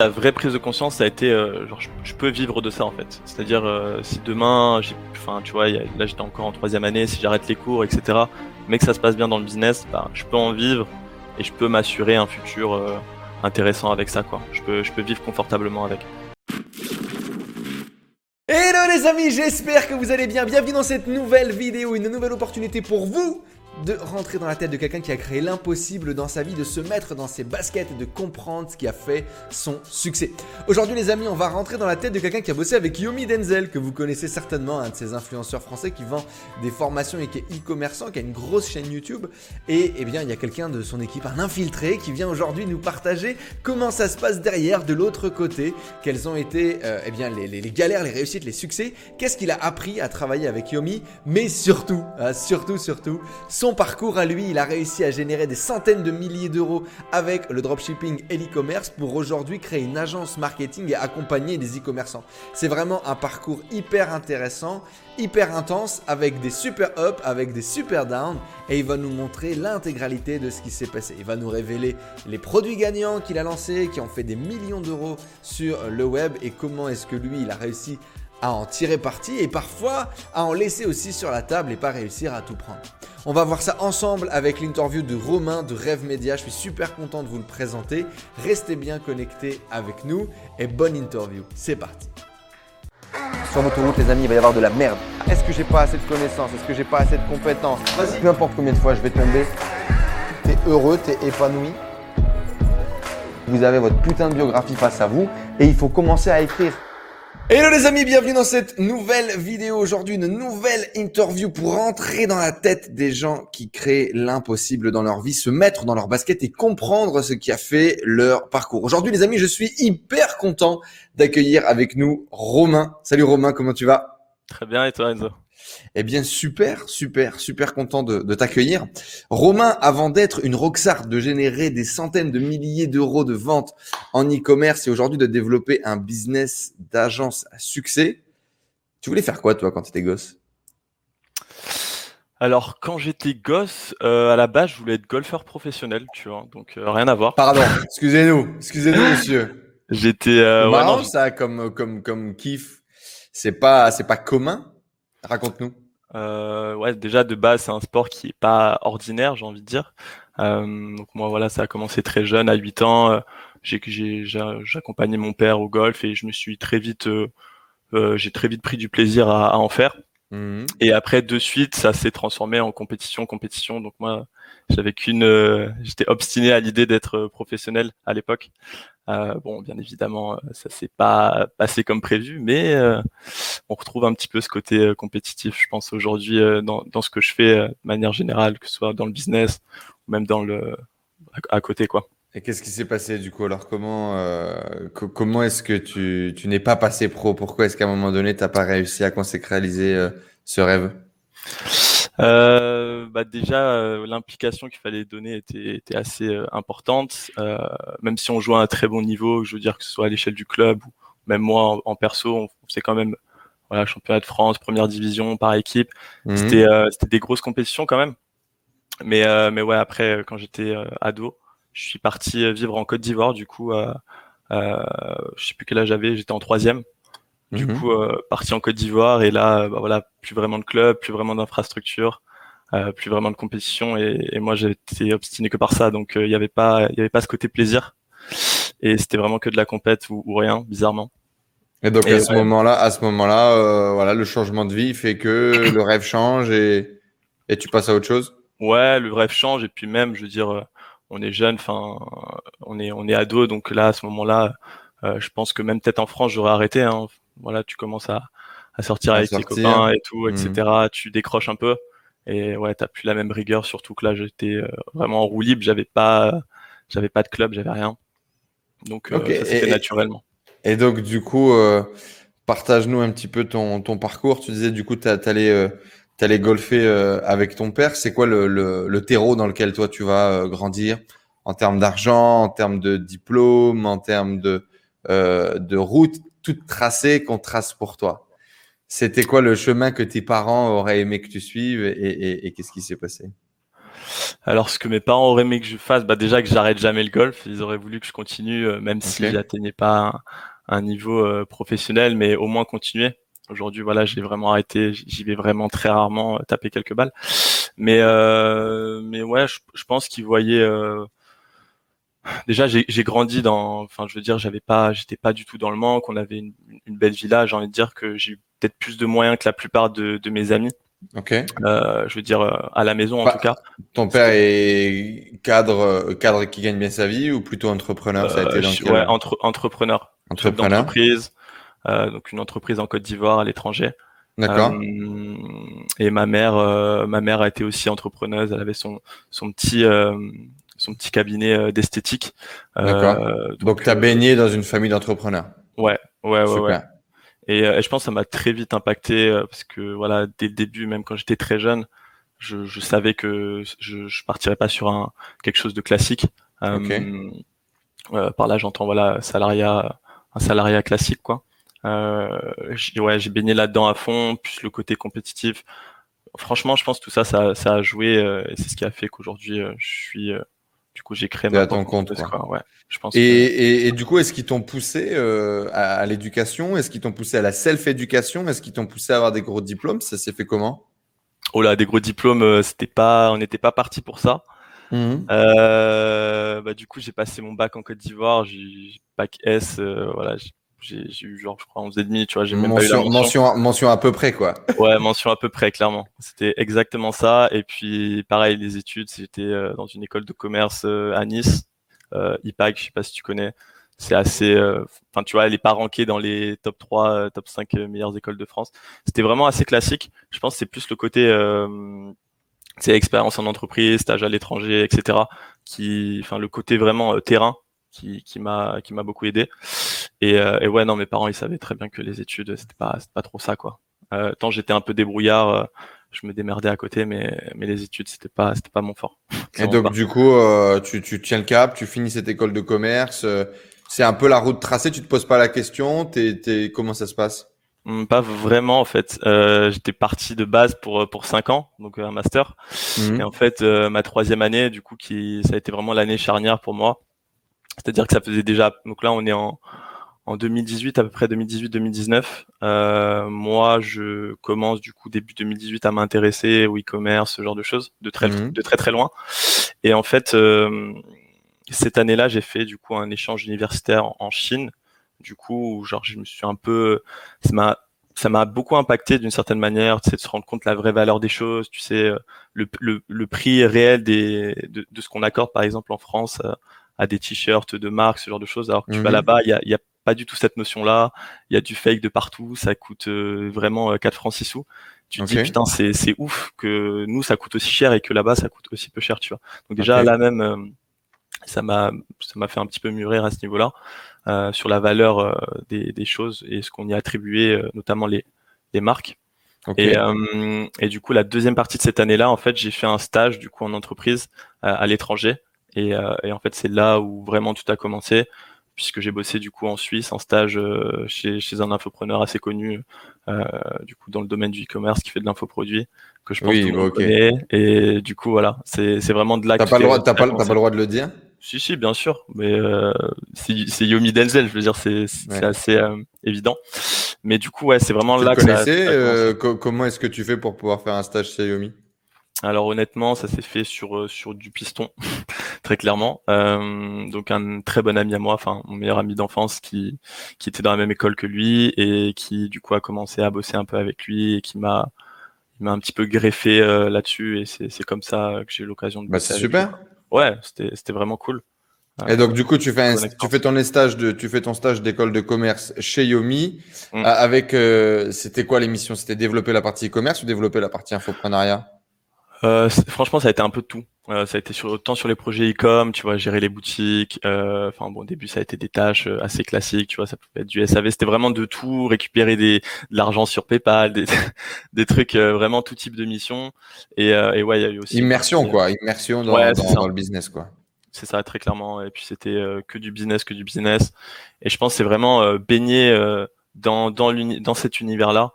la vraie prise de conscience, ça a été, euh, genre, je, peux vivre de ça en fait. C'est-à-dire, euh, si demain, enfin, tu vois, là j'étais encore en troisième année, si j'arrête les cours, etc., mais que ça se passe bien dans le business, bah, je peux en vivre et je peux m'assurer un futur euh, intéressant avec ça, quoi. Je peux, je peux vivre confortablement avec. Hello les amis, j'espère que vous allez bien. Bienvenue dans cette nouvelle vidéo, une nouvelle opportunité pour vous de rentrer dans la tête de quelqu'un qui a créé l'impossible dans sa vie, de se mettre dans ses baskets et de comprendre ce qui a fait son succès. Aujourd'hui les amis, on va rentrer dans la tête de quelqu'un qui a bossé avec Yomi Denzel, que vous connaissez certainement, un de ces influenceurs français qui vend des formations et qui est e-commerçant, qui a une grosse chaîne YouTube. Et eh bien, il y a quelqu'un de son équipe, un infiltré, qui vient aujourd'hui nous partager comment ça se passe derrière, de l'autre côté, quelles ont été euh, eh bien, les, galères, les réussites, les succès, qu'est-ce qu'il a appris à travailler avec Yomi, mais surtout, hein, surtout, surtout, son parcours à lui, il a réussi à générer des centaines de milliers d'euros avec le dropshipping et l'e-commerce pour aujourd'hui créer une agence marketing et accompagner des e-commerçants. C'est vraiment un parcours hyper intéressant, hyper intense avec des super ups, avec des super downs et il va nous montrer l'intégralité de ce qui s'est passé. Il va nous révéler les produits gagnants qu'il a lancés, qui ont fait des millions d'euros sur le web et comment est-ce que lui, il a réussi à en tirer parti et parfois à en laisser aussi sur la table et pas réussir à tout prendre. On va voir ça ensemble avec l'interview de Romain de Rêve Média. Je suis super content de vous le présenter. Restez bien connectés avec nous et bonne interview. C'est parti. Sur notre route, les amis, il va y avoir de la merde. Est-ce que j'ai pas assez de connaissances? Est-ce que j'ai pas assez de compétences? Peu importe combien de fois je vais tomber, t'es heureux, t'es épanoui. Vous avez votre putain de biographie face à vous et il faut commencer à écrire. Hello les amis, bienvenue dans cette nouvelle vidéo. Aujourd'hui, une nouvelle interview pour rentrer dans la tête des gens qui créent l'impossible dans leur vie, se mettre dans leur basket et comprendre ce qui a fait leur parcours. Aujourd'hui les amis, je suis hyper content d'accueillir avec nous Romain. Salut Romain, comment tu vas? Très bien et toi Enzo? Eh bien, super, super, super content de, t'accueillir. Romain, avant d'être une rockstar, de générer des centaines de milliers d'euros de ventes en e-commerce et aujourd'hui de développer un business d'agence à succès, tu voulais faire quoi, toi, quand tu étais gosse? Alors, quand j'étais gosse, euh, à la base, je voulais être golfeur professionnel, tu vois, donc euh, rien à voir. Pardon, excusez-nous, excusez-nous, monsieur. J'étais. Euh, marrant, ça, comme comme comme kiff. C'est pas c'est pas commun. Raconte-nous. Euh, ouais, déjà de base, c'est un sport qui est pas ordinaire, j'ai envie de dire. Euh, donc moi, voilà, ça a commencé très jeune, à 8 ans. Euh, j'ai j'accompagnais mon père au golf et je me suis très vite, j'ai très vite pris du plaisir à, en faire. Mmh. Et après, de suite, ça s'est transformé en compétition, compétition. Donc moi, j'avais qu'une, j'étais obstiné à l'idée d'être professionnel à l'époque. Euh, bon, bien évidemment, euh, ça s'est pas passé comme prévu, mais euh, on retrouve un petit peu ce côté compétitif, je pense aujourd'hui dans, ce que je fais de manière générale, que ce soit dans le business ou même dans le à, côté, quoi. Et qu'est-ce qui s'est passé du coup? Alors comment comment est-ce que tu, tu n'es pas passé pro? Pourquoi est-ce qu'à un moment donné tu n'as pas réussi à consécraliser ce rêve? Euh, bah déjà, euh, l'implication qu'il fallait donner était, était assez euh, importante. Euh, même si on jouait à un très bon niveau, je veux dire que ce soit à l'échelle du club ou même moi en, perso, on, faisait quand même voilà championnat de France, première division par équipe. Mhm. C'était c'était des grosses compétitions quand même. Mais mais ouais, après quand j'étais ado, je suis parti vivre en Côte d'Ivoire. Du coup, euh, je sais plus quel âge j'avais, j'étais en troisième. Du mhm. coup, euh, parti en Côte d'Ivoire et là, bah, voilà, plus vraiment de club, plus vraiment d'infrastructure, euh, plus vraiment de compétition et, et moi été obstiné que par ça, donc euh, il n'y avait pas, il y avait pas ce côté plaisir et c'était vraiment que de la compète ou, ou rien, bizarrement. Et donc à ce moment-là, à ce moment-là, euh, voilà, le changement de vie fait que le rêve change et et tu passes à autre chose? Ouais, le rêve change et puis même, je veux dire, on est jeune, enfin, on est on est ado, donc là à ce moment-là, je pense que même peut-être en France j'aurais arrêté. Hein voilà, tu commences à, sortir avec tes copains et tout, etc. Mmh. Tu décroches un peu et ouais, t'as plus la même rigueur. Surtout que là, j'étais euh, vraiment en roue libre. J'avais pas, j'avais pas de club, j'avais rien. Donc euh, ça s'est fait naturellement. Et donc du coup, euh, partage-nous un petit peu ton, ton parcours. Tu disais du coup, tu allé golfer avec ton père. C'est quoi le, le, terreau dans lequel toi tu vas grandir? En termes d'argent, en termes de diplôme, en termes de de route? Toute tracée qu'on trace pour toi. C'était quoi le chemin que tes parents auraient aimé que tu suives et, qu'est-ce qui s'est passé? Alors, ce que mes parents auraient aimé que je fasse, bah déjà que j'arrête jamais le golf. Ils auraient voulu que je continue, euh, même si j'atteignais pas un, niveau euh, professionnel, mais au moins continuer. Aujourd'hui, voilà, j'ai vraiment arrêté. J'y vais vraiment très rarement euh, taper quelques balles. Mais, mais ouais, je, pense qu'ils voyaient. Déjà, j'ai grandi dans. Enfin, je veux dire, j'avais pas, j'étais pas du tout dans le manque. On avait une, belle villa. J'ai envie de dire que j'ai eu peut-être plus de moyens que la plupart de mes amis. Ok. Euh, je veux dire euh, à la maison en tout cas. Ton père est cadre, euh, cadre qui gagne bien sa vie ou plutôt entrepreneur? Ça a été dans Ouais, entre, entrepreneur. Entrepreneur. Entreprise, donc une entreprise en Côte d'Ivoire à l'étranger. D'accord. et ma mère, ma mère a été aussi entrepreneuse. Elle avait son son petit son petit cabinet d'esthétique. D'accord. donc, donc tu as baigné dans une famille d'entrepreneurs. Ouais, ouais, ouais, ouais. Euh, et, je pense que ça m'a très vite impacté euh, parce que voilà, dès le début, même quand j'étais très jeune, je, je, savais que je, je partirais pas sur un quelque chose de classique. Euh, euh par là, j'entends voilà salariat, un salariat classique quoi. Euh, ouais, j'ai baigné là-dedans à fond, plus le côté compétitif. Franchement, je pense que tout ça, ça, ça a joué et c'est ce qui a fait qu'aujourd'hui, je suis du coup, j'ai créé ma ton compte. Ouais, je pense. Et, et, et, du coup, est-ce qu'ils t'ont poussé euh, à, l'éducation? Est-ce qu'ils t'ont poussé à la self-éducation? Est-ce qu'ils t'ont poussé à avoir des gros diplômes? Ça s'est fait comment? Oh là, des gros diplômes, euh, c'était pas, on n'était pas parti pour ça. Mmh. Euh, bah, du coup, j'ai passé mon bac en Côte d'Ivoire, j'ai bac S, euh, voilà, j'ai eu genre je crois 11 et demi tu vois j'ai même mention, pas eu la mention. mention à peu près quoi. Ouais mention à peu près clairement. C'était exactement ça. Et puis pareil les études j'étais euh, dans une école de commerce euh, à Nice euh, IPAC je sais pas si tu connais. C'est assez euh, enfin tu vois elle est pas rankée dans les top 3 top 5 meilleures écoles de France. C'était vraiment assez classique. Je pense c'est plus le côté c'est expérience en entreprise stage à l'étranger etc qui enfin le côté vraiment terrain qui, qui m'a qui m'a beaucoup aidé. Et, euh, et, ouais, non, mes parents ils savaient très bien que les études c'était pas pas trop ça quoi. Euh, tant j'étais un peu débrouillard, euh, je me démerdais à côté, mais mais les études c'était pas c'était pas mon fort. Et donc du coup, euh, tu tu tiens le cap, tu finis cette école de commerce. Euh, c'est un peu la route tracée, tu te poses pas la question. T'es, t'es, comment ça se passe? Hmm, pas vraiment en fait. Euh, j'étais parti de base pour pour cinq ans, donc un master. Mmh. Et en fait, ma troisième année, du coup, qui ça a été vraiment l'année charnière pour moi. C'est-à-dire que ça faisait déjà. Donc là, on est en, en 2018, à peu près 2018-2019. Euh, moi, je commence du coup début 2018 à m'intéresser au e-commerce, ce genre de choses, de très, mhm. de très très loin. Et en fait, euh, cette année-là, j'ai fait du coup un échange universitaire en, Chine. Du coup, genre, je me suis un peu, ça m'a, ça m'a beaucoup impacté d'une certaine manière, tu sais, de se rendre compte de la vraie valeur des choses, tu sais, le, le, le prix réel des, de, de ce qu'on accorde, par exemple, en France, euh, à des t-shirts de marque, ce genre de choses. Alors que tu vas mhm. là-bas, il y a, y a, pas du tout cette notion-là. Il y a du fake de partout. Ça coûte euh, vraiment 4 euh, francs 6 sous. Tu te dis putain c'est c'est ouf que nous ça coûte aussi cher et que là-bas ça coûte aussi peu cher, tu vois. Donc déjà là même euh, ça m'a ça m'a fait un petit peu mûrir à ce niveau-là euh, sur la valeur des, des choses et ce qu'on y a attribué, notamment les les marques. Et, et du coup, la deuxième partie de cette année-là, en fait, j'ai fait un stage du coup en entreprise à l'étranger et, euh, et en fait, c'est là où vraiment tout a commencé, puisque j'ai bossé du coup en Suisse en stage euh, chez, chez un infopreneur assez connu, euh, du coup dans le domaine du e-commerce qui fait de l'infoproduit que je pense oui, que tout Et du coup, voilà, c'est vraiment de là. T'as pas le droit, t'as pas, pas le droit de le dire? Si, si, bien sûr, mais euh, c'est Yomi Denzel, je veux dire, c'est assez euh, évident. Mais du coup, ouais, c'est vraiment tu là que ça, euh, Comment est-ce que tu fais pour pouvoir faire un stage chez Yomi? Alors honnêtement, ça s'est fait sur euh, sur du piston, très clairement. Euh, donc un très bon ami à moi, enfin mon meilleur ami d'enfance qui qui était dans la même école que lui et qui du coup a commencé à bosser un peu avec lui et qui m'a m'a un petit peu greffé euh, là-dessus et c'est c'est comme ça que j'ai eu l'occasion de. Bah c'est super. Ouais, c'était c'était vraiment cool. Et donc du coup tu fais tu fais ton stage de tu fais ton stage d'école de commerce chez Yomi mm. avec c'était quoi l'émission? C'était développer la partie e-commerce ou développer la partie infoprenariat? Euh, franchement, ça a été un peu de tout. Euh, ça a été sur, autant sur les projets e-com, tu vois, gérer les boutiques. Euh, enfin bon, au début, ça a été des tâches euh, assez classiques, tu vois, ça pouvait être du SAV. C'était vraiment de tout, récupérer des, de l'argent sur PayPal, des, des trucs, vraiment tout type de missions. Et, et ouais, il y a eu aussi immersion, quoi, immersion dans, dans, dans, le business, quoi. C'est ça, très clairement. Et puis c'était que du business, que du business. Et je pense c'est vraiment baigner dans dans, dans cet univers-là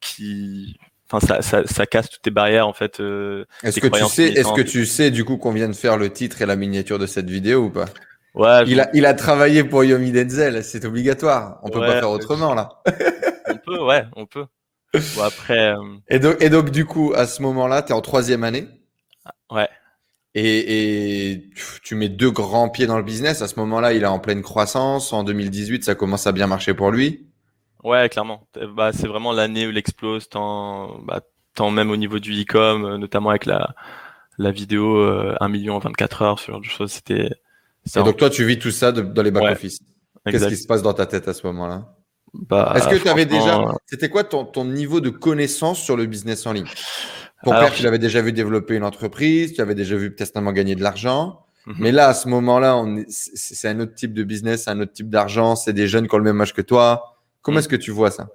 qui enfin ça, ça, ça, casse toutes tes barrières en fait. est-ce que tu sais, est-ce que tu sais du coup qu'on vient de faire le titre et la miniature de cette vidéo ou pas? Ouais. Il a, il a travaillé pour Yomi Denzel, c'est obligatoire. On peut pas faire autrement là. on peut, ouais, on peut. Bon, après. Et donc, et donc du coup, à ce moment-là, tu es en troisième année. Ouais. Et, et, tu mets deux grands pieds dans le business. À ce moment-là, il est en pleine croissance. En 2018, ça commence à bien marcher pour lui. Ouais, clairement. Bah, c'est vraiment l'année où il explose, tant, bah, tant même au niveau du e-com, euh, notamment avec la, la vidéo euh, 1 million en 24 heures, sur des choses. C'était. Et donc toi, tu vis tout ça dans les back-office. Qu'est-ce qui se passe dans ta tête à ce moment-là? Bah, Est-ce que tu avais déjà. C'était quoi ton, ton niveau de connaissance sur le business en ligne? Ton père, tu l'avais déjà vu développer une entreprise, tu avais déjà vu peut-être gagner de l'argent. Mhm. Mais là, à ce moment-là, c'est un autre type de business, un autre type d'argent, c'est des jeunes qui ont le même âge que toi. Comment mhm. est-ce que tu vois ça?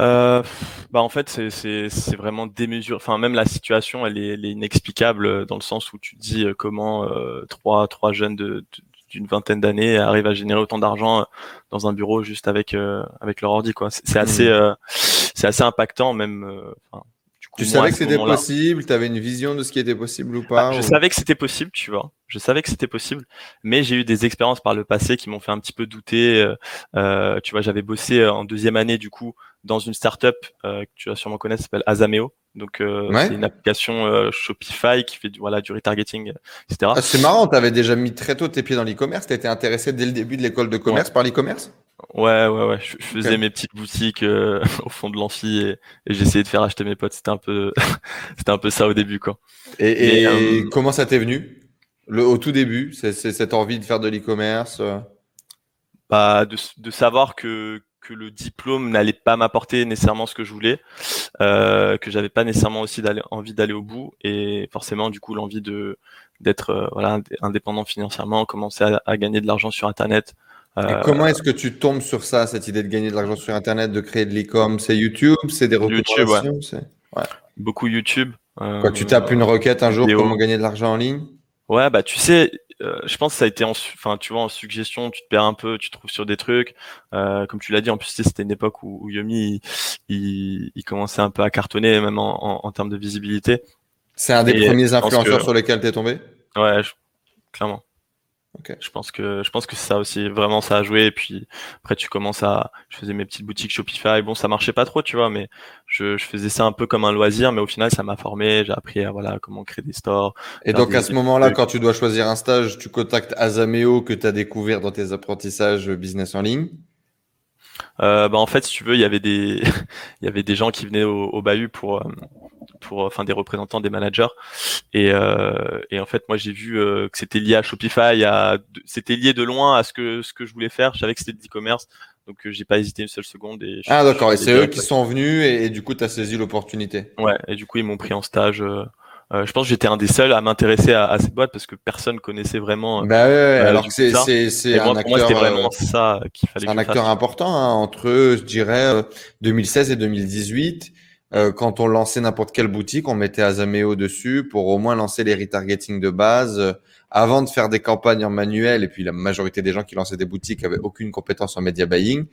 Euh, bah en fait c'est vraiment démesuré. Enfin même la situation elle est, elle est, inexplicable dans le sens où tu te dis euh, comment euh, trois trois jeunes de, d'une vingtaine d'années arrivent à générer autant d'argent dans un bureau juste avec euh, avec leur ordi quoi. C'est assez mhm. c'est assez impactant même. Enfin, tu savais que c'était possible, tu avais une vision de ce qui était possible ou pas bah, Je savais que c'était possible, tu vois. Je savais que c'était possible, mais j'ai eu des expériences par le passé qui m'ont fait un petit peu douter. Euh, euh tu vois, j'avais bossé euh, en deuxième année du coup dans une startup euh, que tu vas sûrement connaître, s'appelle Azameo. Donc euh, c'est une application euh, Shopify qui fait du voilà du retargeting, etc. Ah, c'est marrant, tu avais déjà mis très tôt tes pieds dans l'e-commerce. Tu étais intéressé dès le début de l'école de commerce par l'e-commerce? Ouais, ouais, ouais. Je, faisais mes petites boutiques euh, au fond de l'amphi et, et j'essayais de faire acheter mes potes. C'était un peu, c'était un peu ça au début, quoi. Et, et, euh, comment ça t'est venu? Le, au tout début C'est cette envie de faire de l'e-commerce euh? Bah, de, de savoir que que le diplôme n'allait pas m'apporter nécessairement ce que je voulais, euh, que j'avais pas nécessairement aussi d'aller, envie d'aller au bout, et forcément du coup l'envie de d'être voilà indépendant financièrement, commencer à, à gagner de l'argent sur internet, euh, comment est-ce que tu tombes sur ça, cette idée de gagner de l'argent sur Internet, de créer de l'e-com? C'est YouTube C'est des recommandations YouTube, ouais. Beaucoup YouTube. Euh, Quand tu tapes une requête un jour, comment gagner de l'argent en ligne? Ouais, bah tu sais, euh, je pense que ça a été en, enfin tu vois, en suggestion, tu te perds un peu, tu trouves sur des trucs. comme tu l'as dit, en plus c'était une époque où, où Yomi il, il, commençait un peu à cartonner, même en, en, termes de visibilité. C'est un des premiers influenceurs sur lesquels tu es tombé? Ouais, clairement. Je pense que je pense que ça aussi vraiment ça a joué. Et puis après tu commences à je faisais mes petites boutiques Shopify. Bon ça marchait pas trop tu vois mais je, je faisais ça un peu comme un loisir. Mais au final ça m'a formé. J'ai appris à voilà comment créer des stores et donc à ce moment-là quand tu dois choisir un stage tu contactes Azameo que tu as découvert dans tes apprentissages business en ligne euh, bah en fait si tu veux il y avait des il y avait des gens qui venaient au, au bahut pour euh, pour enfin des représentants des managers. Et, euh, et en fait moi j'ai vu euh, que c'était lié à Shopify à c'était lié de loin à ce que ce que je voulais faire. Je savais que c'était de l'e-commerce donc euh, j'ai pas hésité une seule seconde et ah d'accord. Et c'est eux qui sont venus et, du coup tu as saisi l'opportunité. Ouais et du coup ils m'ont pris en stage euh, euh, je pense que j'étais un des seuls à m'intéresser à, à, cette boîte parce que personne connaissait vraiment. Bah ouais, alors que c'est c'est un acteur. c'était vraiment ça qu'il fallait. un acteur important hein, entre je dirais 2016 et 2018. Euh, quand on lançait n'importe quelle boutique, on mettait Azameo dessus pour au moins lancer les retargeting de base euh, avant de faire des campagnes en manuel. Et puis la majorité des gens qui lançaient des boutiques avaient aucune compétence en media buying.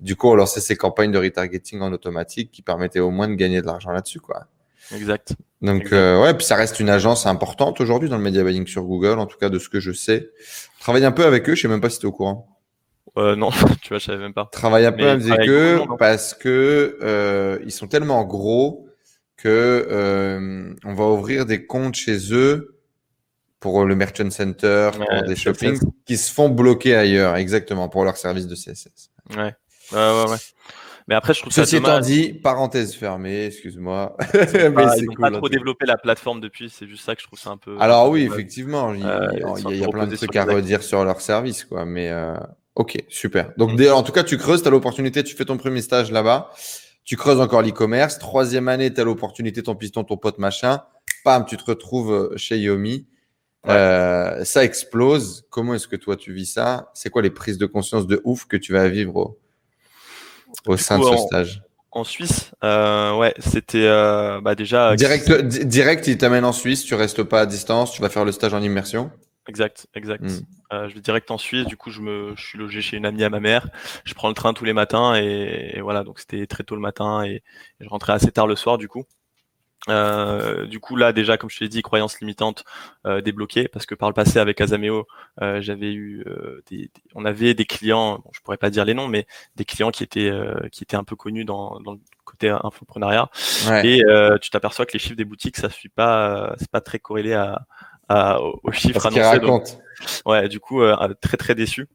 Du coup, on lançait ces campagnes de retargeting en automatique qui permettaient au moins de gagner de l'argent là-dessus, quoi. Exact. Donc Euh, ouais, puis ça reste une agence importante aujourd'hui dans le media buying sur Google, en tout cas de ce que je sais. Travaille un peu avec eux, je sais même pas si tu es au courant. Euh, non, tu vois, je savais même pas. Travaille un peu avec eux parce que euh, ils sont tellement gros que euh, on va ouvrir des comptes chez eux pour le Merchant Center, pour des shopping, qui se font bloquer ailleurs, exactement, pour leur service de CSS. Ouais, ouais, ouais. ouais. Mais après, je trouve Ceci ça étant dit, parenthèse fermée, excuse-moi. Mais pas, ils n'ont pas trop développé la plateforme depuis, c'est juste ça que je trouve ça un peu. Alors oui, effectivement, il, euh, il, y a, plein de trucs à redire sur leur service, quoi. Mais euh, Ok, super. Donc, mm. en tout cas, tu creuses, tu as l'opportunité, tu fais ton premier stage là-bas, tu creuses encore l'e-commerce. Troisième année, tu as l'opportunité, ton piston, ton pote, machin. Pam, tu te retrouves euh, chez Yomi. Euh, ça explose. Comment est-ce que toi, tu vis ça? C'est quoi les prises de conscience de ouf que tu vas vivre au, sein de ce stage en Suisse, euh, ouais, c'était euh, bah déjà direct. Direct, il t'amène en Suisse. Tu restes pas à distance. Tu vas faire le stage en immersion. exact, exact. Hmm. Euh, je vais direct en Suisse. Du coup, je me, je suis logé chez une amie à ma mère. Je prends le train tous les matins et, voilà. Donc c'était très tôt le matin et, je rentrais assez tard le soir. Du coup, euh, du coup là déjà, comme je l'ai dit, croyance limitante euh, débloquée parce que par le passé avec Azameo, euh, j'avais eu des, on avait des clients, bon, je pourrais pas dire les noms, mais des clients qui étaient qui étaient un peu connus dans, dans le côté infoprenariat. Et tu t'aperçois que les chiffres des boutiques, ça suit pas, c'est pas très corrélé à aux, chiffres annoncés. Donc, ouais, du coup, euh, très très déçu.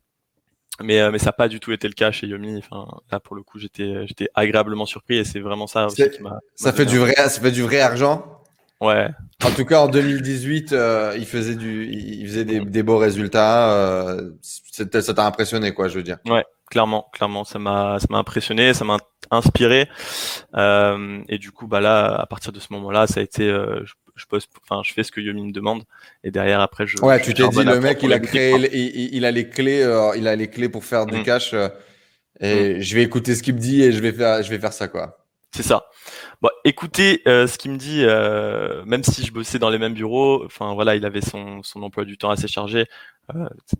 Mais, euh, mais ça n'a pas du tout été le cas chez Yomi. Enfin, là, pour le coup, j'étais, j'étais agréablement surpris et c'est vraiment ça aussi qui m'a. Ça fait du vrai, ça fait du vrai argent. Ouais. En tout cas, en 2018, euh, il faisait du, il faisait des, des beaux résultats. Euh, ça t'a impressionné, quoi, je veux dire. Ouais, clairement, clairement, ça m'a, ça m'a impressionné, ça m'a inspiré. Euh, et du coup, bah là, à partir de ce moment-là, ça a été, euh, je pose, enfin, je fais ce que Yomi me demande, et derrière après je. Ouais, tu t'es dit le mec, il a créé, il, il, a les clés, euh, il a les clés pour faire du mm. cash, euh, et mm. je vais écouter ce qu'il me dit et je vais faire, je vais faire ça quoi. C'est ça. Bon, écoutez euh, ce qu'il me dit, même si je bossais dans les mêmes bureaux, enfin voilà, il avait son, son emploi du temps assez chargé.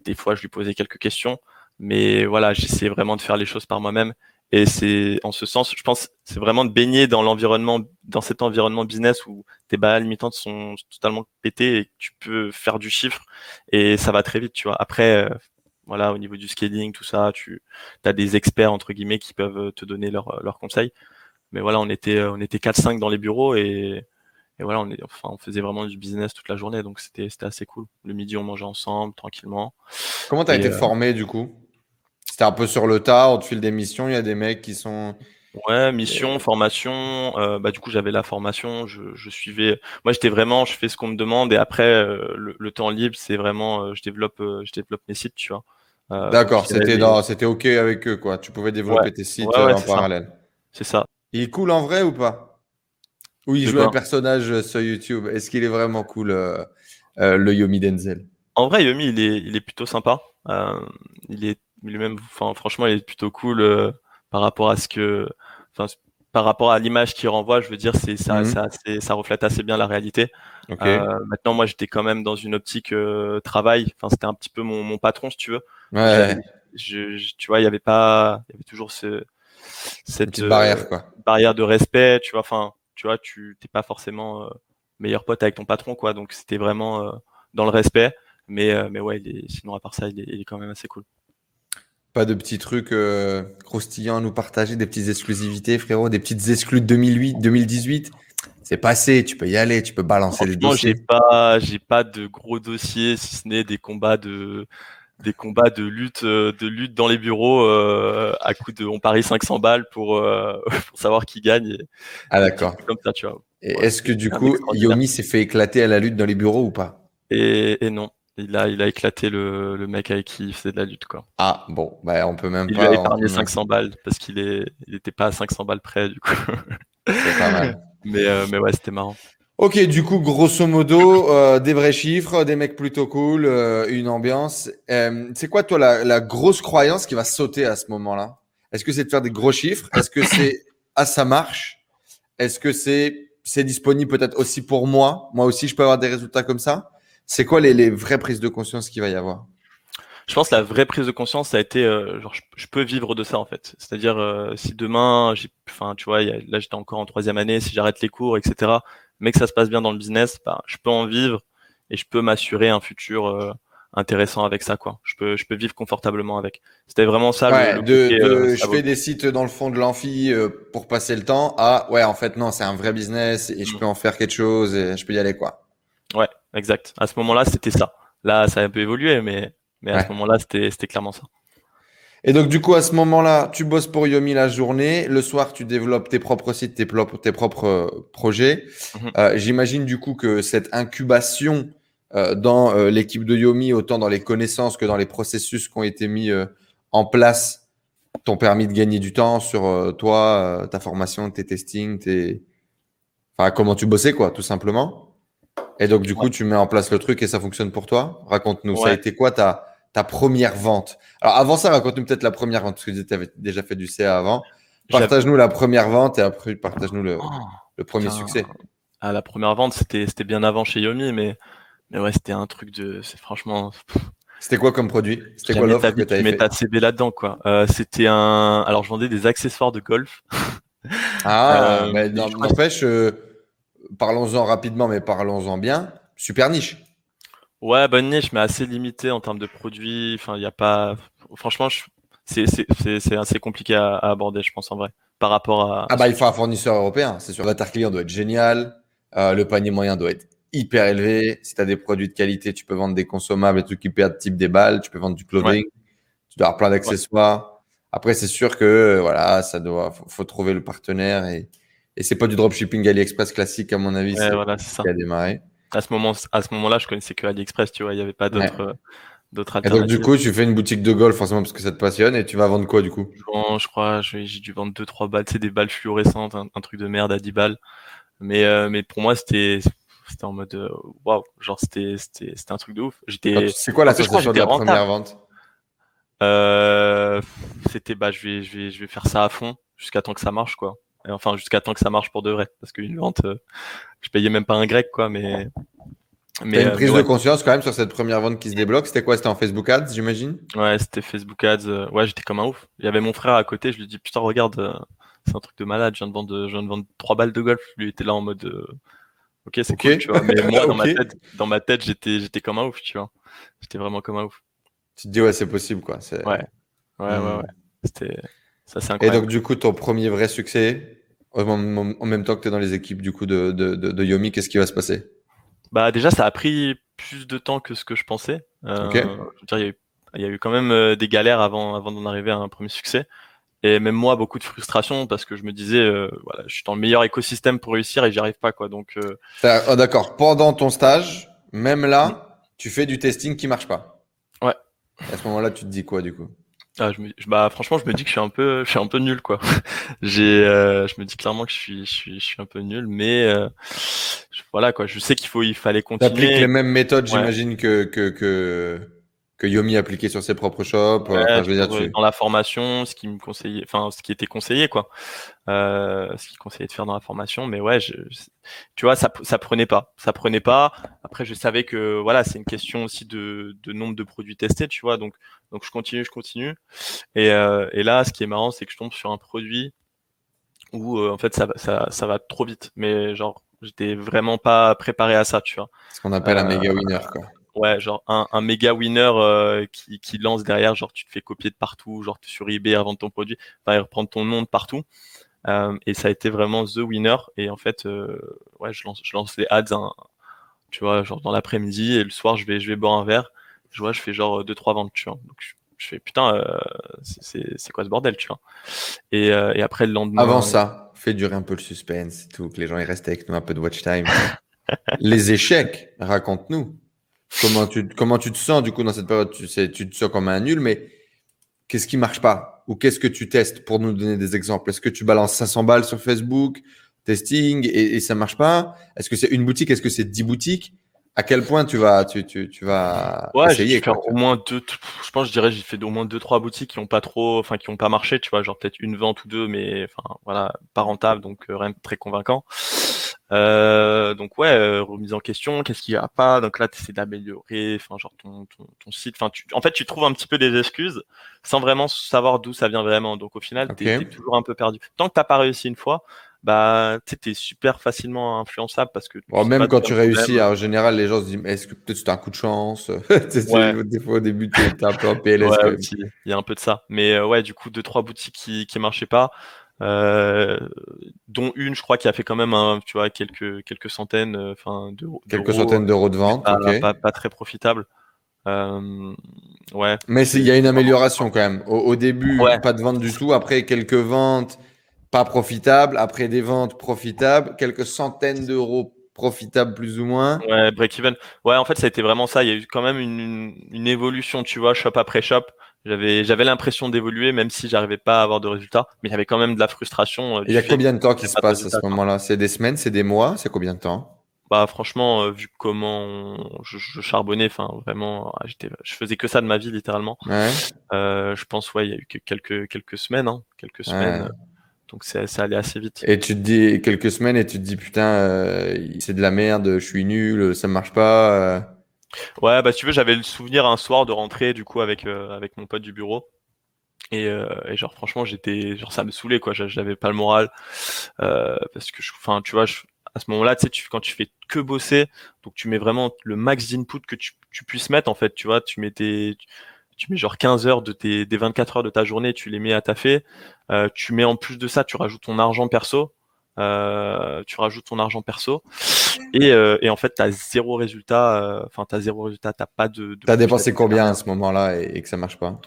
des fois, je lui posais quelques questions, mais voilà, j'essayais vraiment de faire les choses par moi-même. Et c'est en ce sens, je pense, c'est vraiment de baigner dans l'environnement, dans cet environnement business où tes balles limitantes sont totalement pétées et tu peux faire du chiffre et ça va très vite, tu vois. Après, euh, voilà, au niveau du scaling, tout ça, tu as des experts entre guillemets qui peuvent te donner leurs leur conseils. Mais voilà, on était on était 4-5 dans les bureaux et, et voilà, on est, enfin, on faisait vraiment du business toute la journée, donc c'était c'était assez cool. Le midi, on mangeait ensemble tranquillement. Comment tu as été euh, formé du coup? C'était un peu sur le tas, au fil des missions, il y a des mecs qui sont. Ouais, mission, formation. Euh, bah du coup j'avais la formation, je, je suivais. Moi j'étais vraiment, je fais ce qu'on me demande et après euh, le, temps libre c'est vraiment, euh, je développe, je développe mes sites, tu vois. D'accord, c'était c'était ok avec eux quoi. Tu pouvais développer tes sites en parallèle. C'est ça. Il est cool en vrai ou pas? Ou il joue un personnage sur YouTube? Est-ce qu'il est vraiment cool le Yomi Denzel? En vrai Yomi il est, il est plutôt sympa. il est lui-même, enfin, franchement, il est plutôt cool euh, par rapport à ce que, enfin, par rapport à l'image qu'il renvoie, je veux dire, c'est ça, mhm. ça, reflète assez bien la réalité. Euh, maintenant, moi, j'étais quand même dans une optique euh, travail. Enfin, c'était un petit peu mon, mon, patron, si tu veux. Ouais. Je, tu vois, il y avait pas, il y avait toujours ce, cette barrière, quoi. barrière de respect. Tu vois, enfin, tu vois, tu t'es pas forcément meilleur pote avec ton patron, quoi. Donc, c'était vraiment dans le respect. Mais, mais ouais, il est, sinon à part ça, il est, il est quand même assez cool. Pas de petits trucs euh, croustillants à nous partager, des petites exclusivités, frérot, des petites exclus de 2008, 2018. C'est passé, tu peux y aller, tu peux balancer les dossiers. j'ai pas, j'ai pas de gros dossiers, si ce n'est des combats de, des combats de lutte, euh, de lutte dans les bureaux euh, à coup de, on parie 500 balles pour, pour savoir qui gagne. ah d'accord. Comme ça, tu vois. Et est-ce que du coup, Yomi s'est fait éclater à la lutte dans les bureaux ou pas? Et, et non. Il a, il a éclaté le, le mec avec qui il faisait de la lutte, quoi. Ah, bon, bah, on peut même il pas. Il lui a épargné 500 balles parce qu'il est, il était pas à 500 balles près, du coup. C'est pas mal. mais, euh, mais ouais, c'était marrant. Ok, du coup, grosso modo, euh, des vrais chiffres, des mecs plutôt cool, euh, une ambiance. Euh, c'est quoi, toi, la, la, grosse croyance qui va sauter à ce moment-là? Est-ce que c'est de faire des gros chiffres? Est-ce que c'est ah ça marche? Est-ce que c'est c'est disponible peut-être aussi pour moi? Moi aussi, je peux avoir des résultats comme ça? C'est quoi les, vraies prises de conscience qu'il va y avoir? Je pense que la vraie prise de conscience, ça a été euh, genre je, peux vivre de ça en fait. C'est-à-dire euh, si demain, j'ai, enfin tu vois, là j'étais encore en troisième année, si j'arrête les cours, etc. Mais que ça se passe bien dans le business, bah, je peux en vivre et je peux m'assurer un futur euh, intéressant avec ça quoi. Je peux je peux vivre confortablement avec. C'était vraiment ça. le, de, je fais des sites dans le fond de l'amphi pour passer le temps. Ah ouais en fait non c'est un vrai business et je mm. peux en faire quelque chose et je peux y aller quoi. Ouais, exact. À ce moment-là, c'était ça. Là, ça a un peu évolué, mais, mais à ce moment-là, c'était clairement ça. Et donc, du coup, à ce moment-là, tu bosses pour Yomi la journée. Le soir, tu développes tes propres sites, tes, tes propres euh, projets. Mhm. Euh, j'imagine du coup que cette incubation euh, dans l'équipe de Yomi, autant dans les connaissances que dans les processus qui ont été mis en place, t'ont permis de gagner du temps sur toi, ta formation, tes testings, tes... Enfin, comment tu bossais, quoi, tout simplement. Et donc, du coup, tu mets en place le truc et ça fonctionne pour toi? Raconte-nous, ça a été quoi ta, ta première vente? Alors, avant ça, raconte-nous peut-être la première vente, parce que tu avais déjà fait du CA avant. Partage-nous la première vente et après, partage-nous le, oh, le premier succès. Ah, la première vente, c'était bien avant chez Yomi, mais, Mais ouais, c'était un truc de. C'est franchement. C'était quoi comme produit? C'était quoi l'offre que tu avais fait? CB là-dedans, quoi. Euh, c'était un. Alors, je vendais des accessoires de golf. Ah, euh, mais n'empêche, euh, parlons-en rapidement, mais parlons-en bien. Super niche. Ouais, bonne niche, mais assez limité en termes de produits. Enfin, il n'y a pas. Franchement, c'est assez compliqué à, aborder, je pense, en vrai. Par rapport à. Ah, bah, il faut un fournisseur européen. C'est sûr. L'avatar client doit être génial. Euh, le panier moyen doit être hyper élevé. Si tu as des produits de qualité, tu peux vendre des consommables, des trucs qui perdent type des balles. Tu peux vendre du clothing. Tu dois avoir plein d'accessoires. Après, c'est sûr que voilà, ça doit. Faut, trouver le partenaire et, et c'est pas du dropshipping AliExpress classique, à mon avis. c'est voilà, ça. qui a démarré à ce moment, à ce moment-là, je connaissais que AliExpress, tu vois, il n'y avait pas d'autres, euh, d'autres. Et donc, du coup, tu fais une boutique de golf, forcément, parce que ça te passionne, et tu vas vendre quoi, du coup? Je, crois, j'ai dû vendre deux, trois balles, c'est des balles fluorescentes, un, truc de merde à 10 balles. Mais, euh, mais pour moi, c'était, c'était en mode, euh, waouh, genre, c'était, c'était, c'était un truc de ouf. J'étais, c'est quoi la sensation de la première vente? Euh, c'était, bah, je vais, je vais, je vais faire ça à fond jusqu'à temps que ça marche, quoi enfin jusqu'à temps que ça marche pour de vrai. Parce qu'une vente euh, je payais même pas un grec quoi mais mais une euh, prise de conscience quand même sur cette première vente qui se débloque. C'était quoi? C'était en Facebook Ads j'imagine? Ouais c'était Facebook Ads euh, ouais j'étais comme un ouf. Il y avait mon frère à côté je lui dis putain regarde c'est un truc de malade je viens de vendre je viens de vendre trois balles de golf. Lui était là en mode ok c'est cool tu vois. Mais moi dans ma tête dans ma tête j'étais j'étais comme un ouf tu vois. J'étais vraiment comme un ouf. Tu te dis ouais c'est possible quoi. Ouais. Ouais ouais, hmm. ouais. c'était et donc, du coup, ton premier vrai succès, en, même temps que tu es dans les équipes du coup de, de, de, Yomi, qu'est-ce qui va se passer? Bah déjà, ça a pris plus de temps que ce que je pensais. Euh, je veux dire, il, y a eu, il y a eu quand même euh, des galères avant, avant d'en arriver à un premier succès. Et même moi, beaucoup de frustration parce que je me disais, euh, voilà, je suis dans le meilleur écosystème pour réussir et j'y arrive pas, quoi. Donc, euh... oh, d'accord. Pendant ton stage, même là, tu fais du testing qui marche pas. Ouais. à ce moment-là, tu te dis quoi, du coup? Ah, je me, bah, franchement, je me dis que je suis un peu, je suis un peu nul, quoi. J'ai, euh, je me dis clairement que je suis, je suis, je suis un peu nul, mais euh, voilà, quoi. Je sais qu'il faut, il fallait continuer. T'appliques les mêmes méthodes, j'imagine que que que que Yomi appliquait sur ses propres shops. je veux dire, tu... Dans la formation, ce qui me conseillait, enfin, ce qui était conseillé, quoi. Euh, ce qu'il conseillait de faire dans la formation, mais ouais, je, tu vois, ça, ça prenait pas, ça prenait pas. Après, je savais que voilà, c'est une question aussi de, de nombre de produits testés, tu vois. Donc, donc je continue, je continue. Et, euh, et là, ce qui est marrant, c'est que je tombe sur un produit où euh, en fait ça, ça, ça va trop vite, mais genre j'étais vraiment pas préparé à ça, tu vois. Ce qu'on appelle un méga winner, quoi. Ouais, genre un, un méga winner euh, qui, qui lance derrière, genre tu te fais copier de partout, genre sur eBay, revendre ton produit, va reprendre ton nom de partout. Euh, et ça a été vraiment the winner. Et en fait, euh, ouais, je lance, je lance les ads, hein, tu vois, genre dans l'après-midi et le soir, je vais, je vais boire un verre. Je vois, je fais genre deux trois ventes, tu vois. Donc je, je fais putain, euh, c'est quoi ce bordel, tu vois. Et, et après le lendemain. Avant ça, fais durer un peu le suspense, tout, que les gens y restent avec nous un peu de watch time. les échecs, raconte-nous. Comment tu, comment tu te sens du coup dans cette période? Tu, sais, tu te sens comme un nul, mais qu'est-ce qui marche pas? Ou qu'est-ce que tu testes pour nous donner des exemples? Est-ce que tu balances 500 balles sur Facebook, testing, et, et ça marche pas? Est-ce que c'est une boutique? Est-ce que c'est 10 boutiques? À quel point tu vas tu, tu, tu vas ouais, essayer faire au moins deux je pense je dirais j'ai fait au moins deux trois boutiques qui ont pas trop enfin qui ont pas marché tu vois genre peut-être une vente ou deux mais enfin voilà pas rentable donc euh, rien de très convaincant euh, donc ouais, euh, remise en question, qu'est-ce qu'il y a pas? Donc là, tu essaies d'améliorer, enfin genre ton, ton, ton site. Enfin, tu, en fait, tu trouves un petit peu des excuses sans vraiment savoir d'où ça vient vraiment. Donc au final, tu es, toujours un peu perdu. Tant que t'as pas réussi une fois, bah tu es super facilement influençable parce que même quand tu réussis en général les gens se disent est-ce que peut-être c'est un coup de chance? Ouais. des fois au début tu es un peu en PLS il y a un peu de ça mais euh, ouais du coup deux trois boutiques qui qui marchaient pas euh, dont une, je crois, qui a fait quand même, un, tu vois, quelques quelques centaines, euh, enfin. Quelques centaines d'euros de vente. Pas, pas, pas, très profitable. Euh, ouais. Mais il y a une amélioration quand même. Au, début, pas de vente du tout. Après, quelques ventes pas profitables. Après, des ventes profitables. Quelques centaines d'euros profitables plus ou moins. Ouais, break-even. Ouais, en fait, ça a été vraiment ça. Il y a eu quand même une, une, une évolution, tu vois, shop après shop. J'avais j'avais l'impression d'évoluer même si j'arrivais pas à avoir de résultats, mais il y avait quand même de la frustration. Euh, il y a combien de temps qui se passe à ce moment-là? C'est des semaines, c'est des mois, c'est combien de temps? Bah franchement, euh, vu comment je, je, charbonnais, enfin vraiment, ah, j'étais, je faisais que ça de ma vie littéralement. Ouais. Euh, je pense ouais, il y a eu que quelques quelques semaines, hein, quelques semaines. Donc ça, ça allait assez vite. Et tu te dis quelques semaines et tu te dis putain, euh, c'est de la merde, je suis nul, ça marche pas. Ouais, bah si tu veux, j'avais le souvenir un soir de rentrer du coup avec avec mon pote du bureau. Et, et genre franchement j'étais genre ça me saoulait quoi j'avais pas le moral parce que enfin tu vois je, à ce moment-là, tu sais, tu, quand tu fais que bosser, donc tu mets vraiment le max d'input que tu, tu, puisses mettre, en fait, tu vois, tu mets tes, tu mets genre 15 heures de tes, des 24 heures de ta journée, tu les mets à taffer, euh, tu mets en plus de ça, tu rajoutes ton argent perso, euh, tu rajoutes ton argent perso, et, euh, et en fait, t'as zéro résultat, euh, enfin, t'as zéro résultat, t'as pas de... de t'as dépensé combien à ce moment-là et, et, que ça marche pas?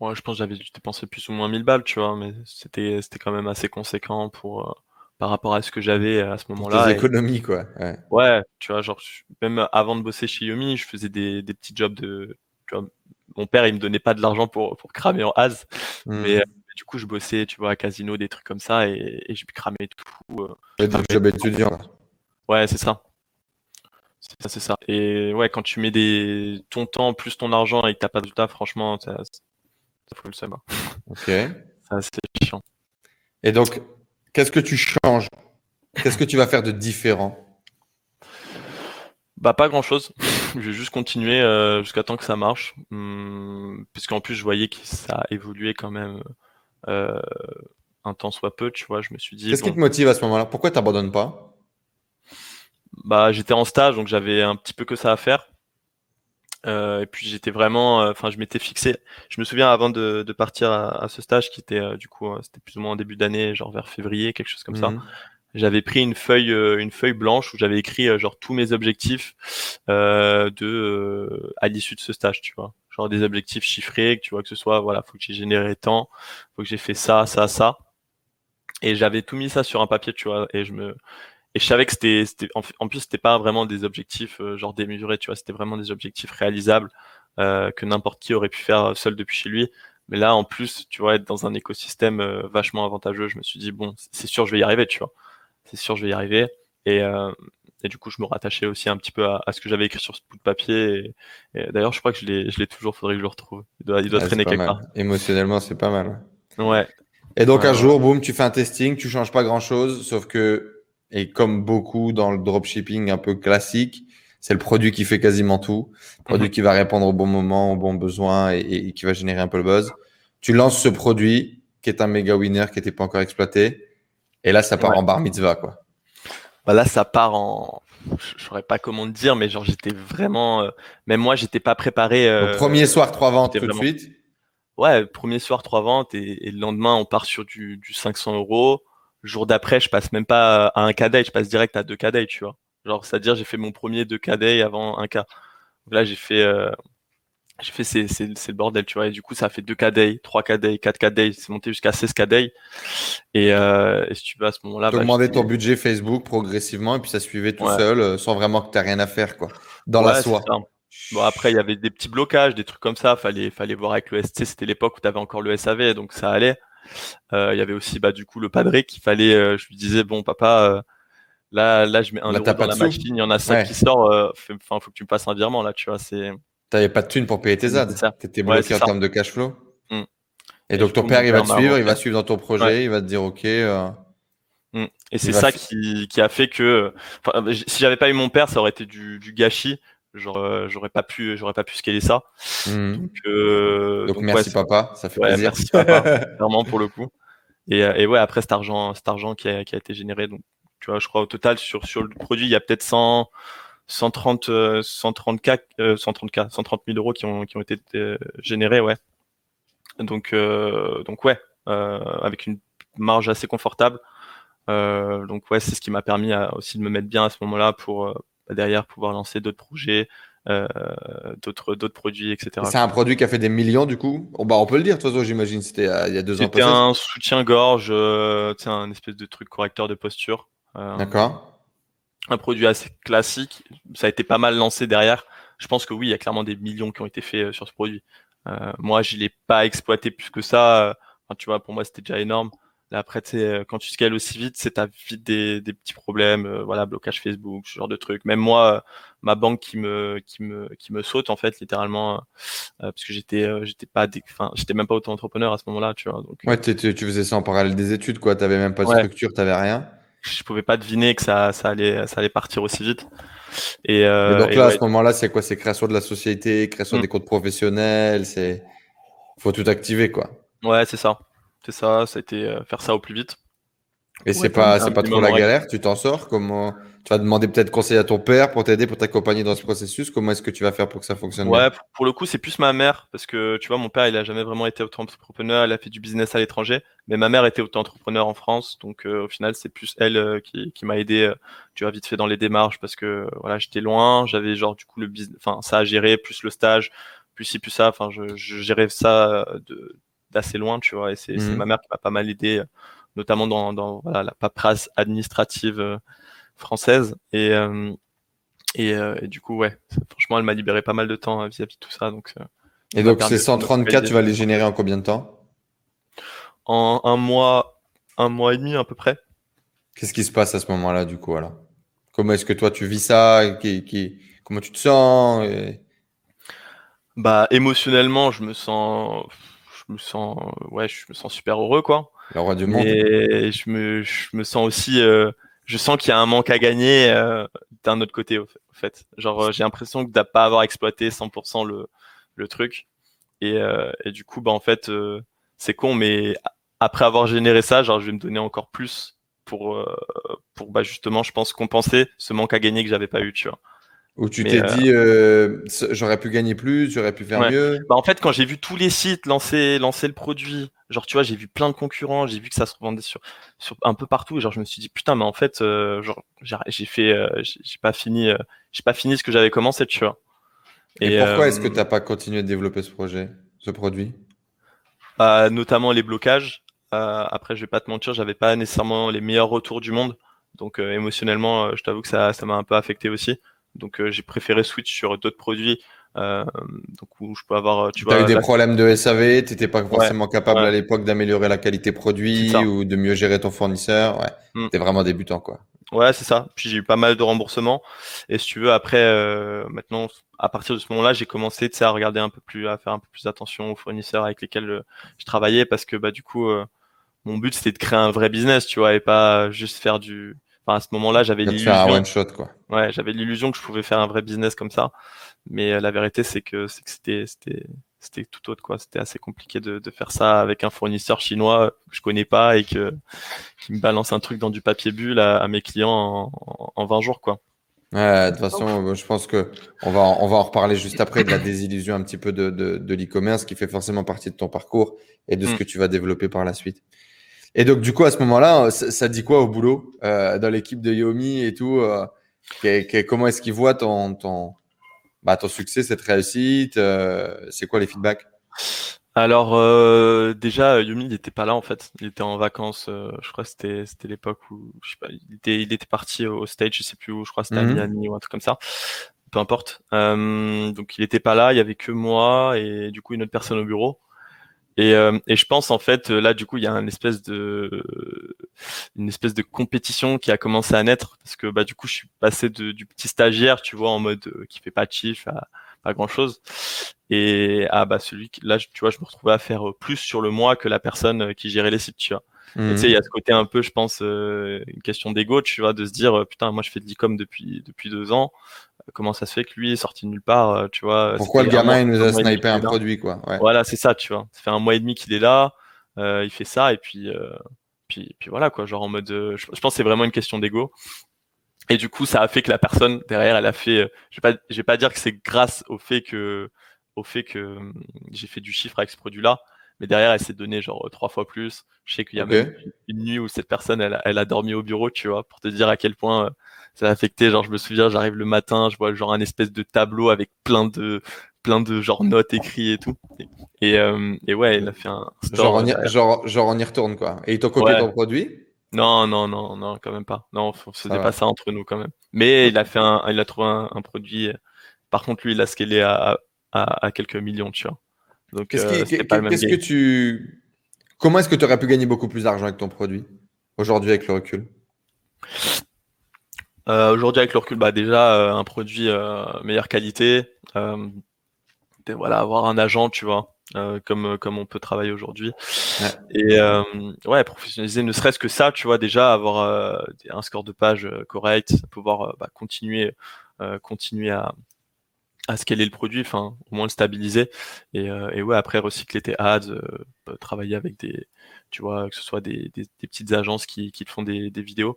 Ouais, je pense que j'avais dépensé plus ou moins 1000 balles, tu vois, mais c'était, c'était quand même assez conséquent pour euh, par rapport à ce que j'avais à ce moment-là. Des économies, quoi. Ouais. ouais. tu vois, genre, même avant de bosser chez Yomi, je faisais des, des petits jobs de. Tu vois, mon père, il me donnait pas de l'argent pour, pour cramer en haz. Mmh. Mais du coup, je bossais, tu vois, à casino, des trucs comme ça, et, et j'ai pu cramer tout. Euh, des jobs étudiants. Ouais, c'est ça. C'est ça, c'est ça. Et ouais, quand tu mets des ton temps plus ton argent et que t'as pas de résultat, franchement, ça, ça fout le seum. Hein. Ok. C'est chiant. Et donc, Qu'est-ce que tu changes? Qu'est-ce que tu vas faire de différent? Bah pas grand chose. je vais juste continuer euh, jusqu'à temps que ça marche, hum, puisqu'en plus je voyais que ça a évolué quand même euh, un temps soit peu, tu vois. Je me suis dit. Qu'est-ce qui te motive à ce moment-là? Pourquoi tu n'abandonnes pas? Bah j'étais en stage, donc j'avais un petit peu que ça à faire. Euh, et puis j'étais vraiment, euh, enfin je m'étais fixé. Je me souviens avant de, de partir à, à, ce stage qui était euh, du coup c'était plus ou moins en début d'année, genre vers février, quelque chose comme ça. J'avais pris une feuille une feuille blanche où j'avais écrit genre tous mes objectifs de à l'issue de ce stage, tu vois. Genre des objectifs chiffrés, que tu vois que ce soit voilà, faut que j'ai généré tant, faut que j'ai fait ça, ça, ça. Et j'avais tout mis ça sur un papier, tu vois, et je me et je savais que c'était, c'était en, plus c'était pas vraiment des objectifs euh, genre démesurés, tu vois, c'était vraiment des objectifs réalisables euh, que n'importe qui aurait pu faire seul depuis chez lui. Mais là, en plus, tu vois, être dans un écosystème euh, vachement avantageux, je me suis dit bon, c'est sûr, je vais y arriver, tu vois. C'est sûr, je vais y arriver. Et, euh, et du coup, je me rattachais aussi un petit peu à, à ce que j'avais écrit sur ce bout de papier. Et, et d'ailleurs, je crois que je l'ai, je l'ai toujours. Faudrait que je le retrouve. Il doit, il doit Ah, traîner quelque part. Émotionnellement, c'est pas mal. Ouais. Et donc, un Ouais. jour, boum, tu fais un testing, tu changes pas grand chose, sauf que, et comme beaucoup dans le dropshipping un peu classique, c'est le produit qui fait quasiment tout. Le produit Mhm. qui va répondre au bon moment, aux bons besoins et, et qui va générer un peu le buzz. Tu lances ce produit qui est un méga winner qui n'était pas encore exploité. Et là, ça part Ouais. en bar mitzvah, quoi. Bah là, ça part en. Je saurais pas comment te dire, mais genre j'étais vraiment. euh, Même moi, j'étais pas préparé. Euh, premier soir, trois ventes tout de suite. Ouais, premier soir, trois ventes et, et le lendemain, on part sur du, du 500 euros. Le jour d'après, je passe même pas à un K-Day, je passe direct à deux K-Day, tu vois. Genre, c'est-à-dire, j'ai fait mon premier deux K-Day avant un. Donc là, j'ai fait, euh, j'ai fait, c'est, c'est, c'est le bordel, tu vois. Et du coup, ça a fait deux K-Day, trois K-Day, quatre K-Day, c'est monté jusqu'à 16 K-Day. Et, euh, et si tu veux, à ce moment-là, Tu bah, augmentais ton budget Facebook progressivement et puis ça suivait tout Ouais. seul euh, sans vraiment que tu rien à faire, quoi. Dans la soie. Bon après il y avait des petits blocages, des trucs comme ça, fallait fallait voir avec le SC, c'était l'époque où tu avais encore le SAV donc ça allait. Euh, il y avait aussi bah du coup le padré qu'il fallait euh, je lui disais bon papa là là je mets un Là, euro t'as dans la machine, il y en a cinq Ouais. qui sort enfin faut que tu me passes un virement là, tu vois, c'est T'avais pas de thunes pour payer tes ads. T'étais Ouais, bloqué c'est en termes de cash flow. Mm. Et Et donc ton coup, père, il va te suivre, il va suivre dans ton projet, Ouais. il va te dire ok. euh, Mm. Et c'est ça qui, qui a fait que, j- si j'avais pas eu mon père, ça aurait été du, du gâchis. Genre, euh, j'aurais pas pu, j'aurais pas pu scaler ça. hmm. Donc, euh, Donc, donc, merci ouais, papa, ça fait Ouais, plaisir. merci, papa. clairement pour le coup. Et, euh, et ouais, après cet argent, cet argent qui a, qui a été généré, donc tu vois, je crois au total sur sur le produit, il y a peut-être 100, 130, euh, 130 k, euh, 130 k, 130 000 euros qui ont qui ont été euh, générés, ouais. Donc euh, donc ouais, euh, avec une marge assez confortable. Donc ouais, c'est ce qui m'a permis à- aussi de me mettre bien à ce moment-là pour euh, derrière pouvoir lancer d'autres projets, euh, d'autres d'autres produits, etc. C'est un produit qui a fait des millions du coup? Oh, bah, on peut le dire, de toute façon, j'imagine, c'était euh, il y a deux ans C'était un soutien-gorge, euh, tu sais, un espèce de truc correcteur de posture. D'accord. Un produit assez classique. Ça a été pas mal lancé derrière. Je pense que oui, il y a clairement des millions qui ont été faits euh, sur ce produit. Euh, moi, je l'ai pas exploité plus que ça. Enfin, tu vois, pour moi, c'était déjà énorme. Là, après, euh, quand tu scales aussi vite, c'est t'as vite des, des petits problèmes, euh, voilà, blocage Facebook, ce genre de trucs. Même moi, euh, ma banque qui me qui me qui me saute en fait, littéralement, euh, parce que j'étais j'étais pas, enfin, j'étais même pas auto-entrepreneur à ce moment-là, tu vois. Donc, Ouais, tu, faisais ça en parallèle des études, quoi. T'avais même pas de Ouais. structure, t'avais rien. Je pouvais pas deviner que ça, ça allait, ça allait partir aussi vite. Et, euh, donc là, à ce moment-là, c'est quoi? C'est création de la société, création mm. des comptes professionnels, c'est faut tout activer quoi. Ouais, c'est ça, c'est ça. Ça a été euh, faire ça au plus vite. Et c'est pas, c'est pas trop la galère? Tu t'en sors? Comment Tu vas demander peut-être conseil à ton père pour t'aider, pour t'accompagner dans ce processus. Comment est-ce que tu vas faire pour que ça fonctionne Ouais, pour le coup, c'est plus ma mère parce que tu vois, mon père, il a jamais vraiment été auto-entrepreneur. Il a fait du business à l'étranger, mais ma mère était auto-entrepreneur en France. Donc euh, au final, c'est plus elle euh, qui, qui m'a aidé. Euh, tu vois, vite fait dans les démarches parce que voilà, j'étais loin. J'avais genre du coup le business, enfin ça à gérer, plus le stage, plus ci, plus ça. Enfin, je, je gérais ça d'assez loin, tu vois. Et c'est mmh. ma mère qui m'a pas mal aidé notamment dans, dans voilà, la paperasse administrative française. Et, euh, et, euh, et, du coup, ouais, franchement, elle m'a libéré pas mal de temps vis-à-vis de tout ça. Donc, et donc, ces 134, tu vas les générer en combien de temps? En un mois, un mois et demi à peu près. Qu'est-ce qui se passe à ce moment-là, du coup, alors? Comment est-ce que toi, tu vis ça? Qui, qui... Comment tu te sens? Bah, émotionnellement, je me sens, je me sens, ouais, je me sens super heureux, quoi. Le roi du monde. Et je me, je me sens aussi, euh, je sens qu'il y a un manque à gagner euh, d'un autre côté, au fait. Genre, euh, j'ai l'impression de pas avoir exploité 100% le, truc. Et, et, du coup, bah, en fait, c'est con, mais après avoir généré ça, genre, je vais me donner encore plus pour, pour bah, justement, je pense, compenser ce manque à gagner que j'avais pas eu, tu vois. Où tu t'es dit, euh, j'aurais pu gagner plus, j'aurais pu faire mieux. Bah, en fait, quand j'ai vu tous les sites lancer, lancer le produit, genre tu vois, j'ai vu plein de concurrents, j'ai vu que ça se revendait sur, sur un peu partout, genre je me suis dit putain, mais en fait, euh, genre j'ai fait, euh, j'ai pas fini, j'ai pas fini ce que j'avais commencé, tu vois. Et, pourquoi est-ce que t'as pas continué de développer ce projet, ce produit? Bah, Notamment les blocages. après, je vais pas te mentir, j'avais pas nécessairement les meilleurs retours du monde, donc émotionnellement, je t'avoue que ça, ça m'a un peu affecté aussi. Donc euh, j'ai préféré switch sur d'autres produits. Euh, donc où je peux avoir, tu as eu des problèmes de SAV, tu n'étais pas forcément capable à l'époque d'améliorer la qualité produit ou de mieux gérer ton fournisseur. Ouais, mm. t'es vraiment débutant quoi. Ouais, c'est ça. Puis j'ai eu pas mal de remboursements. Et si tu veux, après, euh, maintenant, à partir de ce moment-là, j'ai commencé à regarder un peu plus, à faire un peu plus attention aux fournisseurs avec lesquels je travaillais parce que bah du coup, mon but c'était de créer un vrai business, tu vois, et pas juste faire du, Enfin, à ce moment-là, j'avais l'illusion. shot, quoi. Ouais, j'avais l'illusion que je pouvais faire un vrai business comme ça. Mais euh, la vérité, c'est que c'était c'était c'était tout autre quoi. C'était assez compliqué de, de, faire ça avec un fournisseur chinois que je connais pas et que qui me balance un truc dans du papier bulle à, mes clients en, en, 20 jours quoi. Ouais, de toute façon, je pense que on va on va en reparler juste après de la désillusion un petit peu de de, de l'e-commerce qui fait forcément partie de ton parcours et de ce mm. que tu vas développer par la suite. Et donc, du coup, à ce moment-là, ça, dit quoi au boulot euh, dans l'équipe de Yomi et tout euh, Comment est-ce qu'ils voient ton, ton, bah, ton succès, cette réussite euh, C'est quoi les feedbacks? Alors euh, déjà Yomi il n'était pas là en fait, il était en vacances, euh, je crois que c'était c'était l'époque où je sais pas, il était il était parti au stage, je sais plus où, je crois que c'était à mhm. Miami ou un truc comme ça. Peu importe. Euh, donc il était pas là, il y avait que moi et du coup une autre personne au bureau. Et, euh, et, je pense en fait là du coup il y a une espèce de une espèce de compétition qui a commencé à naître parce que bah du coup je suis passé de, du petit stagiaire tu vois en mode euh, qui fait pas de chiffre à pas grand chose et ah bah celui là tu vois je me retrouvais à faire plus sur le mois que la personne euh, qui gérait les sites tu vois tu sais il y a ce côté un peu je pense une question d'ego tu vois de se dire putain moi je fais de l'e-com depuis depuis deux ans comment ça se fait que lui est sorti de nulle part, euh, tu vois. Pourquoi le gamin il nous a snipé un produit, quoi. Voilà, c'est ça, tu vois. Ça fait un mois et demi qu'il est là, euh, il fait ça, et puis, euh, puis, puis voilà, quoi. Genre en mode, je, pense que c'est vraiment une question d'ego. Et du coup, ça a fait que la personne derrière, elle a fait. je vais pas, je vais pas dire que c'est grâce au fait que, au fait que hum, j'ai fait du chiffre avec ce produit-là, mais derrière, elle s'est donné genre trois fois plus. Je sais qu'il y a même une nuit où cette personne, elle, elle, a dormi au bureau, tu vois, pour te dire à quel point ça a affecté. Genre, je me souviens, j'arrive le matin, je vois genre un espèce de tableau avec plein de plein de genre notes écrites et tout. Et, euh, et ouais, il a fait un genre, on y, genre, genre on y retourne quoi. Et ils t'ont copié ton produit? Non, non, non, non, quand même pas. Non, on faisait pas ça entre nous quand même. Mais il a fait un, il a trouvé un, produit. Par contre, lui, il a scalé à, à, à quelques millions, tu vois. Donc, qu'est-ce euh, qu'est-ce que tu, comment est-ce que tu aurais pu gagner beaucoup plus d'argent avec ton produit aujourd'hui avec le recul? Euh, Aujourd'hui, avec le recul, bah, déjà, euh, un produit meilleure qualité. Voilà, avoir un agent, tu vois. euh, comme comme on peut travailler aujourd'hui. Et euh, ouais, professionnaliser, ne serait-ce que ça, tu vois, déjà avoir un score de page correct, pouvoir bah, continuer continuer à à scaler le produit, enfin au moins le stabiliser et, et ouais après recycler tes ads, travailler avec des tu vois que ce soit des, des, petites agences qui, qui font des, des vidéos,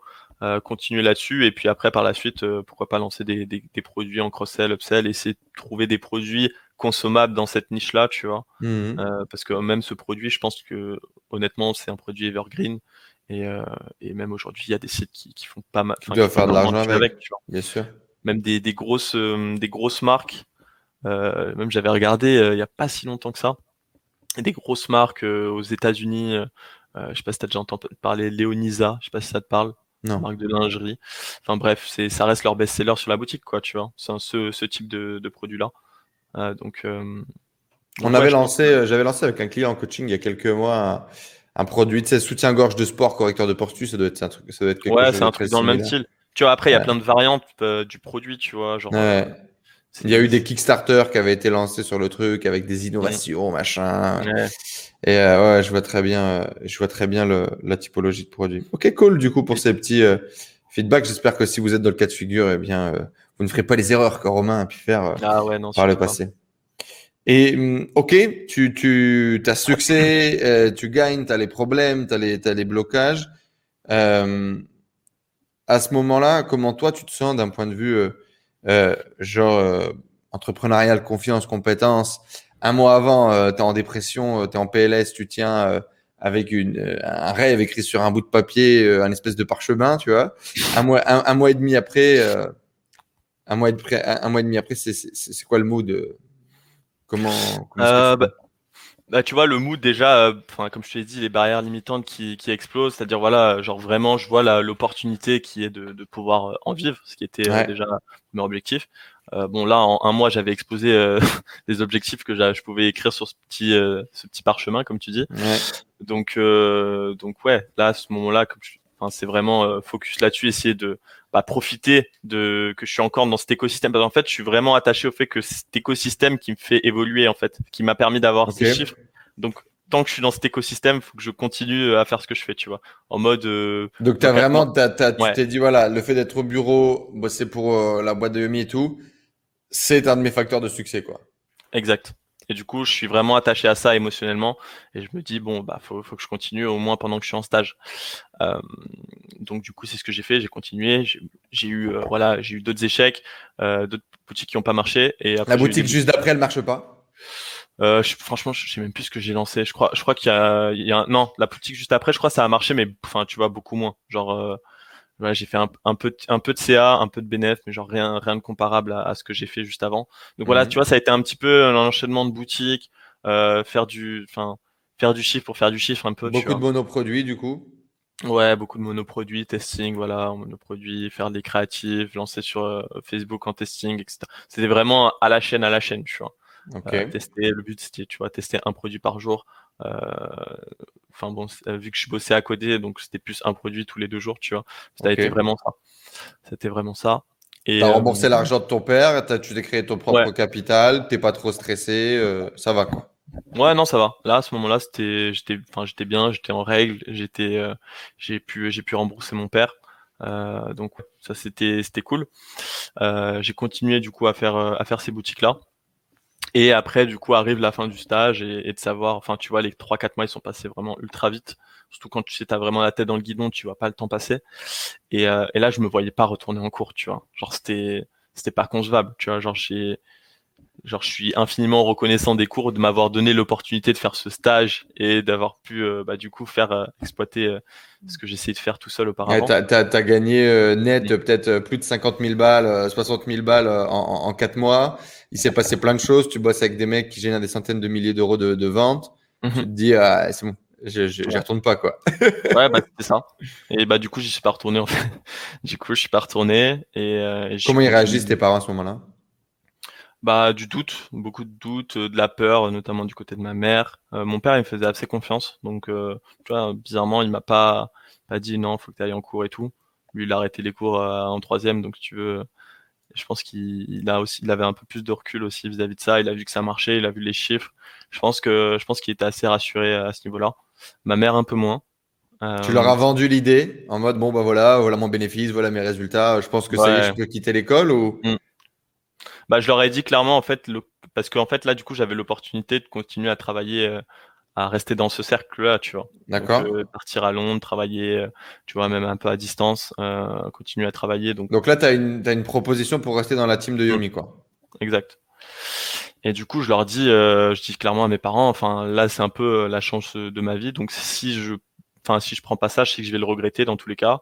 continuer là-dessus et puis après par la suite pourquoi pas lancer des, des, des produits en cross-sell, upsell, essayer de trouver des produits consommable dans cette niche-là, tu vois. Mmh euh, parce que même ce produit, je pense que honnêtement, c'est un produit evergreen. Et, euh, et même aujourd'hui, il y a des sites qui, qui font pas mal. Tu dois faire de l'argent avec, tu vois. bien sûr. Même des, des grosses, euh, des grosses marques. Euh, même j'avais regardé il y a pas si longtemps que ça. Des grosses marques aux États-Unis. je sais pas si tu as déjà entendu parler Leonisa. Je sais pas si ça te parle. Non. Marque de lingerie. Enfin bref, c'est ça reste leur best-seller sur la boutique, quoi, tu vois. C'est ce, ce type de, de produit-là. Euh, donc, euh, on avait lancé, euh, j'avais lancé avec un client en coaching il y a quelques mois un, produit de soutien-gorge de sport, correcteur de posture, ça doit être un truc, ça doit être quelque ouais, c'est un truc dans le même style. Tu vois, après, il y a plein de variantes du produit, tu vois. Genre, il y a eu des Kickstarter qui avaient été lancés sur le truc avec des innovations, machin. Et ouais, je vois très bien, je vois très bien le, la typologie de produit. Ok, cool. Du coup, pour ces petits feedbacks, j'espère que si vous êtes dans le cas de figure, eh bien, vous ne ferez pas les erreurs que Romain a pu faire euh, ah par le passé. Et hum, ok, tu, tu as succès, euh, tu gagnes, tu as les problèmes, tu as les, as les blocages. Euh, à ce moment-là, comment toi tu te sens d'un point de vue euh, genre entrepreneurial, confiance, compétence? Un mois avant, tu es en dépression, tu es en PLS, tu tiens avec une, un rêve écrit sur un bout de papier, un espèce de parchemin, tu vois? Un mois, un mois et demi après un mois, et, un mois et demi après, c'est quoi le mood Comment, euh, bah, tu vois, le mood déjà, euh, enfin comme je te l'ai dit, les barrières limitantes qui, qui explosent, c'est-à-dire voilà, genre vraiment, je vois l'opportunité qui est de, de, pouvoir euh, en vivre, ce qui était euh, déjà mon objectif. Euh, bon là, en un mois, j'avais exposé les objectifs que je pouvais écrire sur ce petit, ce petit parchemin, comme tu dis. Ouais. Donc, donc ouais, là, à ce moment-là, comme enfin, c'est vraiment focus là-dessus, essayer de bah, profiter de que je suis encore dans cet écosystème. Parce qu'en fait, je suis vraiment attaché au fait que cet écosystème qui me fait évoluer, en fait, qui m'a permis d'avoir ces chiffres. Donc, tant que je suis dans cet écosystème, faut que je continue à faire ce que je fais, tu vois. En mode. Euh, Donc, t'as vraiment, t'as, t'as, tu t'es dit voilà, le fait d'être au bureau, bosser pour euh, la boîte de Yumi et tout, c'est un de mes facteurs de succès, quoi. Exact. Et du coup, je suis vraiment attaché à ça émotionnellement. Et je me dis, bon, bah, faut, faut que je continue au moins pendant que je suis en stage. Euh, donc, du coup, c'est ce que j'ai fait. J'ai continué. J'ai eu, euh, voilà, j'ai eu d'autres échecs, euh, d'autres boutiques qui n'ont pas marché. Et après, La boutique juste d'après, elle marche pas? Euh, je, franchement, je sais même plus ce que j'ai lancé. Je crois, je crois qu'il y a, il y a un, non, la boutique juste après, je crois que ça a marché, mais enfin, tu vois, beaucoup moins. Genre, euh, voilà, j'ai fait un, un, peu, un peu de CA, un peu de BNF, mais genre rien, rien de comparable à, à ce que j'ai fait juste avant. Donc voilà, mhm. tu vois, ça a été un petit peu un enchaînement de boutiques, euh, faire du, enfin, faire du chiffre pour faire du chiffre un peu. Beaucoup de monoproduits du coup. Ouais, beaucoup de monoproduits, testing, voilà, monoproduits, faire des créatifs, lancer sur euh, Facebook en testing, etc. C'était vraiment à la chaîne, à la chaîne, tu vois. Okay. Euh, tester, le but c'était, tu vois, tester un produit par jour. Euh, enfin bon, euh, vu que je bossais à coder, donc c'était plus un produit tous les deux jours, tu vois. Été vraiment ça. C'était vraiment ça. Et t'as remboursé l'argent de ton père, as, tu t'es créé ton propre capital, t'es pas trop stressé, ça va quoi. Ouais, non, ça va. Là, à ce moment-là, c'était, j'étais, enfin, j'étais bien, j'étais en règle, j'étais, j'ai pu, j'ai pu rembourser mon père. Euh, donc ça c'était c'était cool. Euh, j'ai continué du coup à faire à faire ces boutiques là. Et après, du coup, arrive la fin du stage et, de savoir, enfin, tu vois, les 3-4 mois, ils sont passés vraiment ultra vite. Surtout quand tu sais, t'as vraiment la tête dans le guidon, tu vois pas le temps passer. Et, euh, et là, je me voyais pas retourner en cours, tu vois. Genre, c'était, c'était pas concevable, tu vois. Genre, j'ai, genre je suis infiniment reconnaissant des cours de m'avoir donné l'opportunité de faire ce stage et d'avoir pu euh, bah, du coup faire euh, exploiter euh, ce que j'essayais de faire tout seul auparavant. Ouais, t'as, as, gagné net peut-être plus de 50 000 balles, 60 000 balles en, en 4 mois. Il s'est passé plein de choses. Tu bosses avec des mecs qui génèrent des centaines de milliers d'euros de, de ventes. Mhm. Tu te dis, ah, c'est bon, je, je, retourne pas quoi. ouais, bah c'est ça. Et bah du coup, j'y suis pas retourné en fait. du coup, je suis pas retourné. Et, et comment ils réagissent tes parents à ce moment-là? Bah du doute, beaucoup de doute, euh, de la peur, notamment du côté de ma mère. Euh, mon père, il me faisait assez confiance, donc euh, tu vois, bizarrement, il m'a pas pas dit non, faut que tu ailles en cours et tout. Lui, il a arrêté les cours en troisième, donc tu veux. Je pense qu'il a aussi, il avait un peu plus de recul aussi vis-à-vis de ça. Il a vu que ça marchait, il a vu les chiffres. Je pense que je pense qu'il était assez rassuré à ce niveau-là. Ma mère un peu moins. Tu leur as vendu l'idée en mode bon bah voilà voilà mon bénéfice voilà mes résultats je pense que ça y est je peux quitter l'école ou? Mm. bah je leur ai dit clairement en fait le... parce qu'en fait là du coup j'avais l'opportunité de continuer à travailler à rester dans ce cercle-là, tu vois. D'accord. Euh, partir à Londres, travailler, euh, tu vois, même un peu à distance, euh, continuer à travailler. Donc, donc là, tu as une, as une proposition pour rester dans la team de mm. Yomi, quoi. Exact. Et du coup, je leur dis, euh, je dis clairement à mes parents, enfin, là, c'est un peu la chance de ma vie. Donc, si je, enfin, si je prends pas ça, je sais que je vais le regretter dans tous les cas.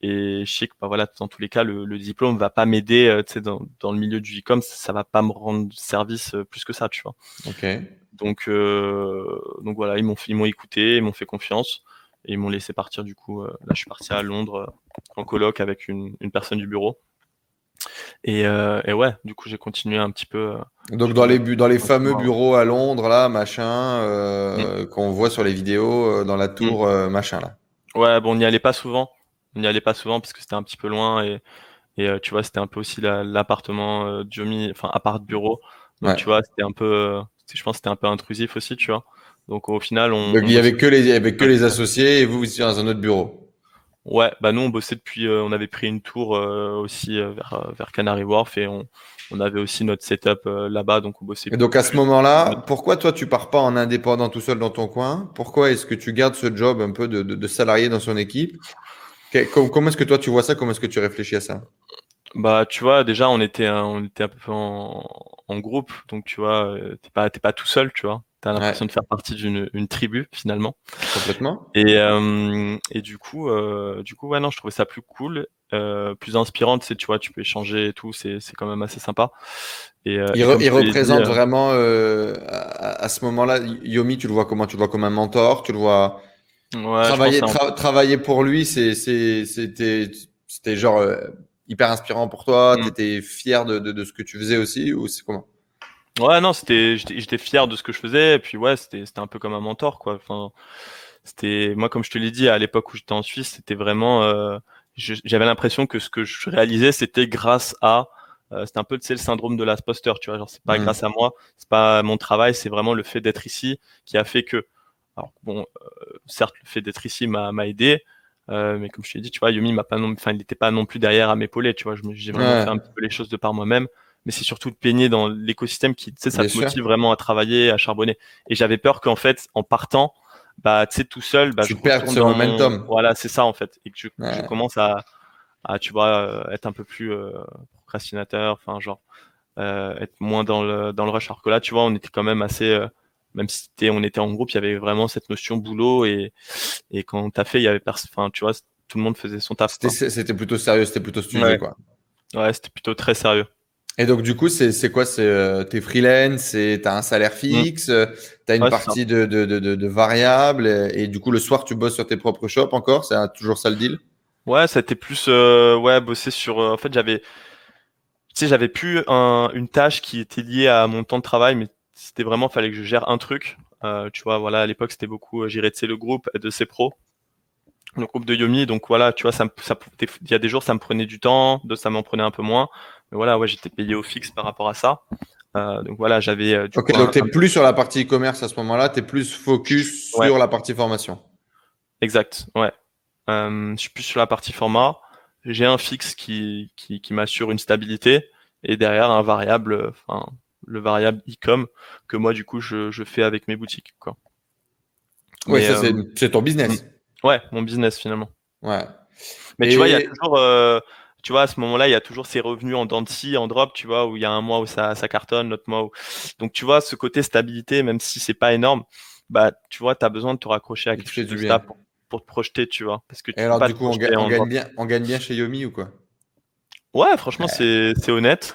Et je sais que, bah, voilà, dans tous les cas, le, le diplôme va pas m'aider, tu sais, dans, dans, le milieu du e-com, ça va pas me rendre service plus que ça, tu vois. Ok. Donc, euh, donc voilà, ils m'ont ils m'ont écouté, ils m'ont fait confiance et ils m'ont laissé partir. Du coup, euh, là, je suis parti à Londres euh, en colloque avec une, une personne du bureau. Et, euh, et, ouais, du coup, j'ai continué un petit peu. Donc dans les dans les fameux bureaux à Londres là, machin, euh, mm. qu'on voit sur les vidéos dans la tour, mm. machin là. Ouais, bon, on n'y allait pas souvent. On n'y allait pas souvent parce que c'était un petit peu loin et et tu vois, c'était un peu aussi l'appartement la, Jomi, enfin appart bureau. Donc tu vois, c'était un peu je pense que c'était un peu intrusif aussi, tu vois. Donc au final, on. Donc il y avait que les, que les associés et vous, vous étiez dans un autre bureau. Ouais, bah nous on bossait depuis, euh, on avait pris une tour euh, aussi euh, vers, vers Canary Wharf et on, on avait aussi notre setup là-bas, donc on bossait. Et donc à ce moment-là, pourquoi toi tu pars pas en indépendant tout seul dans ton coin? Pourquoi est-ce que tu gardes ce job un peu de, de, de salarié dans son équipe? Comment est-ce que toi tu vois ça? Comment est-ce que tu réfléchis à ça? Bah tu vois, déjà on était, on était un peu en, en groupe, donc tu vois, euh, t'es pas, t'es pas tout seul, tu vois. T'as l'impression de faire partie d'une une tribu finalement. Complètement. Et, euh, et du coup, euh, du coup, ouais, non, je trouvais ça plus cool, euh, plus inspirant. Tu sais, tu vois, tu peux échanger et tout, c'est, c'est quand même assez sympa. Et, euh, il, il représente euh, vraiment à, à, ce moment-là, Yomi, tu le vois comment? Tu le vois comme un mentor? Tu le vois ouais, travailler, tra travailler pour lui, c'est, c'est, c'était, c'était genre hyper inspirant pour toi mm. Tu étais fier de, de, de, ce que tu faisais aussi ou c'est comment? Ouais, non, c'était j'étais fier de ce que je faisais et puis ouais, c'était c'était un peu comme un mentor quoi. Enfin, c'était moi comme je te l'ai dit à l'époque où j'étais en Suisse, c'était vraiment euh, j'avais l'impression que ce que je réalisais c'était grâce à euh, c'était un peu tu sais, le syndrome de l'imposteur, tu vois, genre c'est pas mm. grâce à moi, c'est pas mon travail, c'est vraiment le fait d'être ici qui a fait que alors bon, euh, certes le fait d'être ici m'a m'a aidé, euh, mais comme je t'ai dit, tu vois, Yumi m'a pas non, enfin, il n'était pas non plus derrière à m'épauler, tu vois. J'ai vraiment fait un petit peu les choses de par moi-même, mais c'est surtout de peigner dans l'écosystème qui, tu sais, ça te motive vraiment à travailler, à charbonner. Et j'avais peur qu'en fait, en partant, bah, tu sais, tout seul, bah, tu je perds ce momentum. Voilà, c'est ça en fait, et que je, commence à, à, tu vois, euh, être un peu plus euh, procrastinateur, enfin, genre, euh, être moins dans le dans le rush. Alors que là, tu vois, on était quand même assez euh, même si on était en groupe, il y avait vraiment cette notion boulot et, et quand t'as fait, il y avait personne, enfin, tu vois, tout le monde faisait son taf. C'était plutôt sérieux, c'était plutôt studieux, ouais. quoi. Ouais, c'était plutôt très sérieux. Et donc, du coup, c'est quoi C'est euh, T'es freelance, t'as un salaire mm. fixe, mmh. t'as une ouais, partie de, de, de, de, variables, et, du coup, le soir, tu bosses sur tes propres shops encore C'est toujours ça le deal? Ouais, été plus, euh, ouais, bosser sur. Euh, en fait, j'avais, tu sais, j'avais plus un, une tâche qui était liée à mon temps de travail, mais c'était vraiment fallait que je gère un truc. Euh, tu vois, voilà, à l'époque c'était beaucoup euh, gérer le groupe de ses pros, le groupe de Yomi. Donc voilà, tu vois, ça, ça il y a des jours ça me prenait du temps, d'autres ça m'en prenait un peu moins. Mais voilà, ouais, j'étais payé au fixe par rapport à ça. Euh, donc voilà, j'avais. Euh, ok, donc t'es plus sur la partie e-commerce à ce moment-là, t'es plus focus ouais. sur la partie formation. Exact, ouais. Je suis plus sur la partie format. J'ai un fixe qui, qui, qui m'assure une stabilité et derrière un variable, enfin le variable e-com que moi du coup je, je fais avec mes boutiques quoi. Ouais, ça euh, c'est ton business. Ouais, mon business finalement. Ouais. Mais Et... tu vois, il y a toujours euh, tu vois, à ce moment-là, il y a toujours ces revenus en dents en drop, tu vois, où il y a un mois où ça, ça cartonne, l'autre mois où. Donc, tu vois, ce côté stabilité, même si c'est pas énorme, bah, tu vois, tu as besoin de te raccrocher à quelque chose de stable pour, pour, te projeter, tu vois. Parce que tu Et alors, du coup, on, gagne, on gagne bien, on gagne bien chez Yomi ou quoi? Ouais, franchement, ouais. c'est honnête.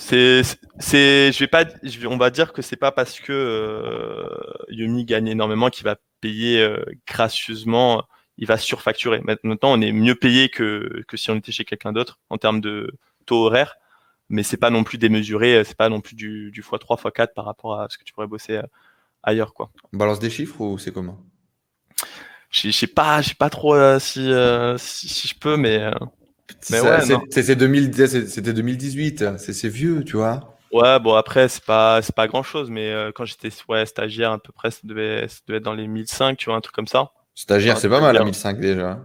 C'est, c'est, je vais pas, je vais, on va dire que c'est pas parce que euh, Yumi gagne énormément qu'il va payer euh, gracieusement, il va surfacturer. Maintenant, on est mieux payé que, que si on était chez quelqu'un d'autre en termes de taux horaire, mais c'est pas non plus démesuré, c'est pas non plus du, du x3, x4 par rapport à ce que tu pourrais bosser euh, ailleurs, quoi. On balance des chiffres ou c'est comment? Je sais pas, je sais pas trop euh, si, euh, si, si je peux, mais ouais, c'était 2018, c'est vieux, tu vois. Ouais, bon après c'est pas pas grand chose, mais euh, quand j'étais ouais stagiaire à peu près, ça devait ça devait être dans les 1005, tu vois, un truc comme ça. Stagiaire, Enfin, c'est pas mal à stagiaire. 1005 déjà.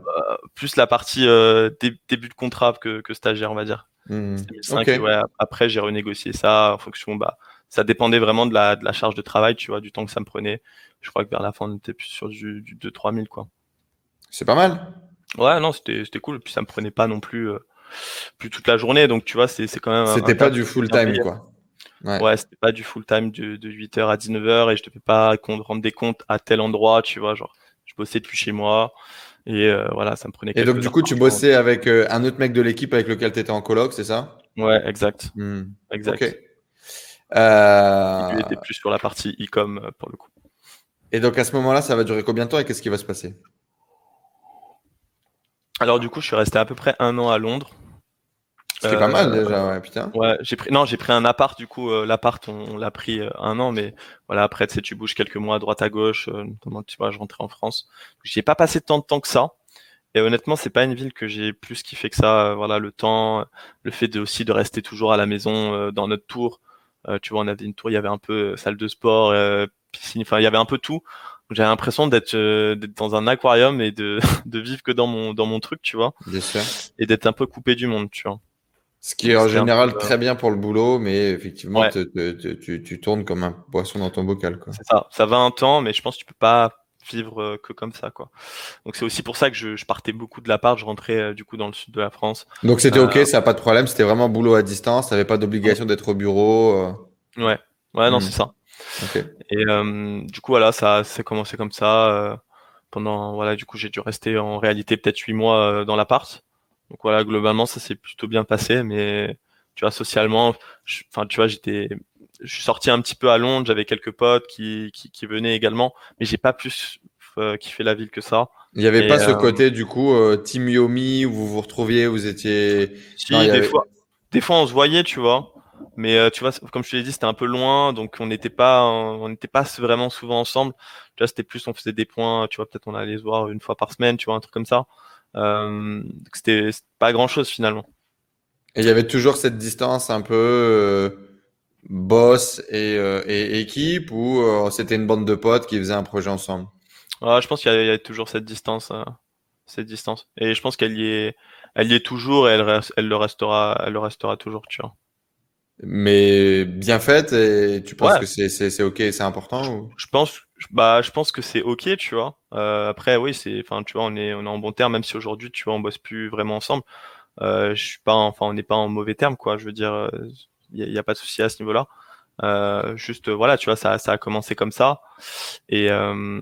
Plus la partie euh, dé- début de contrat que, que stagiaire, on va dire. C'était 1005, Ok. et ouais, après j'ai renégocié ça en fonction, bah ça dépendait vraiment de la de la charge de travail, tu vois, du temps que ça me prenait. Je crois que vers la fin on était plus sur du, du 2-3 000 quoi. C'est pas mal. Ouais, non, c'était cool. Puis ça me prenait pas non plus euh, plus toute la journée, donc tu vois, c'est quand même. C'était pas du full time payé. quoi. Ouais. Ouais, c'était pas du full time de, de 8h à 19h et je devais pas qu'on rendre des comptes à tel endroit, tu vois, genre je bossais depuis chez moi et euh, voilà, ça me prenait Et donc du coup, tu bossais avec euh, un autre mec de l'équipe avec lequel tu étais en coloc, c'est ça? Ouais, exact, Hmm. exact. Ok. Euh, Lui était plus sur la partie e-com pour le coup. Et donc à ce moment-là, ça va durer combien de temps et qu'est-ce qui va se passer? Alors du coup, je suis resté à peu près un an à Londres. Ce qui est Euh, pas mal déjà, ouais, putain. Ouais, j'ai pris non, j'ai pris un appart du coup. euh, L'appart, on, on l'a pris euh, un an, mais voilà, après tu sais, tu bouges quelques mois à droite à gauche. Notamment, tu vois, je rentrais en France. J'y ai pas passé tant de temps que ça. Et honnêtement, c'est pas une ville que j'ai plus kiffé que ça. Voilà, le temps, le fait de aussi de rester toujours à la maison dans notre tour. Tu vois, on avait une tour, il y avait un peu salle de sport, piscine, enfin, il y avait un peu tout. J'avais l'impression d'être euh, d'être dans un aquarium et de de vivre que dans mon dans mon truc, tu vois, Bien sûr. et d'être un peu coupé du monde, tu vois. Ce qui est en général peu, euh, très bien pour le boulot, mais effectivement, Ouais. te- te- te- tu, tu tournes comme un poisson dans ton bocal. Quoi. C'est ça, ça va un temps, mais je pense que tu peux pas vivre euh, que comme ça, quoi. Donc c'est aussi pour ça que je, je partais beaucoup de la part, je rentrais euh, du coup dans le sud de la France. Donc c'était Euh, ok, ça n'a pas de problème, c'était vraiment boulot à distance, tu n'avais pas d'obligation d'être au bureau. euh, Ouais, ouais, non, Hmm. c'est ça. Ok. Et euh, du coup, voilà, ça s'est commencé comme ça. euh, pendant, voilà, du coup, j'ai dû rester en réalité peut-être huit mois euh, dans l'appart. Donc voilà, globalement, ça s'est plutôt bien passé, mais tu vois, socialement, je- enfin, tu vois, j'étais, je suis sorti un petit peu à Londres, j'avais quelques potes qui, qui, qui venaient également, mais j'ai pas plus euh, kiffé la ville que ça. Il n'y avait Et, pas ce côté, du coup, euh, Team Yomi, où vous vous retrouviez, vous étiez. Si, Non, des avait- fois, des fois on se voyait, tu vois. Mais euh, tu vois, comme je te l'ai dit, c'était un peu loin, donc on n'était pas, on n'était pas vraiment souvent ensemble. Tu vois, c'était plus, on faisait des points, tu vois, peut-être on allait se voir une fois par semaine, tu vois, un truc comme ça. Euh, c'était pas grand-chose finalement. Et il y avait toujours cette distance un peu euh, boss et, euh, et équipe, ou euh, c'était une bande de potes qui faisaient un projet ensemble? Ouais, je pense qu'il y, a il y a toujours cette distance, cette distance. Et je pense qu'elle y est, elle y est toujours et elle le restera, elle le restera toujours, tu vois. Mais bien faite, et tu penses Ouais. que c'est c'est- c'est ok, c'est important ou... je pense bah je pense que c'est ok tu vois. Euh, après oui c'est enfin tu vois on est on est en bon terme même si aujourd'hui tu vois on bosse plus vraiment ensemble. Euh, je suis pas en- enfin on n'est pas en mauvais terme quoi. Je veux dire il y, a- pas de souci à ce niveau là euh, juste voilà tu vois ça ça a commencé comme ça. Et euh,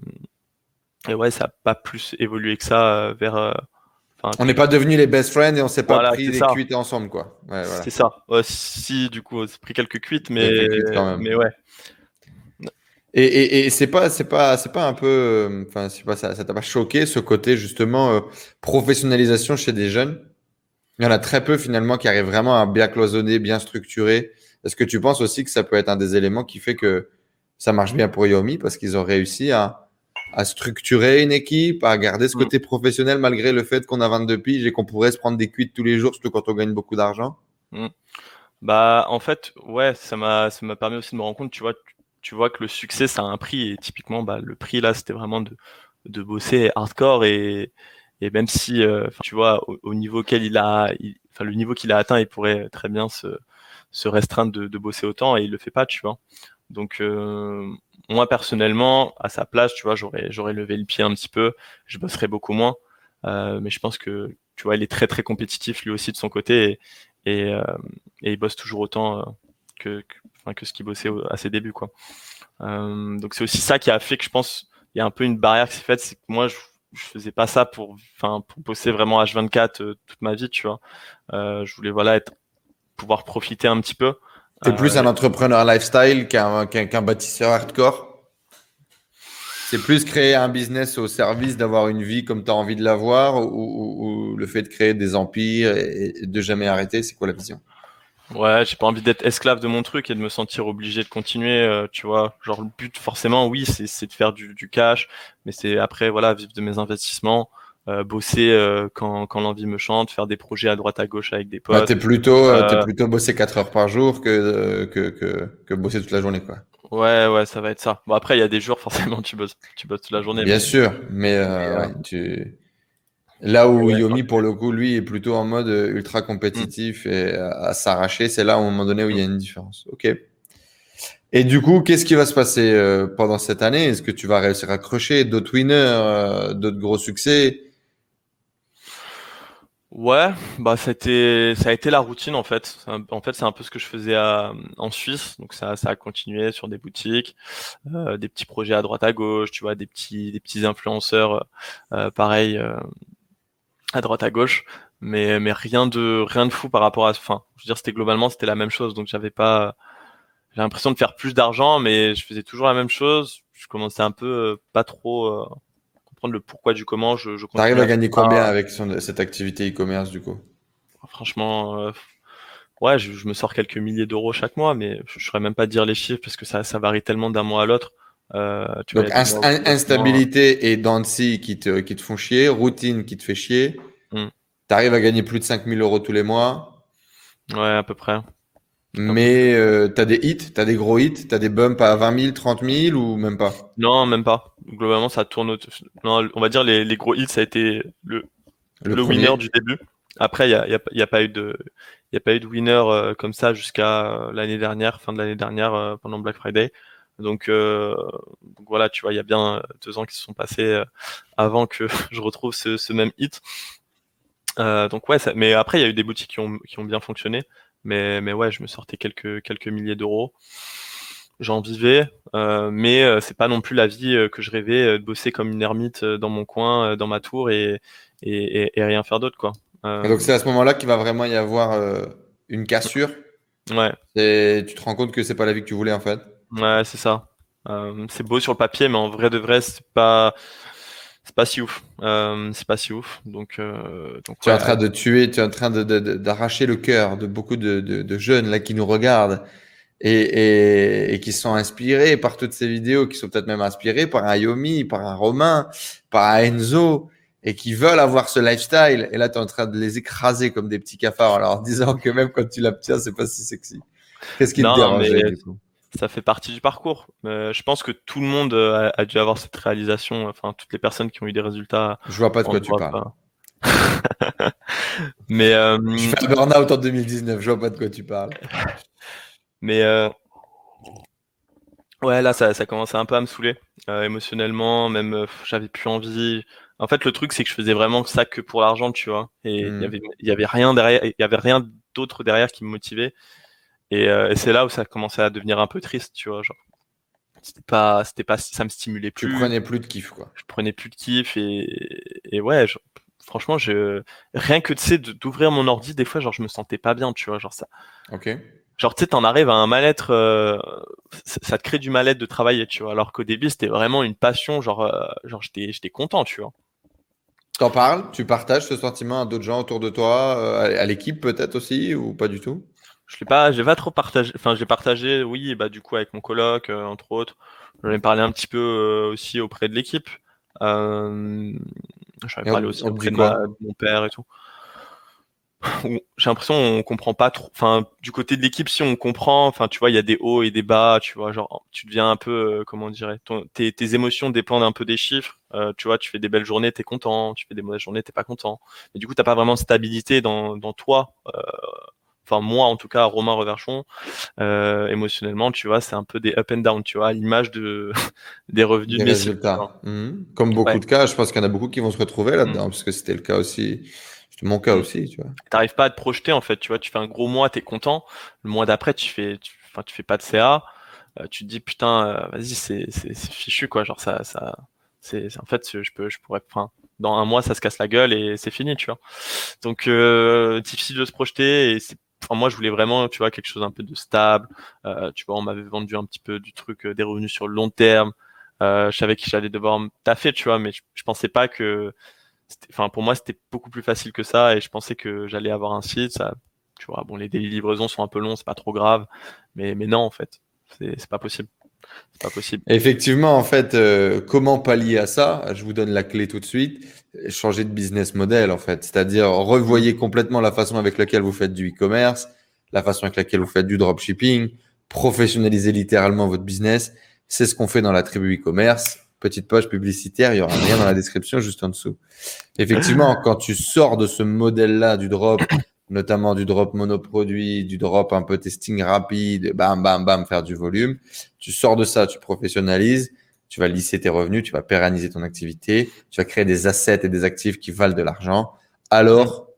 et ouais ça a pas plus évolué que ça euh, vers euh, enfin On n'est pas devenus les best friends et on s'est pas pris des cuites ensemble, quoi. Ouais, voilà. c'est ça Ouais, si du coup on s'est pris quelques cuites mais cuites quand même. mais ouais Et, et, et c'est pas, c'est pas, c'est pas un peu, euh, enfin, c'est pas ça, ça t'a pas choqué ce côté justement euh, professionnalisation chez des jeunes? Il y en a très peu finalement qui arrivent vraiment à bien cloisonner, bien structurer. Est-ce que tu penses aussi que ça peut être un des éléments qui fait que ça marche bien pour Yomi parce qu'ils ont réussi à, à structurer une équipe, à garder ce Mm. côté professionnel malgré le fait qu'on a 22 piges et qu'on pourrait se prendre des cuites tous les jours, surtout quand on gagne beaucoup d'argent? Bah, en fait, ouais, ça m'a, ça m'a permis aussi de me rendre compte, tu vois, tu, tu vois que le succès, ça a un prix, et typiquement, bah, le prix là, c'était vraiment de, de bosser hardcore et, et même si, euh, tu vois, au, au niveau auquel il a, enfin, le niveau qu'il a atteint, il pourrait très bien se, se restreindre de, de bosser autant et il le fait pas, tu vois. Donc, euh, moi, personnellement, à sa place, tu vois, j'aurais, j'aurais levé le pied un petit peu, je bosserais beaucoup moins, euh, mais je pense que, tu vois, il est très, très compétitif lui aussi de son côté et, euh, il bosse toujours autant euh, que, que, que ce qu'il bossait à ses débuts quoi. Donc c'est aussi ça qui a fait que je pense il y a un peu une barrière qui s'est faite, c'est que moi je, je faisais pas ça pour enfin pour bosser vraiment H24 euh, toute ma vie, tu vois. Je voulais voilà être pouvoir profiter un petit peu. T'es Euh, plus un entrepreneur lifestyle qu'un bâtisseur hardcore? C'est plus créer un business au service d'avoir une vie comme tu as envie de l'avoir ou, ou- ou le fait de créer des empires et, et de jamais arrêter. C'est quoi la vision? Ouais, j'ai pas envie d'être esclave de mon truc et de me sentir obligé de continuer, euh, tu vois. Genre le but forcément, oui, c'est c'est de faire du, du cash, mais c'est après voilà vivre de mes investissements. Euh, bosser euh, quand, quand l'envie me chante, faire des projets à droite à gauche avec des Bah, potes. t'es plutôt, euh, t'es Euh, plutôt bosser 4 heures par jour que, que, que, que bosser toute la journée, quoi. Ouais, ouais, ça va être ça. Bon, après, il y a des jours, forcément, tu bosses, tu bosses toute la journée. Bien mais- sûr, mais euh, mais, euh, ouais, tu... là où Ouais, Yomi, pour le coup, lui, est plutôt en mode euh, ultra compétitif et à, à s'arracher, c'est là, un moment donné, où il y a une différence. Ok. Et du coup, qu'est-ce qui va se passer euh, pendant cette année? Est-ce que tu vas réussir à crocher d'autres winners, euh, d'autres gros succès? Ouais, bah c'était ça a été la routine en fait. En fait, c'est un peu ce que je faisais à- en Suisse, donc ça ça a continué sur des boutiques, euh, des petits projets à droite à gauche, tu vois, des petits des petits influenceurs euh, pareil euh, à droite à gauche, mais mais rien de rien de fou par rapport à enfin, je veux dire c'était globalement c'était la même chose, donc j'avais pas j'ai l'impression de faire plus d'argent, mais je faisais toujours la même chose. Je commençais un peu euh, pas trop euh, comprendre le pourquoi du comment. Je, je T'arrives à gagner combien avec son- cette activité e-commerce, du coup? Franchement, euh, ouais, je, je me sors quelques milliers d'euros chaque mois, mais je ne saurais même pas dire les chiffres parce que ça, ça varie tellement d'un mois à l'autre. Euh, Donc, inst- mois instabilité et Dancy qui te, qui te font chier, routine qui te fait chier. Mm. T'arrives à gagner plus de 5000 euros tous les mois? Ouais, à peu près. Mais euh, t'as des hits, t'as des gros hits, t'as des bumps à 20 000, 30 000 ou même pas? Non, même pas. Globalement, ça tourne. au- Non, on va dire les, les gros hits, ça a été le, le, winner du début. Après, il y a, y a, il y a pas eu de, il y a pas eu de winner euh, comme ça jusqu'à euh, l'année dernière, fin de l'année dernière, euh, pendant Black Friday. Donc, euh, donc voilà, tu vois, il y a bien deux ans qui se sont passés avant que je retrouve ce, ce même hit. Euh, donc ouais, ça, mais après il y a eu des boutiques qui ont, qui ont bien fonctionné, mais mais ouais, je me sortais quelques quelques milliers d'euros. J'en vivais, euh, mais euh, c'est pas non plus la vie euh, que je rêvais de bosser comme une ermite dans mon coin, dans ma tour et et, et, et rien faire d'autre quoi. Euh, donc, c'est à ce moment-là qu'il va vraiment y avoir euh, une cassure. ouais, Et tu te rends compte que c'est pas la vie que tu voulais, en fait. ouais, c'est ça. C'est beau sur le papier, mais en vrai de vrai, c'est pas c'est pas si ouf. Euh, c'est pas si ouf. Donc euh, donc Tu es en train de tuer, tu es en train de, de- de- d'arracher le cœur de beaucoup de, de- de jeunes là qui nous regardent et, et, et qui sont inspirés par toutes ces vidéos, qui sont peut-être même inspirés par un Yomi, par un Romain, par un Enzo et qui veulent avoir ce lifestyle. Et là, tu es en train de les écraser comme des petits cafards en leur disant que même quand tu l'obtiens, c'est pas si sexy. Qu'est-ce qui te mais- du coup? Ça fait partie du parcours. Euh, je pense que tout le monde euh, a, a dû avoir cette réalisation. Enfin, toutes les personnes qui ont eu des résultats. Je vois pas de quoi tu parles. Mais euh, Je fais un burn-out en 2019, je vois pas de quoi tu parles. Mais euh, ouais, là, ça, ça commençait un peu à me saouler euh, émotionnellement, même euh, j'avais plus envie. En fait, le truc, c'est que je faisais vraiment ça que pour l'argent, tu vois. Et il Mhm. y avait, il y avait rien derrière, il y avait rien d'autre derrière qui me motivait. Et, euh, et c'est là où ça commençait à devenir un peu triste, tu vois. Genre, c'était pas, c'était pas, ça me stimulait Tu plus. prenais plus de kiff, quoi. je prenais plus de kiff et, et ouais, franchement, je, rien que tu sais, d'ouvrir mon ordi, des fois, genre, je me sentais pas bien, tu vois, genre ça. Ok. Genre, tu sais, t'en arrives à un mal-être, euh, ça, te crée du mal-être de travailler, tu vois. Alors qu'au début, c'était vraiment une passion, genre, euh, genre, j'étais, j'étais content, tu vois. T'en parles, tu partages ce sentiment à d'autres gens autour de toi, euh, à l'équipe peut-être aussi, ou pas du tout? Je l'ai pas, j'ai pas trop partagé, enfin, j'ai partagé, oui, bah, du coup, avec mon coloc, euh, entre autres. J'en ai parlé un petit peu euh, aussi auprès de l'équipe. Euh, j'en ai parlé aussi auprès de, ma- quoi de mon père et tout. J'ai l'impression on comprend pas trop. Enfin, du côté de l'équipe, si on comprend, enfin, tu vois, il y a des hauts et des bas. Tu vois, genre, tu deviens un peu, euh, comment on dirait, ton, tes, tes émotions dépendent un peu des chiffres. Euh, tu vois, tu fais des belles journées, t'es content. Tu fais des mauvaises journées, t'es pas content. Mais du coup, t'as pas vraiment de stabilité dans, dans toi. Euh, Enfin, moi, en tout cas, Romain Reverchon, euh, émotionnellement, tu vois, c'est un peu des up and down. Tu vois, à l'image de des revenus Des de Messi. résultats. Mhm. Comme beaucoup Ouais. de cas, je pense qu'il y en a beaucoup qui vont se retrouver là-dedans, parce que c'était le cas aussi. C'était mon cas Mm. aussi, tu vois. t'arrives pas à te projeter en fait tu vois tu fais un gros mois t'es content le mois d'après tu fais tu, enfin tu fais pas de CA euh, tu te dis putain euh, vas-y c'est c'est c'est fichu quoi genre ça ça c'est c'est- en fait je peux je pourrais enfin dans un mois ça se casse la gueule et c'est fini tu vois donc euh, difficile de se projeter et c'est enfin moi je voulais vraiment tu vois quelque chose un peu de stable. Euh, tu vois on m'avait vendu un petit peu du truc euh, des revenus sur le long terme. Euh, je savais que j'allais devoir taffer tu vois mais je, pensais pas que enfin pour moi c'était beaucoup plus facile que ça et je pensais que j'allais avoir un site. Ça tu vois bon les délais de livraison sont un peu longs c'est pas trop grave. Mais mais non en fait c'est pas possible Effectivement, en fait, euh, comment pallier à ça? Je vous donne la clé tout de suite. Changer de business model, en fait. C'est-à-dire, revoyez complètement la façon avec laquelle vous faites du e-commerce, la façon avec laquelle vous faites du dropshipping, professionnalisez littéralement votre business. C'est ce qu'on fait dans la tribu e-commerce. Petite poche publicitaire, il y aura rien dans la description juste en dessous. Effectivement, quand tu sors de ce modèle-là du drop, notamment du drop monoproduit, du drop un peu testing rapide, bam, bam, bam, faire du volume. Tu sors de ça, tu professionnalises, tu vas lisser tes revenus, tu vas pérenniser ton activité, tu vas créer des assets et des actifs qui valent de l'argent. Alors,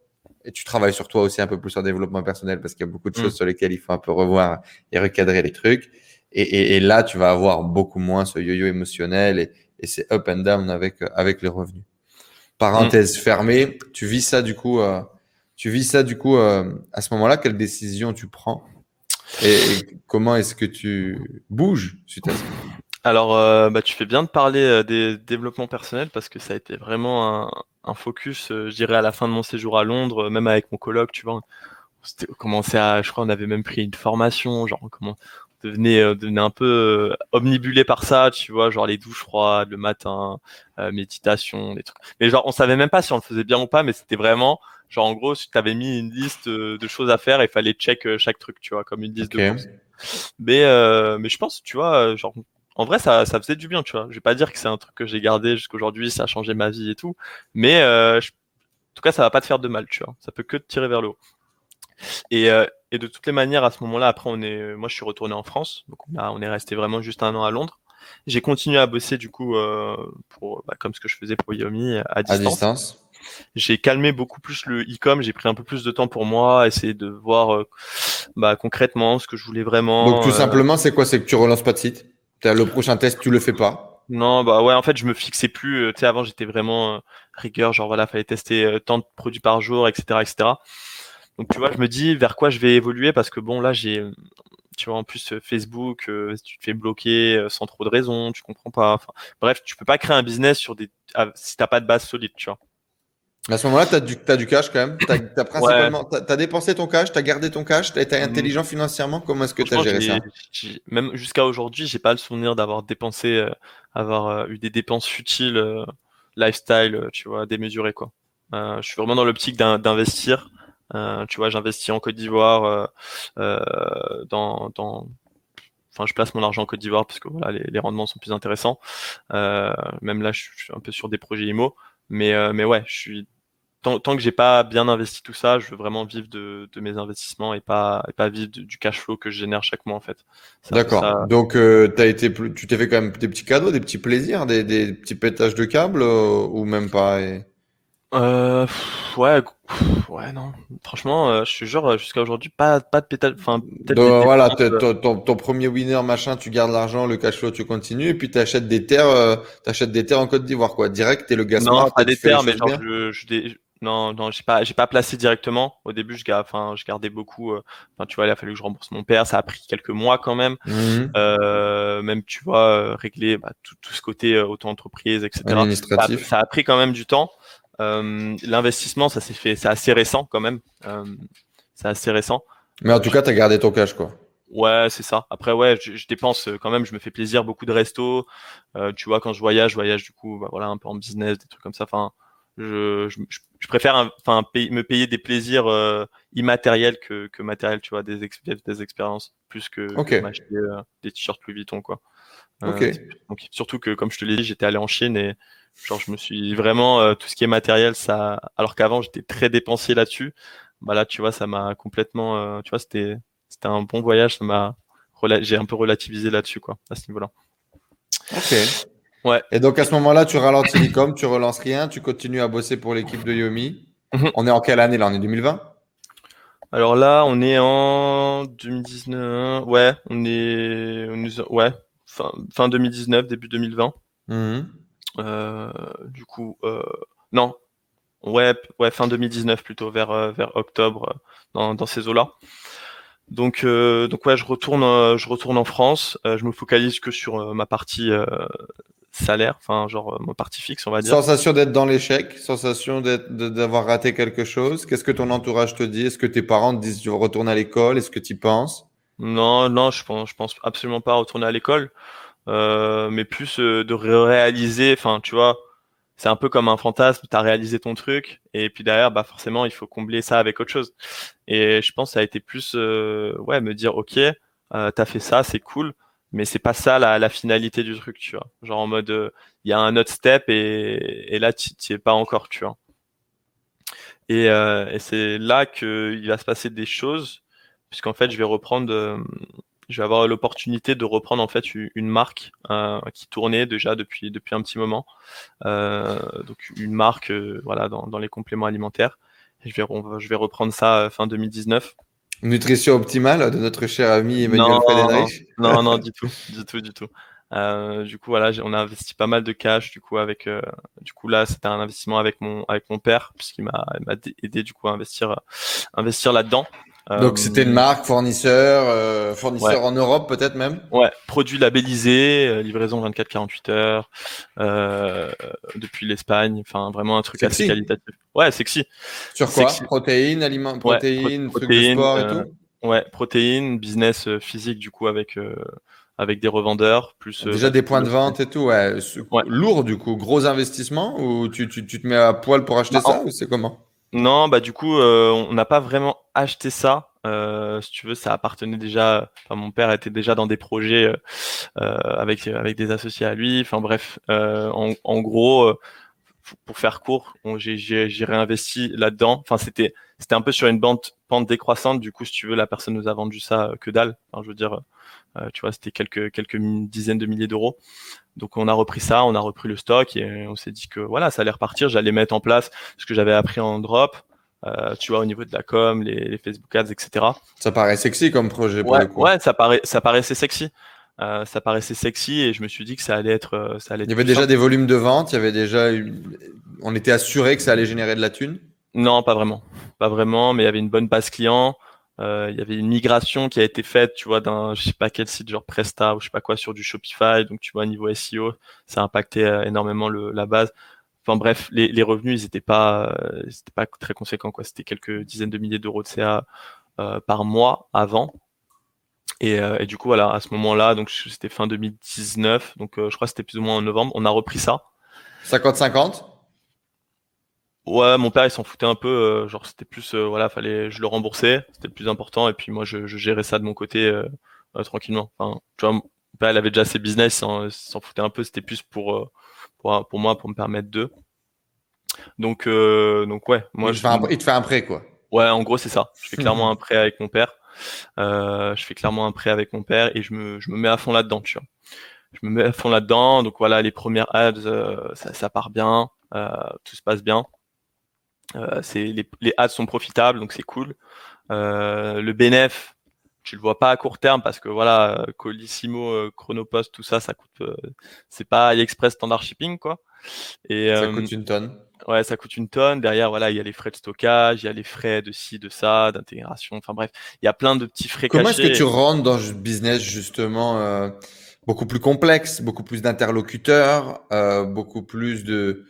et tu travailles sur toi aussi un peu plus sur développement personnel parce qu'il y a beaucoup de choses mm. sur lesquelles il faut un peu revoir et recadrer les trucs. Et, et, et là, tu vas avoir beaucoup moins ce yo-yo émotionnel et, et c'est up and down avec, avec les revenus. Parenthèse fermée, tu vis ça du coup. Euh, tu vis ça du coup euh, à ce moment-là, quelle décision tu prends et, comment est-ce que tu bouges suite à ça? Alors, euh, bah, tu fais bien de parler euh, des développements personnels parce que ça a été vraiment un, focus, je dirais, à la fin de mon séjour à Londres, même avec mon colloque, tu vois. On commençait à, je crois, on avait même pris une formation, genre comment devenait, devenait un peu omnibulé par ça, tu vois, genre les douches froides le matin, méditation, des trucs. Mais genre, on savait même pas si on le faisait bien ou pas, mais c'était vraiment Genre, en gros, si tu avais mis une liste euh, de choses à faire, il fallait check euh, chaque truc, tu vois, comme une liste de courses. Mais, euh, mais je pense, tu vois, genre, en vrai, ça, ça faisait du bien, tu vois. Je vais pas dire que c'est un truc que j'ai gardé jusqu'aujourd'hui, ça a changé ma vie et tout. Mais, en tout cas, ça va pas te faire de mal, tu vois. Ça peut que te tirer vers le haut. Et, et de toutes les manières, à ce moment-là, après, on est, moi, je suis retourné en France. Donc, on, on est resté vraiment juste un an à Londres. J'ai continué à bosser, du coup, pour, bah, comme ce que je faisais pour Yomi à distance. À distance j'ai calmé beaucoup plus le e-com, j'ai pris un peu plus de temps pour moi, essayer de voir euh, bah, concrètement ce que je voulais vraiment. Donc tout euh, simplement, c'est quoi? C'est que tu relances pas de site? Le prochain test, tu le fais pas? Non, bah ouais, en fait, je me fixais plus. Euh, tu sais, avant, j'étais vraiment rigueur, genre voilà, fallait tester tant de produits par jour, etc., etc. Donc tu vois, je me dis vers quoi je vais évoluer? Parce que bon, là, j'ai tu vois en plus Facebook tu te fais bloquer sans trop de raison tu comprends pas enfin, bref tu peux pas créer un business sur des ah, si t'as pas de base solide tu vois à ce moment-là, tu as, as, du cash quand même. Tu as, principalement, as, dépensé ton cash, tu as gardé ton cash, tu été mm. intelligent financièrement. Comment est-ce que tu as géré ça Même jusqu'à aujourd'hui, j'ai pas le souvenir d'avoir dépensé, euh, avoir euh, eu des dépenses futiles, euh, lifestyle, tu vois, démesurées. Quoi. je suis vraiment dans l'optique d'investir. tu vois, j'investis en Côte d'Ivoire, dans, dans, enfin je place mon argent en Côte d'Ivoire parce que voilà les, les, rendements sont plus intéressants. Euh, même là, je suis un peu sur des projets IMO, mais euh, mais ouais, je suis tant, tant que j'ai pas bien investi tout ça, je veux vraiment vivre de, de mes investissements et pas et pas vivre du cash flow que je génère chaque mois en fait. D'accord. Donc euh, as été tu t'es fait quand même des petits cadeaux, des petits plaisirs, des, des petits pétages de câbles euh, ou même pas euh, ouais, ouais, non. Franchement, euh, je te jure, euh, jusqu'à aujourd'hui, pas, pas de pétale. Enfin, peut-être. voilà, ton, ton, ton, premier winner, machin, tu gardes l'argent, le cash flow, tu continues, et puis tu achètes des terres, euh, t'achètes des terres en Côte d'Ivoire, quoi. Direct, t'es le gaz. Non, pas des terres, mais genre, je, je, non, non, j'ai pas, j'ai pas placé directement. Au début, je, enfin, je gardais beaucoup. Enfin, tu vois, il a fallu que je rembourse mon père. Ça a pris quelques mois quand même. Mhm. Euh, même, tu vois, régler bah, tout, tout, ce côté auto-entreprise, etc. Ça, ça, a pris quand même du temps. Euh, l'investissement, ça s'est fait, c'est assez récent quand même. Euh, c'est assez récent. Mais en tout cas, tu as gardé ton cash, quoi. Ouais, c'est ça. Après, ouais, je, dépense euh, quand même, je me fais plaisir, beaucoup de restos. tu vois, quand je voyage, je voyage du coup, bah, voilà, un peu en business, des trucs comme ça. Enfin, je, je, je préfère, enfin, me payer des plaisirs immatériels que, que matériels, tu vois, des, des expériences, plus que, m'acheter des t-shirts Louis Vuitton, quoi. ok. Donc, surtout que, comme je te l'ai dit, j'étais allé en Chine et Genre, je me suis vraiment euh, tout ce qui est matériel, ça. Alors qu'avant, j'étais très dépensier là-dessus. Bah là, tu vois, ça m'a complètement. Euh, tu vois, c'était c'était un bon voyage. Ça m'a. J'ai un peu relativisé là-dessus, quoi, à ce niveau-là. Ok. Ouais. Et donc à ce moment-là, tu ralentis l'e-com, tu relances rien, tu continues à bosser pour l'équipe de Yomi. Mhm. On est en quelle année là? On est 2020 Alors là, on est en 2019. Ouais, on est, on est... ouais, fin, fin 2019, début 2020. Euh, du coup, euh, non, ouais, ouais, fin 2019 plutôt, vers, euh, vers octobre, dans, dans ces eaux-là. Donc, donc ouais, je retourne, je retourne en France. je me focalise que sur ma partie salaire, enfin genre ma partie fixe, on va dire. Sensation d'être dans l'échec, sensation d'avoir raté quelque chose. Qu'est-ce que ton entourage te dit? Est-ce que tes parents te disent tu retourner à l'école? Est-ce que tu y penses? Non, non, je pense, je pense absolument pas retourner à l'école, euh, mais plus euh, de réaliser. Enfin, tu vois, c'est un peu comme un fantasme. T'as réalisé ton truc, et puis derrière, bah forcément, il faut combler ça avec autre chose. Et je pense que ça a été plus, euh, ouais, me dire, ok, euh, t'as fait ça, c'est cool, mais c'est pas ça la, la, finalité du truc, tu vois. Genre en mode, euh, il y a un autre step et, et là, tu es pas encore, tu vois. Et, euh, et c'est là qu'il va se passer des choses puisqu'en fait, je vais reprendre, euh, je vais avoir l'opportunité de reprendre en fait une marque euh, qui tournait déjà depuis depuis un petit moment, euh, donc une marque voilà dans, dans, les compléments alimentaires. Je vais je vais reprendre ça fin 2019. Nutrition optimale de notre cher ami Emmanuel Fredenreich Non, non, non, du tout, du tout, du tout. Euh, du coup, voilà, on a investi pas mal de cash. Du coup, avec, euh, du coup là, c'était un investissement avec mon avec mon père puisqu'il m'a aidé du coup à investir investir là-dedans. Donc c'était une euh, marque fournisseur, euh, fournisseur en Europe peut-être même. Ouais, produit labellisé, euh, livraison 24-48 heures depuis l'Espagne. Enfin vraiment un truc assez qualitatif. Ouais, sexy. Sur quoi Protéines, aliments, protéines, trucs de sport et tout. Ouais, protéines, business physique du coup avec avec des revendeurs plus. Déjà des points de vente et tout. Ouais. Lourd du coup, gros investissement ou tu, tu, tu te mets à poil pour acheter bah, ça ou c'est comment? Non, bah du coup, euh, on n'a pas vraiment acheté ça. Euh, si tu veux, ça appartenait déjà. Mon père était déjà dans des projets euh, avec avec des associés à lui. Enfin bref, en, gros, pour faire court, j'ai réinvesti là-dedans. Enfin, c'était c'était un peu sur une pente pente décroissante. Du coup, si tu veux, la personne nous a vendu ça que dalle. Enfin, je veux dire, tu vois, c'était quelques quelques dizaines de milliers d'euros. Donc on a repris ça, on a repris le stock et on s'est dit que voilà, ça allait repartir. J'allais mettre en place ce que j'avais appris en drop, euh, tu vois, au niveau de la com, les, Facebook Ads, etc. Ça paraît sexy comme projet pour ouais, le coup. Ouais, ça paraît, ça paraissait sexy. Euh, ça paraissait sexy et je me suis dit que ça allait être, euh, ça allait. Il y avait déjà des volumes de vente, il y avait déjà, on était assuré que ça allait générer de la thune? Non, pas vraiment, pas vraiment, mais il y avait une bonne base client. Euh, il y avait une migration qui a été faite, tu vois, d'un je sais pas quel site genre Presta ou je sais pas quoi sur du Shopify. Donc tu vois, niveau SEO, ça a impacté euh, énormément le, la base. Enfin bref, les, les revenus ils étaient pas, euh, c'était pas très conséquents quoi. C'était quelques dizaines de milliers d'euros de CA euh, par mois avant. Et, et, du coup voilà, à ce moment-là, donc c'était fin 2019, donc je crois que c'était plus ou moins en novembre, on a repris ça. 50-50 Ouais, mon père il s'en foutait un peu, euh, genre c'était plus euh, voilà, fallait je le remboursais, c'était le plus important et puis moi je, je gérais ça de mon côté euh, tranquillement. Enfin, tu vois, mon père il avait déjà ses business, il s'en foutait un peu, c'était plus pour, pour pour moi pour me permettre de. Donc donc ouais, moi il, je, te un, il te fait un prêt quoi. Ouais, en gros c'est ça. Je fais clairement un prêt avec mon père. je fais clairement un prêt avec mon père et je me je me mets à fond là-dedans, tu vois. Je me mets à fond là-dedans, donc voilà, les premières ads ça, ça part bien, tout se passe bien. Euh, c'est les, les, ads sont profitables, donc c'est cool. Euh, le bénéf, tu le vois pas à court terme parce que voilà, Colissimo, euh, Chronopost, tout ça, ça coûte, c'est pas AliExpress standard shipping quoi. Et ça coûte une tonne. Ouais, ça coûte une tonne. Derrière, voilà, il y a les frais de stockage, il y a les frais de ci, de ça, d'intégration. Enfin bref, il y a plein de petits frais Comment est-ce que tu rentres dans ce business justement euh, beaucoup plus complexe, beaucoup plus d'interlocuteurs, euh, beaucoup plus de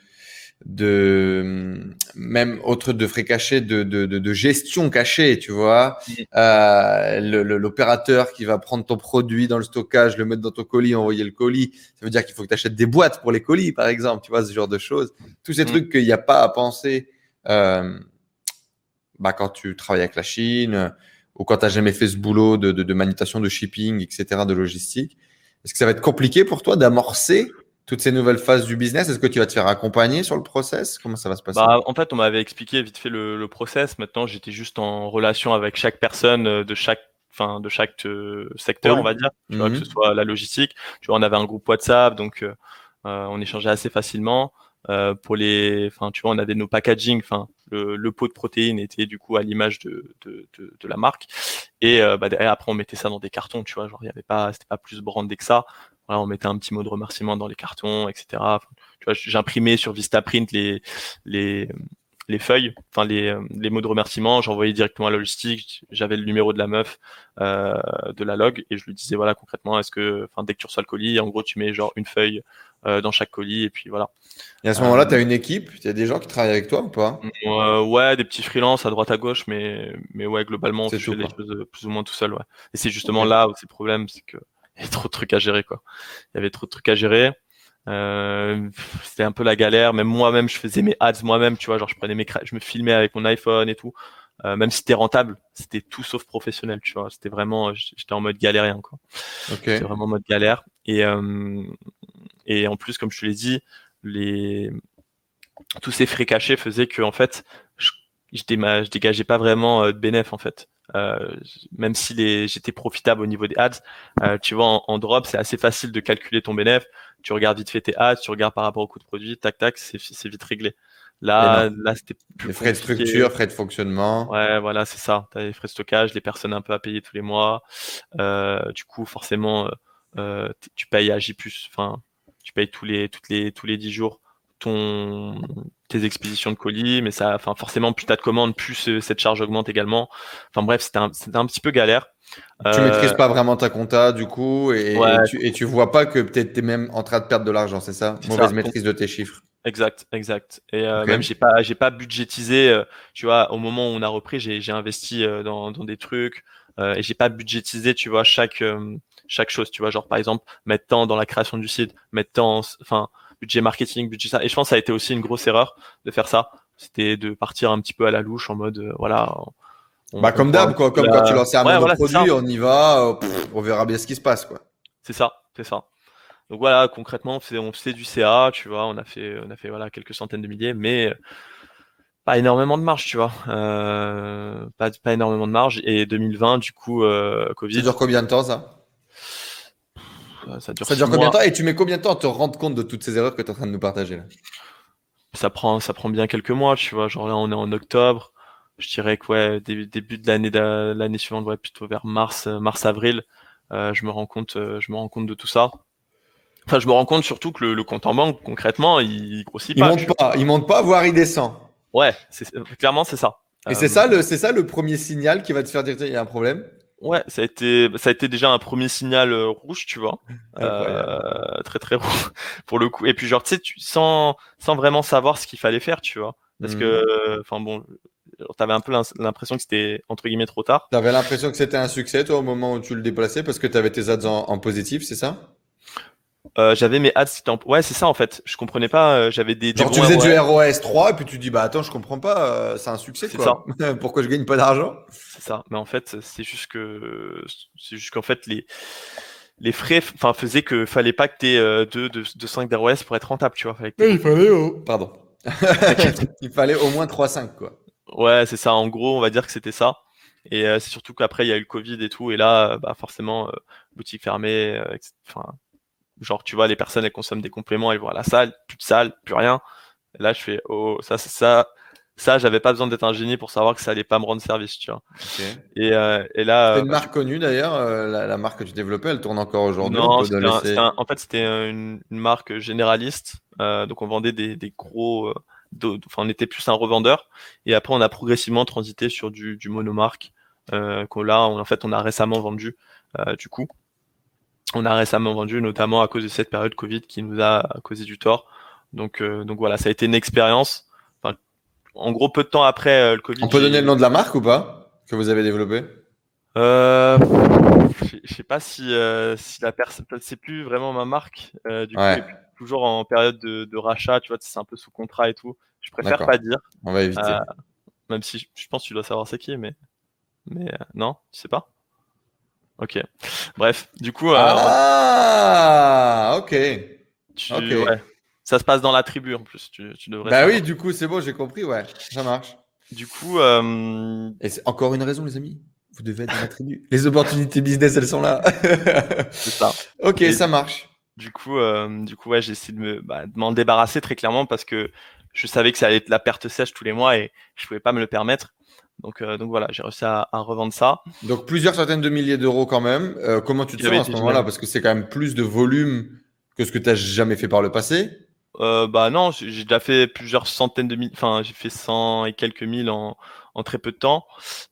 de même autre de frais cachés de, de, de, gestion cachée, tu vois. Euh, L'opérateur qui va prendre ton produit dans le stockage, le mettre dans ton colis, envoyer le colis, ça veut dire qu'il faut que tu achètes des boîtes pour les colis, par exemple, tu vois, ce genre de choses. Tous ces mm. trucs qu'il n'y a pas à penser euh, bah, quand tu travailles avec la Chine ou quand tu n'as jamais fait ce boulot de, de, de manutention, de shipping, etc., de logistique. Est-ce que ça va être compliqué pour toi d'amorcer toutes ces nouvelles phases du business Est-ce que tu vas te faire accompagner sur le process? Comment ça va se passer? Bah, En fait, on m'avait expliqué vite fait le, le process. Maintenant, j'étais juste en relation avec chaque personne euh, de chaque enfin de chaque euh, secteur, on va dire, tu vois, que ce mhm. soit la logistique. Tu vois, on avait un groupe WhatsApp, donc euh, on échangeait assez facilement. pour les, enfin, tu vois, on avait nos packaging, enfin, le, le, pot de protéines était du coup à l'image de, de, de, de, la marque. Et bah, derrière, après, on mettait ça dans des cartons, tu vois, genre il y avait pas, c'était pas plus brandé que ça on mettait un petit mot de remerciement dans les cartons, etc. tu vois, j'imprimais sur Vistaprint les les les feuilles, enfin les, les mots de remerciement, j'envoyais directement à la logistique, j'avais le numéro de la meuf euh, de la log et je lui disais voilà concrètement est-ce que enfin dès que tu reçois le colis, en gros tu mets genre une feuille euh, dans chaque colis et puis voilà. Et à ce moment-là, tu as une équipe, il y a des gens qui travaillent avec toi ou pas? Ouais, des petits freelances à droite à gauche, mais mais ouais globalement je fais les choses plus ou moins tout seul ouais. Et c'est justement là où c'est le problème, c'est que il y avait trop de trucs à gérer quoi. Il y avait trop de trucs à gérer. Euh, c'était un peu la galère. Même moi-même, je faisais mes ads moi-même, tu vois, genre je prenais mes, je me filmais avec mon iPhone et tout. Euh, même si c'était rentable, c'était tout sauf professionnel, tu vois. C'était vraiment, j'étais en mode galérien, quoi. C'était vraiment en mode galère. Et euh, et en plus, comme je te l'ai dit, les tous ces frais cachés faisaient que en fait, je, je, je dégageais pas vraiment euh, de bénéfice en fait. Euh, même si les, j'étais profitable au niveau des ads, euh, tu vois, en, en drop, c'est assez facile de calculer ton bénéfice tu regardes vite fait tes ads, tu regardes par rapport au coût de produit, tac tac, c'est vite réglé. Là, là c'était plus les frais de structure, frais de fonctionnement. Ouais, voilà, c'est ça. Tu as les frais de stockage, les personnes un peu à payer tous les mois. Euh, du coup, forcément, euh, tu payes à J+, enfin, tu payes tous les, toutes les, tous les 10 jours ton, tes expéditions de colis, mais ça, enfin, forcément, plus tu as de commandes, plus euh, cette charge augmente également. Enfin, bref, c'était un, un petit peu galère. Tu euh, maîtrises pas vraiment ta compta du coup et, et, tu, vois pas que peut-être tu es même en train de perdre de l'argent, c'est ça? Mauvaise maîtrise de tes chiffres. Exact, exact. Et euh, même j'ai pas j'ai pas budgétisé, euh, tu vois, au moment où on a repris, j'ai investi dans, dans des trucs et j'ai pas budgétisé, tu vois, chaque chaque chose, tu vois, genre par exemple, mettre temps dans la création du site, mettre temps enfin budget marketing, budget ça. Et je pense que ça a été aussi une grosse erreur de faire ça. C'était de partir un petit peu à la louche en mode voilà, bah, comme d'hab, quoi. Comme quand tu lances un nouveau produit, on y va, euh, on verra bien ce qui se passe, quoi. C'est ça, c'est ça. Donc voilà, concrètement, on fait du CA, tu vois, on a fait, on a fait voilà quelques centaines de milliers, mais pas énormément de marge, tu vois, euh, pas, pas énormément de marge. Et 2020, du coup, euh, Covid. Ça dure combien de temps ça? Ça dure, ça dure combien de temps Et tu mets combien de temps à te rendre compte de toutes ces erreurs que tu es en train de nous partager là? Ça prend, ça prend bien quelques mois, tu vois. Genre là, on est en octobre je dirais que ouais, début, de l'année l'année suivante, ouais, plutôt vers mars, euh, mars avril, euh, je me rends compte, euh, je me rends compte de tout ça. Enfin, je me rends compte surtout que le, compte en banque, concrètement, il grossit pas. Il monte pas, il monte pas, voire il descend. Ouais, clairement c'est ça. Et c'est ça le, c'est ça le premier signal qui va te faire dire qu'il y a un problème? Ouais, ça a été, ça a été déjà un premier signal rouge, tu vois, euh, très très rouge pour le coup. Et puis genre, tu sais, tu sans, sans vraiment savoir ce qu'il fallait faire, tu vois, parce mmh. que, enfin bon, T'avais un peu l'impression que c'était entre guillemets trop tard. T'avais l'impression que c'était un succès toi au moment où tu le déplaçais parce que t'avais tes ads en, positif, c'est ça? Euh, j'avais mes ads en... ouais c'est ça en fait je comprenais pas euh, j'avais des, genre tu faisais du ROS 3 et puis tu dis bah attends je comprends pas euh, c'est un succès quoi ça. pourquoi je gagne pas d'argent? C'est ça mais en fait c'est juste que c'est juste qu'en fait les les frais enfin faisaient que fallait pas que tu aies 2 de, de 5 d'ROS pour être rentable tu vois il fallait oh. pardon il fallait au moins 3 5 quoi Ouais, c'est ça. En gros, on va dire que c'était ça. Et euh, c'est surtout qu'après, il y a eu le Covid et tout. Et là, bah, forcément, euh, boutique fermée. Euh, enfin, genre, tu vois, les personnes, elles consomment des compléments, elles vont à la salle, plus de salle, plus rien. Et là, je fais, oh, ça, ça, ça, j'avais pas besoin d'être un génie pour savoir que ça allait pas me rendre service, tu vois. Et, et là. C'est une marque connue d'ailleurs, la, marque que tu développais, elle tourne encore aujourd'hui. Non, en fait, c'était une, marque généraliste. donc, on vendait des, des gros enfin, on était plus un revendeur. Et après, on a progressivement transité sur du, du monomarque. Euh, là, en fait, on a récemment vendu. Euh, du coup, on a récemment vendu, notamment à cause de cette période Covid qui nous a causé du tort. Donc, euh, donc voilà, ça a été une expérience. Enfin, en gros, peu de temps après euh, le Covid. On peut donner le nom de la marque ou pas que vous avez développé? Euh, je sais pas si, euh, si la personne, c'est plus vraiment ma marque. Euh, du coup, toujours en période de, de rachat, tu vois, c'est un peu sous contrat et tout. Je préfère pas dire. On va éviter. Même si je, pense que tu dois savoir c'est qui, mais, mais non, tu sais pas? Ok. Bref, du coup. Euh, ah, ok. ok. Ça se passe dans la tribu en plus. Tu, tu devrais. Bah oui, du coup, c'est bon, j'ai compris. Ouais, ça marche. Du coup. Euh... Et c'est encore une raison, les amis. Vous devez être dans la tribu. les opportunités business, elles sont là. c'est ça. Ok, ça marche. Du coup, euh, du coup, ouais, j'ai essayé de me, bah, de m'en débarrasser très clairement parce que je savais que ça allait être la perte sèche tous les mois et je pouvais pas me le permettre. Donc, euh, donc voilà, j'ai réussi à, à, revendre ça. Donc plusieurs centaines de milliers d'euros quand même. Euh, comment tu te sens à ce moment-là? Parce que c'est quand même plus de volume que ce que tu as jamais fait par le passé? euh, bah non, j'ai déjà fait plusieurs centaines de mille, enfin j'ai fait cent et quelques mille en, en très peu de temps.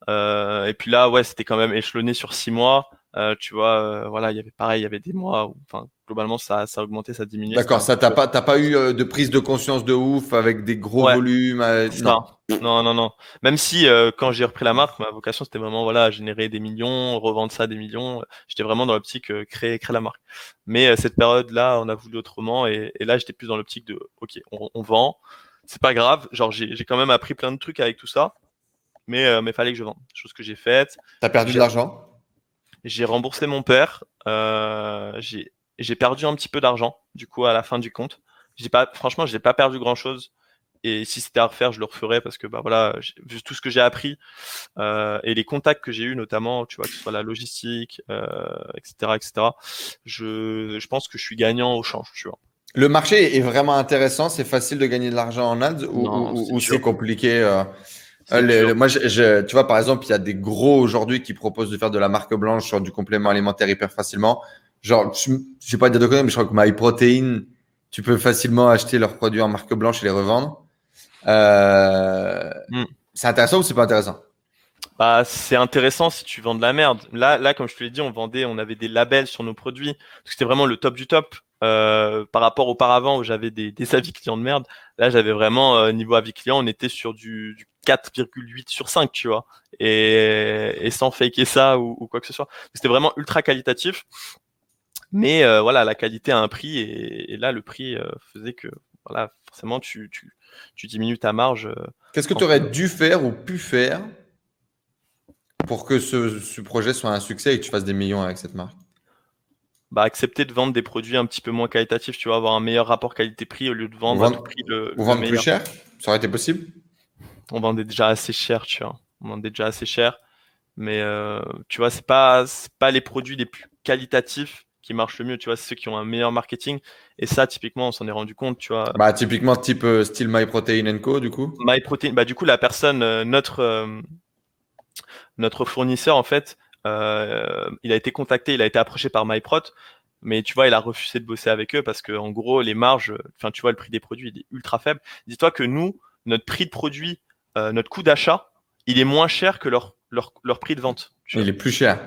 Euh, et puis là, ouais, c'était quand même échelonné sur six mois. Euh, tu vois, euh, voilà, il y avait pareil, il y avait des mois où, enfin, globalement, ça, ça a augmenté, ça a diminué. D'accord, ça t'as pas, t'as pas eu euh, de prise de conscience de ouf avec des gros volumes. non. non. non, non, Même si quand j'ai repris la marque, ma vocation c'était vraiment voilà, générer des millions, revendre ça des millions. J'étais vraiment dans l'optique créer, créer la marque. Mais cette période-là, on a voulu autrement, et, et là, j'étais plus dans l'optique de, ok, on, on vend, c'est pas grave. Genre, j'ai quand même appris plein de trucs avec tout ça, mais mais fallait que je vende. Chose que j'ai faite. T'as perdu de l'argent? J'ai remboursé mon père. Euh, j'ai perdu un petit peu d'argent, du coup, à la fin du compte. J'ai pas, franchement, j'ai pas perdu grand chose. Et si c'était à refaire, je le referais parce que, bah voilà, vu tout ce que j'ai appris euh, et les contacts que j'ai eu, notamment, tu vois, que ce soit la logistique, euh, etc., etc. Je, je pense que je suis gagnant au change, tu vois. Le marché est vraiment intéressant. C'est facile de gagner de l'argent en ads ou, ou c'est compliqué euh, euh, moi, je, tu vois, par exemple, il y a des gros aujourd'hui qui proposent de faire de la marque blanche sur du complément alimentaire hyper facilement. Genre, je sais pas dire de quoi, mais je crois que MyProtein, tu peux facilement acheter leurs produits en marque blanche et les revendre. Euh, hmm. C'est intéressant ou c'est pas intéressant? Bah, c'est intéressant si tu vends de la merde. Là, là, comme je te l'ai dit, on vendait, on avait des labels sur nos produits. C'était vraiment le top du top. Euh, par rapport auparavant où j'avais des, des, avis clients de merde, là j'avais vraiment euh, niveau avis client, on était sur du, du 4,8 sur 5, tu vois, et, et sans faker ça ou, ou, quoi que ce soit. C'était vraiment ultra qualitatif, mais euh, voilà, la qualité a un prix et, et là le prix euh, faisait que voilà, forcément tu, tu, tu diminues ta marge. Qu'est-ce que tu aurais dû faire ou pu faire pour que ce, ce projet soit un succès et que tu fasses des millions avec cette marque? Bah, accepter de vendre des produits un petit peu moins qualitatifs, tu vois, avoir un meilleur rapport qualité-prix au lieu de vendre, à prix le, ou vendre plus cher? Ça aurait été possible? On vendait déjà assez cher, tu vois. On vendait déjà assez cher. Mais euh, tu vois, c'est pas, pas les produits les plus qualitatifs qui marchent le mieux, tu vois, c'est ceux qui ont un meilleur marketing. Et ça, typiquement, on s'en est rendu compte, tu vois. Bah, typiquement, type euh, style MyProtein Co, du coup. MyProtein, bah, du coup, la personne, euh, notre, notre fournisseur, en fait, il a été contacté, il a été approché par MyProt, mais tu vois, il a refusé de bosser avec eux parce que en gros, les marges, enfin, tu vois, le prix des produits il est ultra faible. Dis-toi que nous, notre prix de produit, notre coût d'achat, il est moins cher que leur, leur, leur prix de vente. Il est plus cher.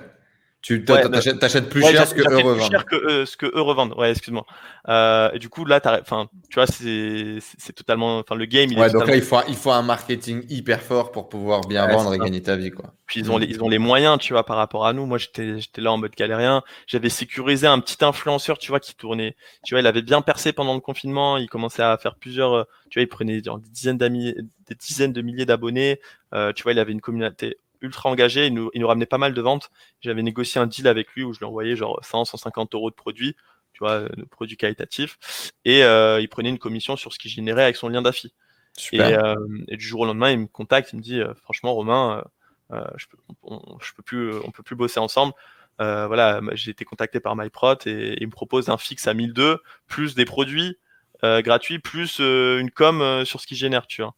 Tu t'achètes plus cher ce que eux revendent. cher que eux, ce que eux revendent. Ouais, excuse-moi. Euh, et du coup, là, enfin, tu vois, c'est totalement, enfin, le game. Il ouais, donc là, il faut, il faut un marketing hyper fort pour pouvoir bien vendre et gagner ta vie, quoi. Puis ils ont les, ils ont les moyens, tu vois, par rapport à nous. Moi, j'étais, j'étais là en mode galérien. J'avais sécurisé un petit influenceur, tu vois, qui tournait. Tu vois, il avait bien percé pendant le confinement. Il commençait à faire plusieurs, euh, tu vois, il prenait des dizaines d'amis, des dizaines de milliers d'abonnés. Euh, tu vois, il avait une communauté ultra engagé. Il nous, il nous ramenait pas mal de ventes. J'avais négocié un deal avec lui où je lui envoyais genre 100, 150 euros de produits, tu vois, de produits qualitatifs. Et euh, il prenait une commission sur ce qu'il générait avec son lien d'affi. Et, euh, et, du jour au lendemain, il me contacte, il me dit, euh, franchement, Romain, euh, euh, je peux, on, je peux plus, on peut plus bosser ensemble. voilà, j'ai été contacté par MyProt et, et, il me propose un fixe à 1002 plus des produits gratuits plus une com sur ce qu'il génère, tu vois.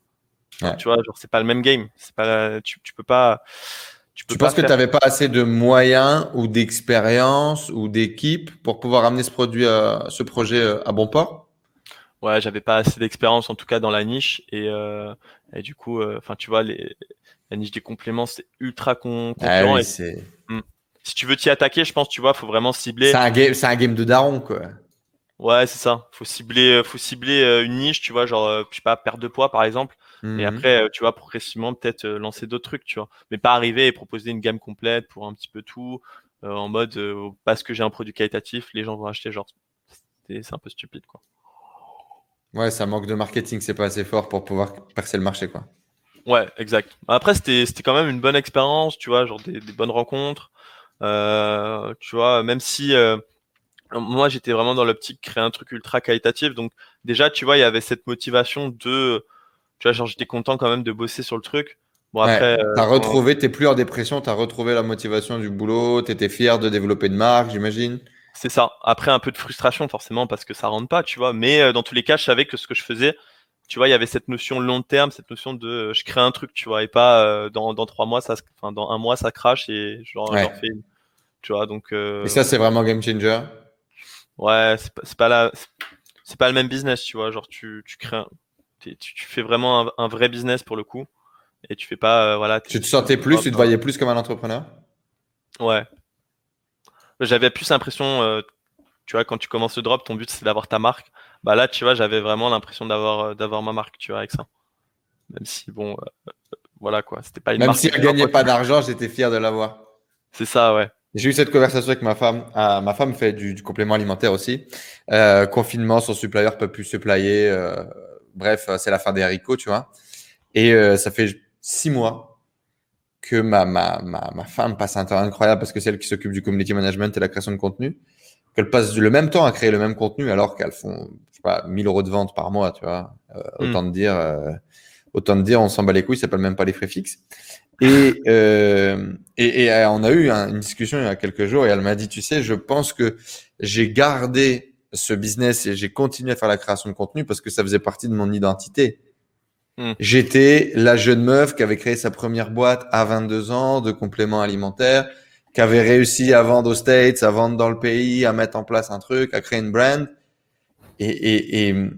Tu vois, genre c'est pas le même game. C'est pas, tu, tu peux pas. Tu, peux tu penses que tu n'avais pas assez de moyens ou d'expérience ou d'équipe pour pouvoir amener ce produit, à, ce projet euh, à bon port? Ouais, j'avais pas assez d'expérience en tout cas dans la niche et, euh, et du coup, euh, enfin tu vois, les, la niche des compléments c'est ultra con ah concurrent. Hmm. Si tu veux t'y attaquer, je pense, tu vois, faut vraiment cibler. C'est un game, c'est un game de daron quoi. Ouais, c'est ça. Faut cibler, faut cibler une niche, tu vois, genre, je sais pas, perte de poids par exemple. Et mmh après, euh, tu vois, progressivement, peut-être euh, lancer d'autres trucs, tu vois. Mais pas arriver et proposer une gamme complète pour un petit peu tout, euh, en mode, parce que j'ai un produit qualitatif, les gens vont acheter, genre, c'est un peu stupide, quoi. Ouais, ça manque de marketing, c'est pas assez fort pour pouvoir percer le marché, quoi. Ouais, exact. Après, c'était quand même une bonne expérience, tu vois, genre des, des bonnes rencontres. Euh, tu vois, même si moi j'étais vraiment dans l'optique créer un truc ultra qualitatif, donc déjà, tu vois, il y avait cette motivation de tu vois, genre, j'étais content quand même de bosser sur le truc. Bon, après. Euh, t'as retrouvé, t'es plus en dépression, t'as retrouvé la motivation du boulot, t'étais fier de développer une marque, j'imagine. C'est ça. Après, un peu de frustration, forcément, parce que ça rentre pas, tu vois. Mais euh, dans tous les cas, je savais que ce que je faisais, tu vois, il y avait cette notion long terme, cette notion de euh, je crée un truc, tu vois, et pas dans, dans trois mois, ça, enfin, dans un mois, ça crache et genre, j'en fais une. Tu vois, donc. et ça, c'est vraiment game changer. Ouais, c'est pas, pas là c'est pas le même business, tu vois. Genre, tu, tu crées, tu, tu, fais vraiment un, vrai business pour le coup, et tu fais pas, euh, voilà. Tu te sentais plus, tu te voyais plus comme un entrepreneur? Ouais. J'avais plus l'impression, euh, tu vois, quand tu commences le drop, ton but c'est d'avoir ta marque. Bah là, tu vois, j'avais vraiment l'impression d'avoir euh, d'avoir ma marque, tu vois, avec ça. Même si bon, voilà quoi, c'était pas une Même si elle gagnait pas d'argent, j'étais fier de l'avoir. C'est ça, ouais. J'ai eu cette conversation avec ma femme. Ah, ma femme fait du, complément alimentaire aussi. Euh, confinement, son supplier peut plus supplier. Euh, bref, c'est la fin des haricots, tu vois. Et euh, ça fait six mois que ma, ma, ma, ma femme passe un temps incroyable parce que c'est elle qui s'occupe du community management et la création de contenu. Qu'elle passe le même temps à créer le même contenu alors qu'elles font, je sais pas, 1000 euros de vente par mois, tu vois. Euh, hmm. Autant de dire, euh, autant de dire, on s'en bat les couilles, ça s'appelle même pas les frais fixes. Et, euh, et, et, euh, on a eu une discussion il y a quelques jours et elle m'a dit, tu sais, je pense que j'ai gardé ce business et j'ai continué à faire la création de contenu parce que ça faisait partie de mon identité. Hmm. J'étais la jeune meuf qui avait créé sa première boîte à 22 ans de compléments alimentaires, qui avait réussi à vendre aux States, à vendre dans le pays, à mettre en place un truc, à créer une brand. Et, et, et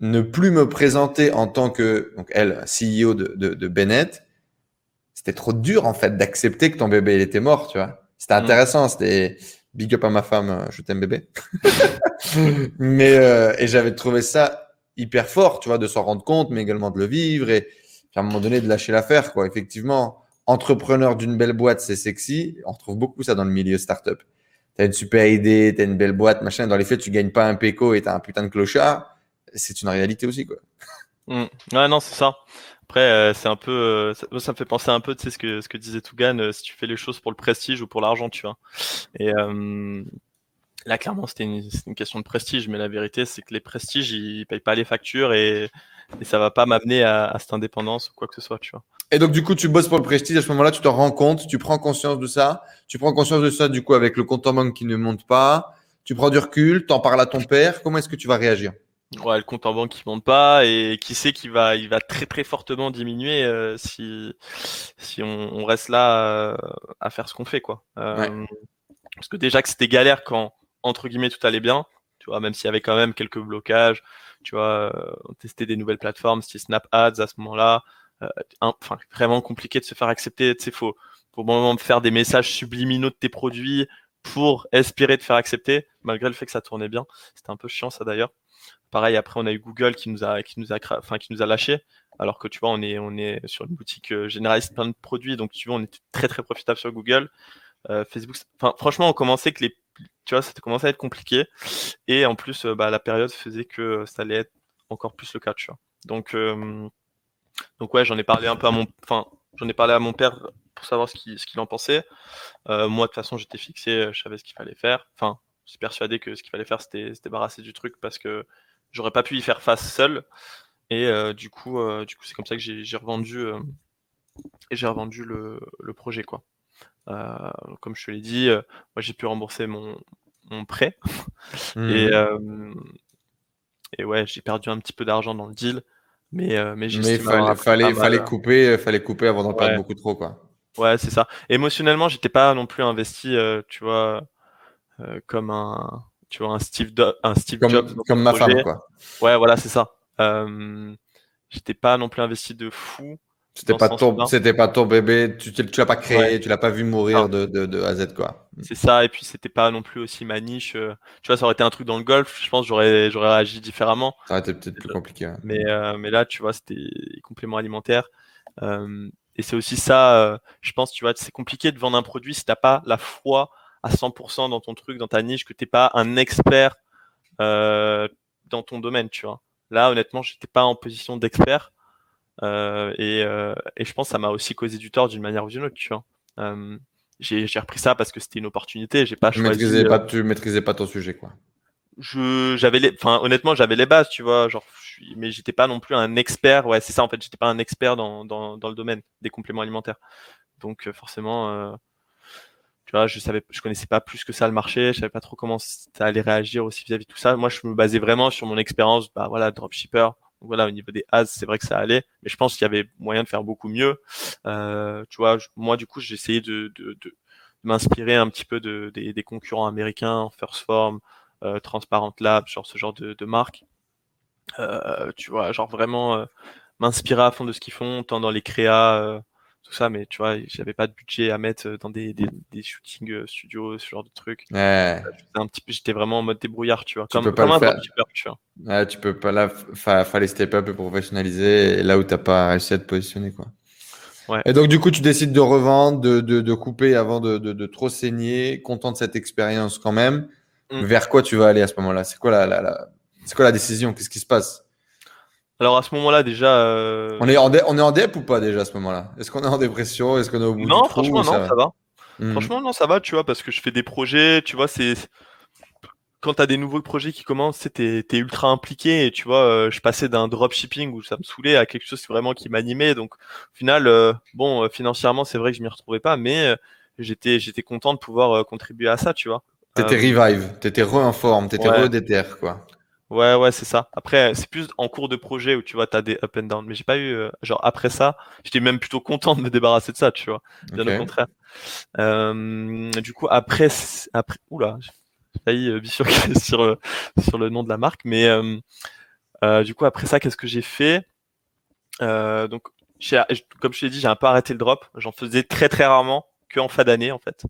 ne plus me présenter en tant que, donc elle, CEO de, de, de Bennett, c'était trop dur en fait d'accepter que ton bébé il était mort, tu vois. C'était mm. intéressant, c'était big up à ma femme, euh, je t'aime bébé. mais euh, et j'avais trouvé ça hyper fort, tu vois, de s'en rendre compte, mais également de le vivre et à un moment donné de lâcher l'affaire, quoi. Effectivement, entrepreneur d'une belle boîte, c'est sexy. On retrouve beaucoup ça dans le milieu startup. T'as une super idée, t'as une belle boîte, machin. Dans les faits, tu gagnes pas un péco et t'as un putain de clochard. C'est une réalité aussi, quoi. Mm. Ouais, non, c'est ça. Après, euh, c'est un peu, euh, ça, me fait penser un peu, tu sais, ce que ce que disait Tougan, euh, si tu fais les choses pour le prestige ou pour l'argent, tu vois. Et là, clairement, c'était une, une, question de prestige, mais la vérité, c'est que les prestiges, ils payent pas les factures et, et ça va pas m'amener à, à, cette indépendance ou quoi que ce soit, tu vois. Et donc, du coup, tu bosses pour le prestige. À ce moment-là, tu te rends compte, tu prends conscience de ça. Tu prends conscience de ça, du coup, avec le compte en banque qui ne monte pas. Tu prends du recul, t'en parles à ton père. Comment est-ce que tu vas réagir? Ouais, le compte en banque qui monte pas et qui sait qu'il va, il va très très fortement diminuer euh, si si on, on reste là euh, à faire ce qu'on fait quoi. Euh, parce que déjà que c'était galère quand entre guillemets tout allait bien, tu vois, même s'il y avait quand même quelques blocages, tu vois, on testait des nouvelles plateformes, style Snap Ads à ce moment-là, enfin vraiment compliqué de se faire accepter, tu sais, faut faut moment faire des messages subliminaux de tes produits pour espérer te faire accepter, malgré le fait que ça tournait bien. C'était un peu chiant ça d'ailleurs. Pareil, après, on a eu Google qui nous a, qui nous a, enfin, qui nous a lâché. Alors que tu vois, on est, on est sur une boutique euh, généraliste plein de produits, donc tu vois, on était très très profitable sur Google. Euh, Facebook, enfin, franchement, on commençait que les, tu vois, ça commençait à être compliqué. Et en plus, euh, bah, la période faisait que ça allait être encore plus le cas, tu vois. Donc, donc ouais, j'en ai parlé un peu à mon, enfin, j'en ai parlé à mon père pour savoir ce qu'il, ce qu'il en pensait. moi, de toute façon, j'étais fixé, je savais ce qu'il fallait faire. Enfin, je suis persuadé que ce qu'il fallait faire, c'était se débarrasser du truc parce que j'aurais pas pu y faire face seul. Et euh, du coup, euh, du coup, c'est comme ça que j'ai revendu euh, et j'ai revendu le, le, projet quoi. comme je te l'ai dit, moi j'ai pu rembourser mon, mon prêt et mmh. et ouais, j'ai perdu un petit peu d'argent dans le deal, mais mais, mais fallait fallait, fallait couper, fallait couper avant d'en perdre beaucoup trop quoi. Ouais, c'est ça. Émotionnellement, j'étais pas non plus investi, tu vois, comme un tu vois, un Steve, un Steve comme, Jobs. Comme ma femme, quoi. Ouais, voilà, c'est ça. Euh, j'étais pas non plus investi de fou. C'était pas ton, c'était pas ton bébé, tu, tu l'as pas créé, tu l'as pas vu mourir de, de, de, A à Z, quoi. C'est ça, et puis c'était pas non plus aussi ma niche. Euh, tu vois, ça aurait été un truc dans le golf, je pense, j'aurais, j'aurais réagi différemment. Ça aurait été peut-être plus compliqué. Mais, euh, mais là, tu vois, c'était complément alimentaire. Euh, et c'est aussi ça, je pense, tu vois, c'est compliqué de vendre un produit si t'as pas la foi à 100% dans ton truc, dans ta niche, que t'es pas un expert euh, dans ton domaine, tu vois. Là, honnêtement, j'étais pas en position d'expert. Euh, et, euh, et, je pense que ça m'a aussi causé du tort d'une manière ou d'une autre, tu vois. J'ai repris ça parce que c'était une opportunité. J'ai pas tu choisi. Maîtrisais pas, tu maîtrisais pas ton sujet, quoi. Je, j'avais les, enfin, honnêtement, j'avais les bases, tu vois, genre, mais j'étais pas non plus un expert. Ouais, c'est ça, en fait, j'étais pas un expert dans, dans, dans le domaine des compléments alimentaires. Donc, forcément, tu vois, je savais, je connaissais pas plus que ça le marché, je savais pas trop comment ça allait réagir aussi vis-à-vis de tout ça. Moi, je me basais vraiment sur mon expérience, bah voilà, dropshipper. voilà, au niveau des ads, c'est vrai que ça allait, mais je pense qu'il y avait moyen de faire beaucoup mieux. Euh, tu vois, moi, du coup, j'ai essayé de, de, de, m'inspirer un petit peu de, des, des, concurrents américains, First Form, Transparent Lab, genre ce genre de, de marque. tu vois, genre vraiment m'inspirer à fond de ce qu'ils font, tant dans les créas, tout ça, mais tu vois, j'avais pas de budget à mettre dans des, des, des shootings studios, ce genre de trucs. Ouais. Un petit peu, j'étais vraiment en mode débrouillard, tu vois, Tu comme, peux pas comme le un faire. tu vois. Ouais, tu peux pas là, fa- fallait step up et professionnaliser et là où t'as pas réussi à te positionner quoi. Ouais. Et donc du coup tu décides de revendre, de, de, de couper avant de, de, trop saigner, content de cette expérience quand même. Mm. Vers quoi tu vas aller à ce moment-là? C'est quoi la, la, quoi la décision? Qu'est-ce qui se passe? Alors à ce moment-là, déjà. euh, On est en on est en dep ou pas déjà à ce moment-là? Est-ce qu'on est en dépression? Est-ce qu'on est au bout Non, du franchement, non, va ça va. Hmm. Franchement, non, ça va, tu vois, parce que je fais des projets, tu vois, c'est. Quand t'as des nouveaux projets qui commencent, t'es t'es ultra impliqué et tu vois, euh, je passais d'un dropshipping où ça me saoulait à quelque chose vraiment qui m'animait. Donc, au final, euh, bon, euh, financièrement, c'est vrai que je m'y retrouvais pas, mais euh, j'étais j'étais content de pouvoir euh, contribuer à ça, tu vois. T'étais revive, t'étais re en forme, t'étais Ouais. re déter quoi. Ouais, ouais, c'est ça. Après, c'est plus en cours de projet où tu vois, t'as des up and down. Mais j'ai pas eu, euh, genre après ça, j'étais même plutôt content de me débarrasser de ça, tu vois. Bien au contraire. Euh, du coup, après, après, oula, j'ai failli euh, bifurquer sur, euh, sur le nom de la marque, mais euh, euh, du coup, après ça, qu'est-ce que j'ai fait? Euh, Donc, comme je t'ai dit, j'ai un peu arrêté le drop. J'en faisais très très rarement, que en fin d'année en fait,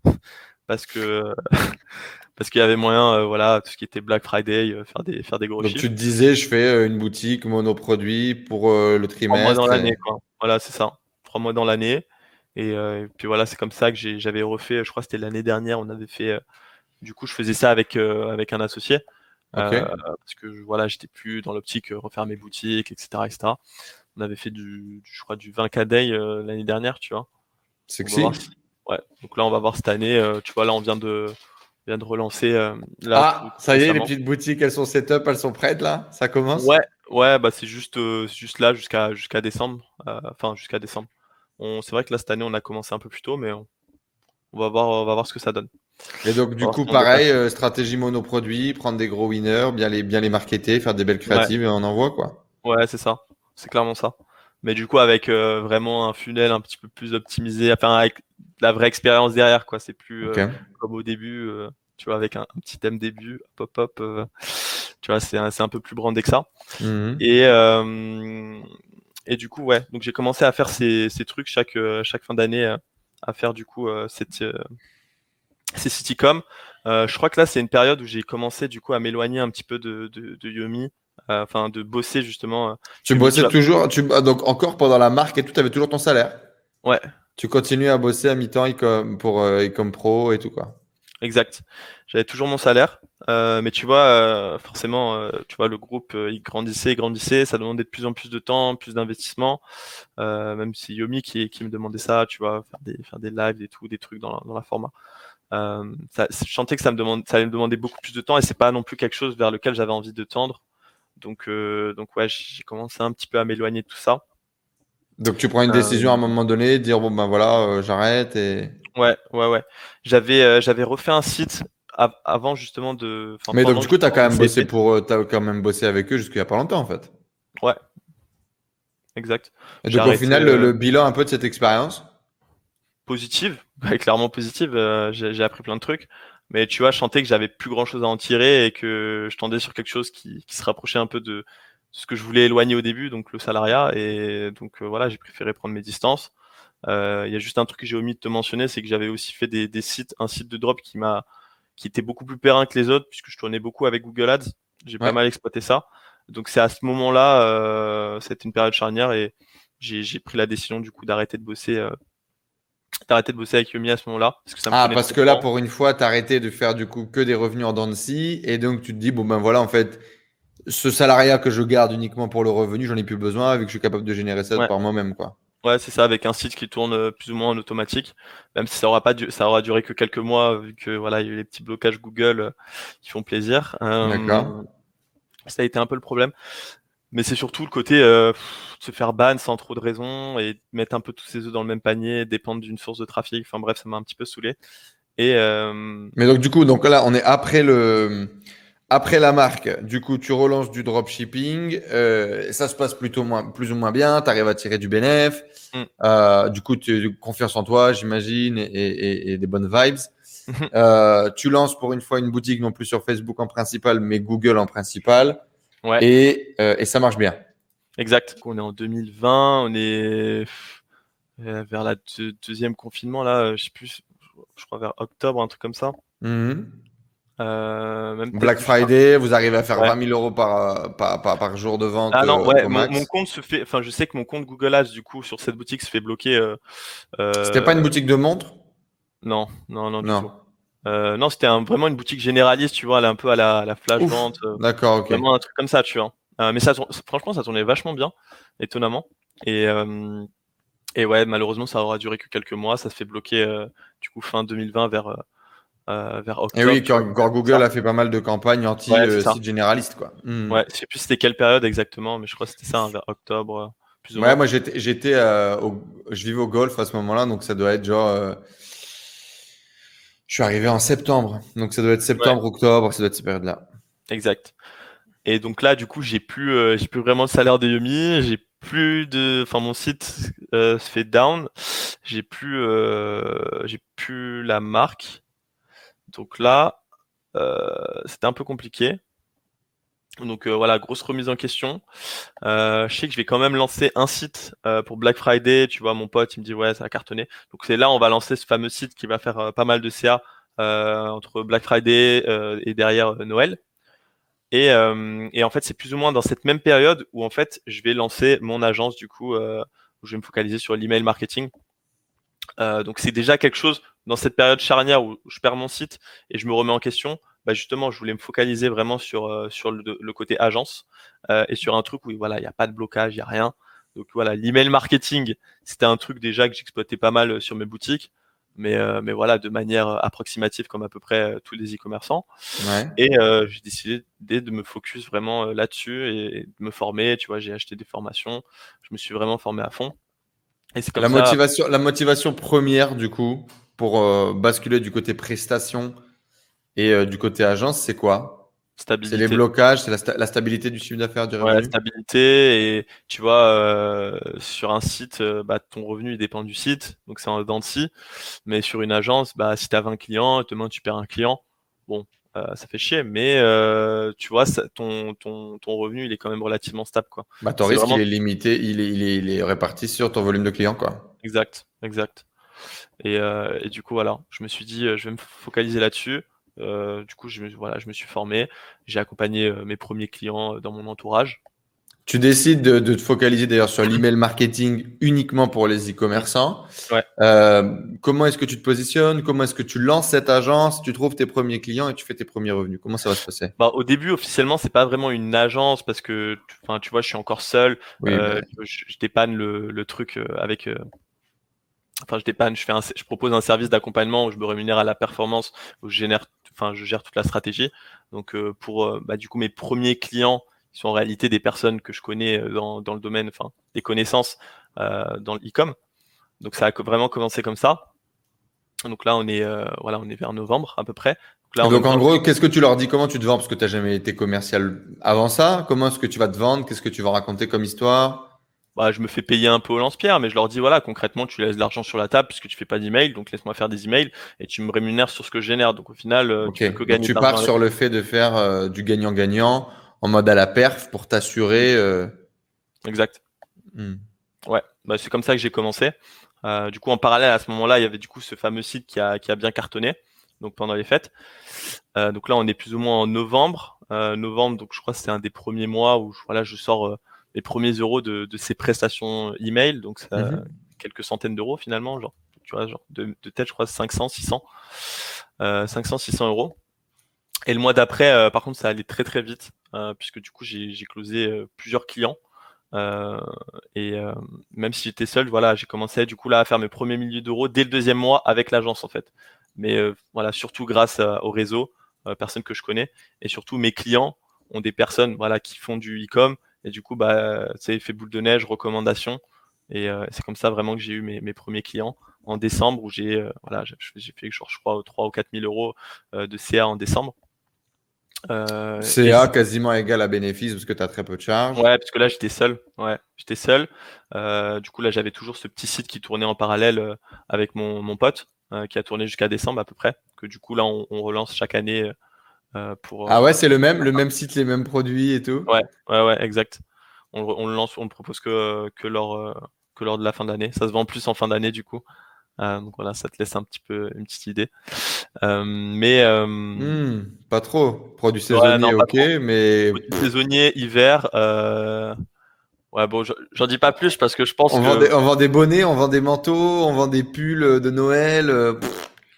parce que parce qu'il y avait moyen, euh, voilà, tout ce qui était Black Friday, euh, faire des faire des gros Donc chiffres. tu te disais je fais euh, une boutique monoproduit pour euh, le Trois trimestre. mois dans et- l'année, quoi. Voilà, c'est ça. Trois mois dans l'année. Et, et puis voilà, c'est comme ça que j'avais refait, je crois que c'était l'année dernière, on avait fait, du coup, je faisais ça avec, avec un associé. Parce que voilà, j'étais plus dans l'optique refaire mes boutiques, etc., etc. On avait fait du, du- je crois, du 20K Day euh, l'année dernière, tu vois. Sexy. Ouais. Donc là, on va voir cette année, tu vois, là, on vient de, vient de relancer, euh, là, Ah, tout ça y est, les petites boutiques, elles sont setup, elles sont prêtes là? Ça commence? Ouais, ouais, bah c'est juste, euh, juste là jusqu'à jusqu'à décembre. euh, Enfin, jusqu'à décembre. On, c'est vrai que là cette année on a commencé un peu plus tôt, mais on, on va voir, on va voir ce que ça donne. Et donc, du coup, pareil, stratégie monoproduit, prendre des gros winners, bien les, bien les marketer, faire des belles créatives et on envoie quoi. Ouais, c'est ça. C'est clairement ça. Mais du coup avec euh, vraiment un funnel un petit peu plus optimisé, enfin avec la vraie expérience derrière, quoi. C'est plus euh, comme au début, euh, tu vois, avec un, un petit thème début, pop pop. euh, tu vois, c'est un, c'est un peu plus brandé que ça. Mhm. Et, euh, et du coup, ouais, donc j'ai commencé à faire ces, ces trucs chaque, chaque fin d'année, à faire du coup euh, cette, euh, ces citycom. Euh, je crois que là, c'est une période où j'ai commencé du coup à m'éloigner un petit peu de, de, de Yomi, enfin de bosser justement. euh, Tu bossais toujours, tu, ah, donc encore pendant la marque et tout, tu avais toujours ton salaire. Ouais, Tu continues à bosser à mi-temps e-com- pour euh, Ecom Pro et tout quoi. exact. J'avais toujours mon salaire, euh, mais tu vois, euh, forcément, euh, tu vois, le groupe, euh, il grandissait, il grandissait, ça demandait de plus en plus de temps, plus d'investissement. Euh, même si Yomi qui, qui me demandait ça, tu vois, faire des, faire des lives et tout, des trucs dans la, dans la format. Euh, ça, je sentais que ça me demande, ça allait me demander beaucoup plus de temps et c'est pas non plus quelque chose vers lequel j'avais envie de tendre. Donc, euh, donc ouais, j'ai commencé un petit peu à m'éloigner de tout ça. Donc tu prends une Euh, décision à un moment donné, dire bon ben voilà, euh, j'arrête et. Ouais, ouais, ouais. J'avais, euh, j'avais refait un site av- avant justement de. enfin, Mais donc du coup, tu as quand même bossé pour, t'as quand même bossé avec eux jusqu'il y a pas longtemps en fait. Ouais. Exact. Et donc au final, le, euh, le bilan un peu de cette expérience? positive, ouais, clairement positive. euh, j'ai j'ai appris plein de trucs, mais tu vois, je sentais que j'avais plus grand chose à en tirer et que je tendais sur quelque chose qui, qui se rapprochait un peu de ce que je voulais éloigner au début, donc le salariat. Et donc euh, voilà, j'ai préféré prendre mes distances. Euh, Il y a juste un truc que j'ai omis de te mentionner, c'est que j'avais aussi fait des, des sites, un site de drop qui m'a, qui était beaucoup plus périn que les autres puisque je tournais beaucoup avec Google Ads. J'ai Ouais. pas mal exploité ça. Donc c'est à ce moment-là, euh, c'était une période charnière et j'ai j'ai pris la décision du coup d'arrêter de bosser. Euh, d'arrêter de bosser avec Yomi à ce moment-là parce que ça me Ah, parce que là, pour une fois, t'as arrêté de faire du coup que des revenus en dents de scie, et donc tu te dis, bon ben voilà, en fait, ce salariat que je garde uniquement pour le revenu, j'en ai plus besoin, vu que je suis capable de générer ça Ouais. par moi-même, quoi. Ouais, c'est ça, avec un site qui tourne euh, plus ou moins en automatique, même si ça aura pas du- ça aura duré que quelques mois, vu que voilà, il y a eu les petits blocages Google euh, qui font plaisir. Euh, D'accord. Ça a été un peu le problème. Mais c'est surtout le côté euh, se faire ban sans trop de raison et mettre un peu tous ses œufs dans le même panier, dépendre d'une source de trafic. Enfin bref, ça m'a un petit peu saoulé. Et euh, Mais donc, du coup, donc là, on est après le. Après la marque, du coup, tu relances du dropshipping, euh, ça se passe plutôt moins, plus ou moins bien, tu arrives à tirer du bénéf, Mm. euh, du coup, tu confiance en toi, j'imagine, et, et- et des bonnes vibes. Euh, tu lances pour une fois une boutique non plus sur Facebook en principal, mais Google en principal. Ouais. Et, euh, et ça marche bien. Exact. On est en 2020, on est vers la deux- deuxième confinement là, euh, je sais plus, je crois vers octobre, un truc comme ça. Mhm. Euh, même Black Friday, vous arrivez à faire Ouais. 20 000 euros par, par, par, par jour de vente. Ah non, ouais, au mon, max. mon compte se fait, enfin je sais que mon compte Google Ads du coup sur cette boutique se fait bloquer. euh, euh, C'était pas une boutique de montres? Non, non, non, du Non. tout. Euh, non, c'était un- vraiment une boutique généraliste, tu vois, elle est un peu à la, à la flash Ouf. vente, euh, D'accord, ok. vraiment un truc comme ça, tu vois. Euh, mais ça, franchement, ça tournait vachement bien, étonnamment. Et, euh, et ouais, malheureusement, ça aura duré que quelques mois. Ça se fait bloquer euh, du coup fin 2020 vers vers Et octobre. oui, tu vois. quand, quand Google a fait pas mal de campagnes anti Ouais, c'est euh, ça. site généraliste, quoi. Mhm. Ouais, je sais plus c'était quelle période exactement, mais je crois que c'était ça, hein, vers octobre, plus ou Ouais, moi j'étais, j'étais, euh, au- je vivais au golf à ce moment-là, donc ça doit être genre. Je suis arrivé en septembre, donc ça doit être septembre, octobre, ça doit être ces périodes-là. Exact. Et donc là, du coup, j'ai plus, euh, j'ai plus vraiment le salaire de Yumi, j'ai plus de, enfin, mon site euh, se fait down, j'ai plus, euh, j'ai plus la marque. Donc là, c'était un peu compliqué. Donc euh, voilà, grosse remise en question. Euh, je sais que je vais quand même lancer un site euh, pour Black Friday. Tu vois, mon pote, il me dit ouais, ça a cartonné. Donc c'est là, on va lancer ce fameux site qui va faire pas mal de CA entre Black Friday et derrière Noël. Et, et en fait, c'est plus ou moins dans cette même période où en fait, je vais lancer mon agence du coup, où je vais me focaliser sur l'email marketing. Donc c'est déjà quelque chose dans cette période charnière où je perds mon site et je me remets en question. Bah justement, je voulais me focaliser vraiment sur euh, sur le, le côté agence euh, et sur un truc où voilà, il n'y a pas de blocage, il y a rien. Donc voilà, l'email marketing, c'était un truc déjà que j'exploitais pas mal euh, sur mes boutiques, mais euh, mais voilà, de manière approximative comme à peu près tous les e-commerçants. Ouais. Et euh, j'ai décidé de me focus vraiment là-dessus et de me former. Tu vois, j'ai acheté des formations. Je me suis vraiment formé à fond. Et c'est comme La ça. motivation, la motivation première, du coup, pour euh, basculer du côté prestation et euh, du côté agence, c'est quoi? C'est Stabilité. les blocages, c'est la, sta- la stabilité du chiffre d'affaires du Ouais, revenu? stabilité et tu vois euh, sur un site euh, bah, ton revenu il dépend du site donc c'est en dents de scie mais sur une agence bah si tu as 20 clients demain tu perds un client bon euh, ça fait chier mais euh, tu vois ça, ton, ton ton revenu il est quand même relativement stable quoi bah, Ton c'est risque, vraiment- il est limité, il est, il, est, il est réparti sur ton volume de clients. Quoi. exact exact et, euh, et du coup voilà je me suis dit je vais me focaliser là-dessus Euh, du coup je me voilà je me suis formé j'ai accompagné euh, mes premiers clients euh, dans mon entourage Tu décides de, de te focaliser d'ailleurs sur l'email marketing uniquement pour les e-commerçants. Ouais. Comment est-ce que tu te positionnes? Comment est-ce que tu lances cette agence? Tu trouves tes premiers clients et tu fais tes premiers revenus Comment ça va se passer? Bah, au début, officiellement, c'est pas vraiment une agence parce que, tu- enfin, tu vois, je suis encore seul. Oui, bah, je, je dépanne le, le truc avec. Enfin, je dépanne, je fais un, je propose un service d'accompagnement où je me rémunère à la performance, où je génère, enfin, je gère toute la stratégie. Donc, euh, pour, euh, bah, du coup, mes premiers clients ils sont en réalité des personnes que je connais euh, dans, dans le domaine, enfin, des connaissances euh, dans le e-com. Donc, ça a vraiment commencé comme ça. Donc là, on est, euh, voilà, on est vers novembre à peu près. Donc là, en gros, qu'est-ce que tu leur dis? Comment tu te vends? Parce que tu n'as jamais été commercial avant ça. Comment est-ce que tu vas te vendre? Qu'est-ce que tu vas raconter comme histoire? Bah, je me fais payer un peu au lance-pierre, mais je leur dis voilà, concrètement, tu laisses de l'argent sur la table puisque tu fais pas d'email, donc laisse-moi faire des emails et tu me rémunères sur ce que je génère. Donc au final, euh, tu peux que Donc, gagner tu pars sur le fait de faire euh, du gagnant-gagnant en mode à la perf pour t'assurer. euh, Exact. hmm. Ouais, bah, c'est comme ça que j'ai commencé. Euh, du coup, en parallèle à ce moment-là, il y avait du coup ce fameux site qui a, qui a bien cartonné, donc pendant les fêtes. Donc là, on est plus ou moins en novembre. Novembre, donc je crois que c'est un des premiers mois où je- voilà, je sors les premiers euros de, de ces prestations email, donc ça, Mhm. quelques centaines d'euros finalement, genre, tu vois, genre de, de tête, je crois 500, 600, euh, 500, 600 euros. Et le mois d'après, euh, par contre, ça allait très très vite, euh, puisque du coup, j'ai closé euh, plusieurs clients. Et même si j'étais seul, voilà, j'ai commencé du coup là à faire mes premiers milliers d'euros dès le deuxième mois avec l'agence en fait. Mais voilà, surtout grâce au réseau, personnes que je connais, et surtout mes clients ont des personnes voilà qui font du e-com et du coup bah c'est effet boule de neige, recommandation. Et euh, c'est comme ça vraiment que j'ai eu mes, mes premiers clients en décembre où j'ai euh, voilà j'ai fait genre je crois 3 ou 4 000 euros euh, de CA en décembre. Et CA quasiment égal à bénéfice parce que tu as très peu de charges. Ouais, parce que là j'étais seul. Ouais, j'étais seul. Du coup là j'avais toujours ce petit site qui tournait en parallèle avec mon, mon pote. qui a tourné jusqu'à décembre à peu près. Que du coup là, on, relance chaque année pour. ah ouais, c'est le même, le même site, les mêmes produits et tout. Ouais, ouais, ouais, exact. On, on le lance, on le propose que que lors que lors de la fin d'année. Ça se vend plus en fin d'année du coup. Euh, donc voilà, ça te laisse un petit peu une petite idée. Euh, mais euh, hmm, pas trop. Produit saisonnier, ok, mais saisonnier hiver. Ouais, bon, j'en dis pas plus parce que je pense on, que... vend des, on vend des bonnets, on vend des manteaux, on vend des pulls de Noël.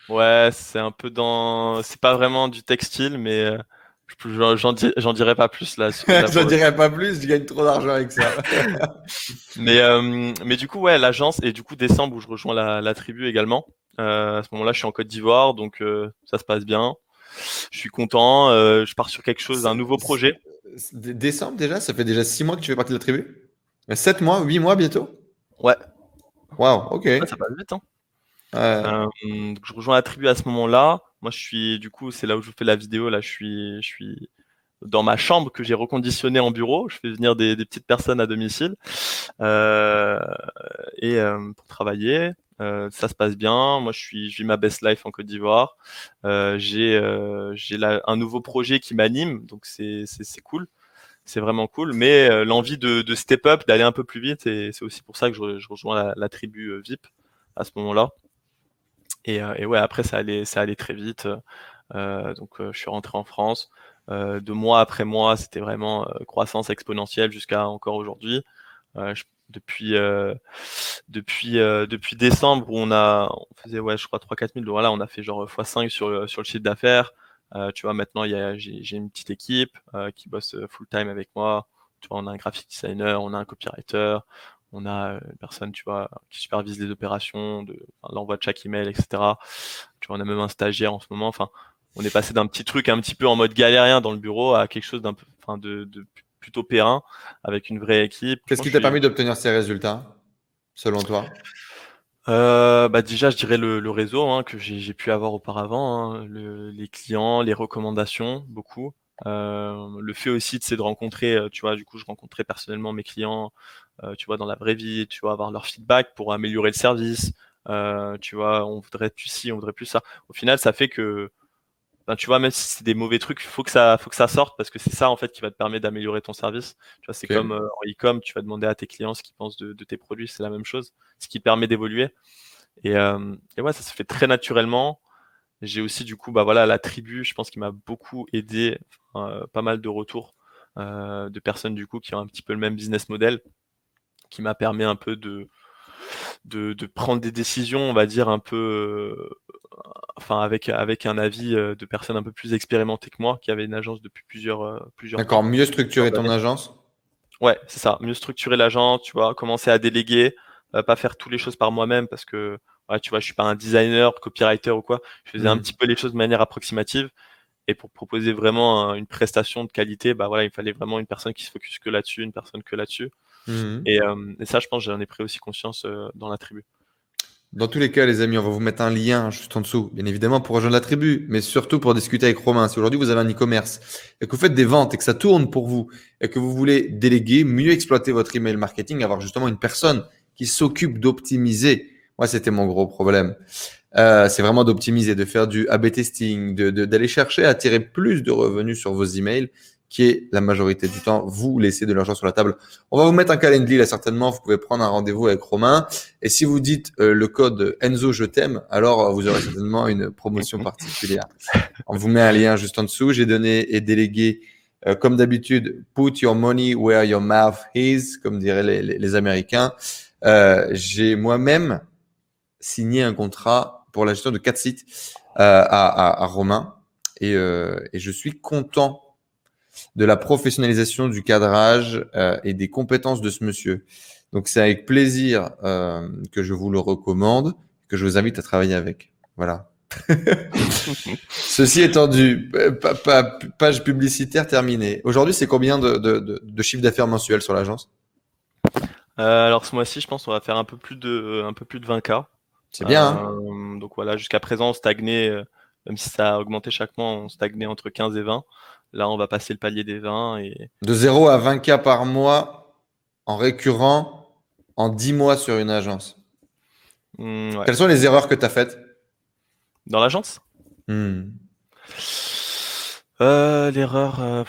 Ouais, c'est un peu dans. C'est pas vraiment du textile, mais J'en dirai pas plus là. J'en dirai pas plus, je gagne trop d'argent avec ça. mais, euh, mais du coup, ouais, l'agence, et du coup, décembre où je rejoins la, la tribu également. Euh, à ce moment-là, je suis en Côte d'Ivoire, donc euh, ça se passe bien. Je suis content, euh, je pars sur quelque chose, un nouveau projet. Décembre déjà, ça fait déjà six mois que tu fais partie de la tribu? Sept mois, huit mois bientôt? Ouais. Waouh, ok. ça passe vite. Hein. Euh, je rejoins la tribu à ce moment-là. Moi, je suis, du coup, c'est là où je fais la vidéo. Là, je suis, je suis dans ma chambre que j'ai reconditionné en bureau. Je fais venir des, des petites personnes à domicile euh, et euh, pour travailler. Euh, ça se passe bien. Moi, je suis, je vis ma best life en Côte d'Ivoire. Euh, j'ai, euh, j'ai un nouveau projet qui m'anime, donc c'est, c'est, cool. C'est vraiment cool. Mais l'envie de, de step up, d'aller un peu plus vite, et c'est aussi pour ça que je, rejoins la tribu VIP à ce moment-là. Et, euh, et, ouais, après, ça allait, ça allait très vite. Euh, donc, euh, je suis rentré en France. de mois après mois, c'était vraiment croissance exponentielle jusqu'à encore aujourd'hui. depuis depuis depuis décembre où on a on faisait ouais je crois 3 4 000 voilà on a fait genre x5 sur sur le chiffre d'affaires tu vois maintenant il y a j'ai une petite équipe qui bosse full time avec moi tu vois on a un graphic designer on a un copywriter on a euh, une personne, tu vois, qui supervise les opérations, de l'envoi de chaque email, etc. Tu vois, on a même un stagiaire en ce moment. Enfin, on est passé d'un petit truc un petit peu en mode galérien dans le bureau à quelque chose d'un peu, enfin, de, de plutôt périn avec une vraie équipe. Qu'est-ce qui t'a permis d'obtenir ces résultats, selon toi? Euh, bah déjà, je dirais le, le réseau hein, que j'ai pu avoir auparavant, hein, le, les clients, les recommandations, beaucoup. Euh, le fait aussi, c'est de rencontrer, euh, tu vois, du coup, je rencontrais personnellement mes clients, tu vois, dans la vraie vie, tu vois, avoir leur feedback pour améliorer le service. Euh, tu vois, on voudrait plus ci, on voudrait plus ça. Au final, ça fait que, ben, tu vois, même si c'est des mauvais trucs, faut que ça, faut que ça sorte parce que c'est ça en fait qui va te permettre d'améliorer ton service. Tu vois, c'est comme euh, en e-com, tu vas demander à tes clients ce qu'ils pensent de, de, tes produits, c'est la même chose, ce qui permet d'évoluer. Et, euh, et ouais, ça se fait très naturellement. J'ai aussi du coup, bah voilà, la tribu, je pense qu'il m'a beaucoup aidé, pas mal de retours euh, de personnes du coup qui ont un petit peu le même business model qui m'a permis un peu de, de, de, prendre des décisions, on va dire, un peu, euh, enfin, avec, avec un avis euh, de personnes un peu plus expérimentées que moi, qui avaient une agence depuis plusieurs, euh, plusieurs D'accord, mieux structurer ton agence? Ouais, c'est ça, mieux structurer l'agence, tu vois, commencer à déléguer, pas faire toutes les choses par moi-même parce que, ouais, tu vois, je suis pas un designer, copywriter ou quoi, je faisais un mmh. petit peu les choses de manière approximative. Et pour proposer vraiment une prestation de qualité, bah voilà, il fallait vraiment une personne qui se focus que là-dessus, une personne que là-dessus. Mmh et, et, ça, je pense, j'en ai pris aussi conscience dans la tribu. Dans tous les cas, les amis, on va vous mettre un lien juste en dessous, bien évidemment, pour rejoindre la tribu, mais surtout pour discuter avec Romain. Si aujourd'hui vous avez un e-commerce et que vous faites des ventes et que ça tourne pour vous et que vous voulez déléguer, mieux exploiter votre email marketing, avoir justement une personne qui s'occupe d'optimiser. Moi, c'était mon gros problème. Euh, c'est vraiment d'optimiser, de faire du A/B testing, d'aller de, d'aller chercher à attirer plus de revenus sur vos emails qui est la majorité du temps vous laissez de l'argent sur la table. On va vous mettre un calendrier là certainement, vous pouvez prendre un rendez-vous avec Romain et si vous dites euh, le code Enzo je t'aime, alors euh, vous aurez certainement une promotion particulière. On vous met un lien juste en dessous, j'ai donné et délégué euh, comme d'habitude put your money where your mouth is comme diraient les, les, Américains. j'ai moi-même signé un contrat pour la gestion de quatre sites à, à, à, Romain et, et je suis content de la professionnalisation du cadrage euh, et des compétences de ce monsieur. Donc c'est avec plaisir euh, que je vous le recommande, que je vous invite à travailler avec. Voilà. Ceci étant dit, page publicitaire terminée. Aujourd'hui, c'est combien de, de, de chiffre d'affaires mensuel sur l'agence? Euh, Alors ce mois-ci, je pense qu'on va faire un peu plus de, un peu plus de 20K. C'est bien. Hein donc voilà, jusqu'à présent, on stagnait, même si ça a augmenté chaque mois, on stagnait entre 15 et 20. Là, on va passer le palier des 20. Et... De 0 à 20 cas par mois en récurrent en 10 mois sur une agence. Mmh, Quelles sont les erreurs que tu as faites? Dans l'agence? Hmm. Euh, L'erreur, euh,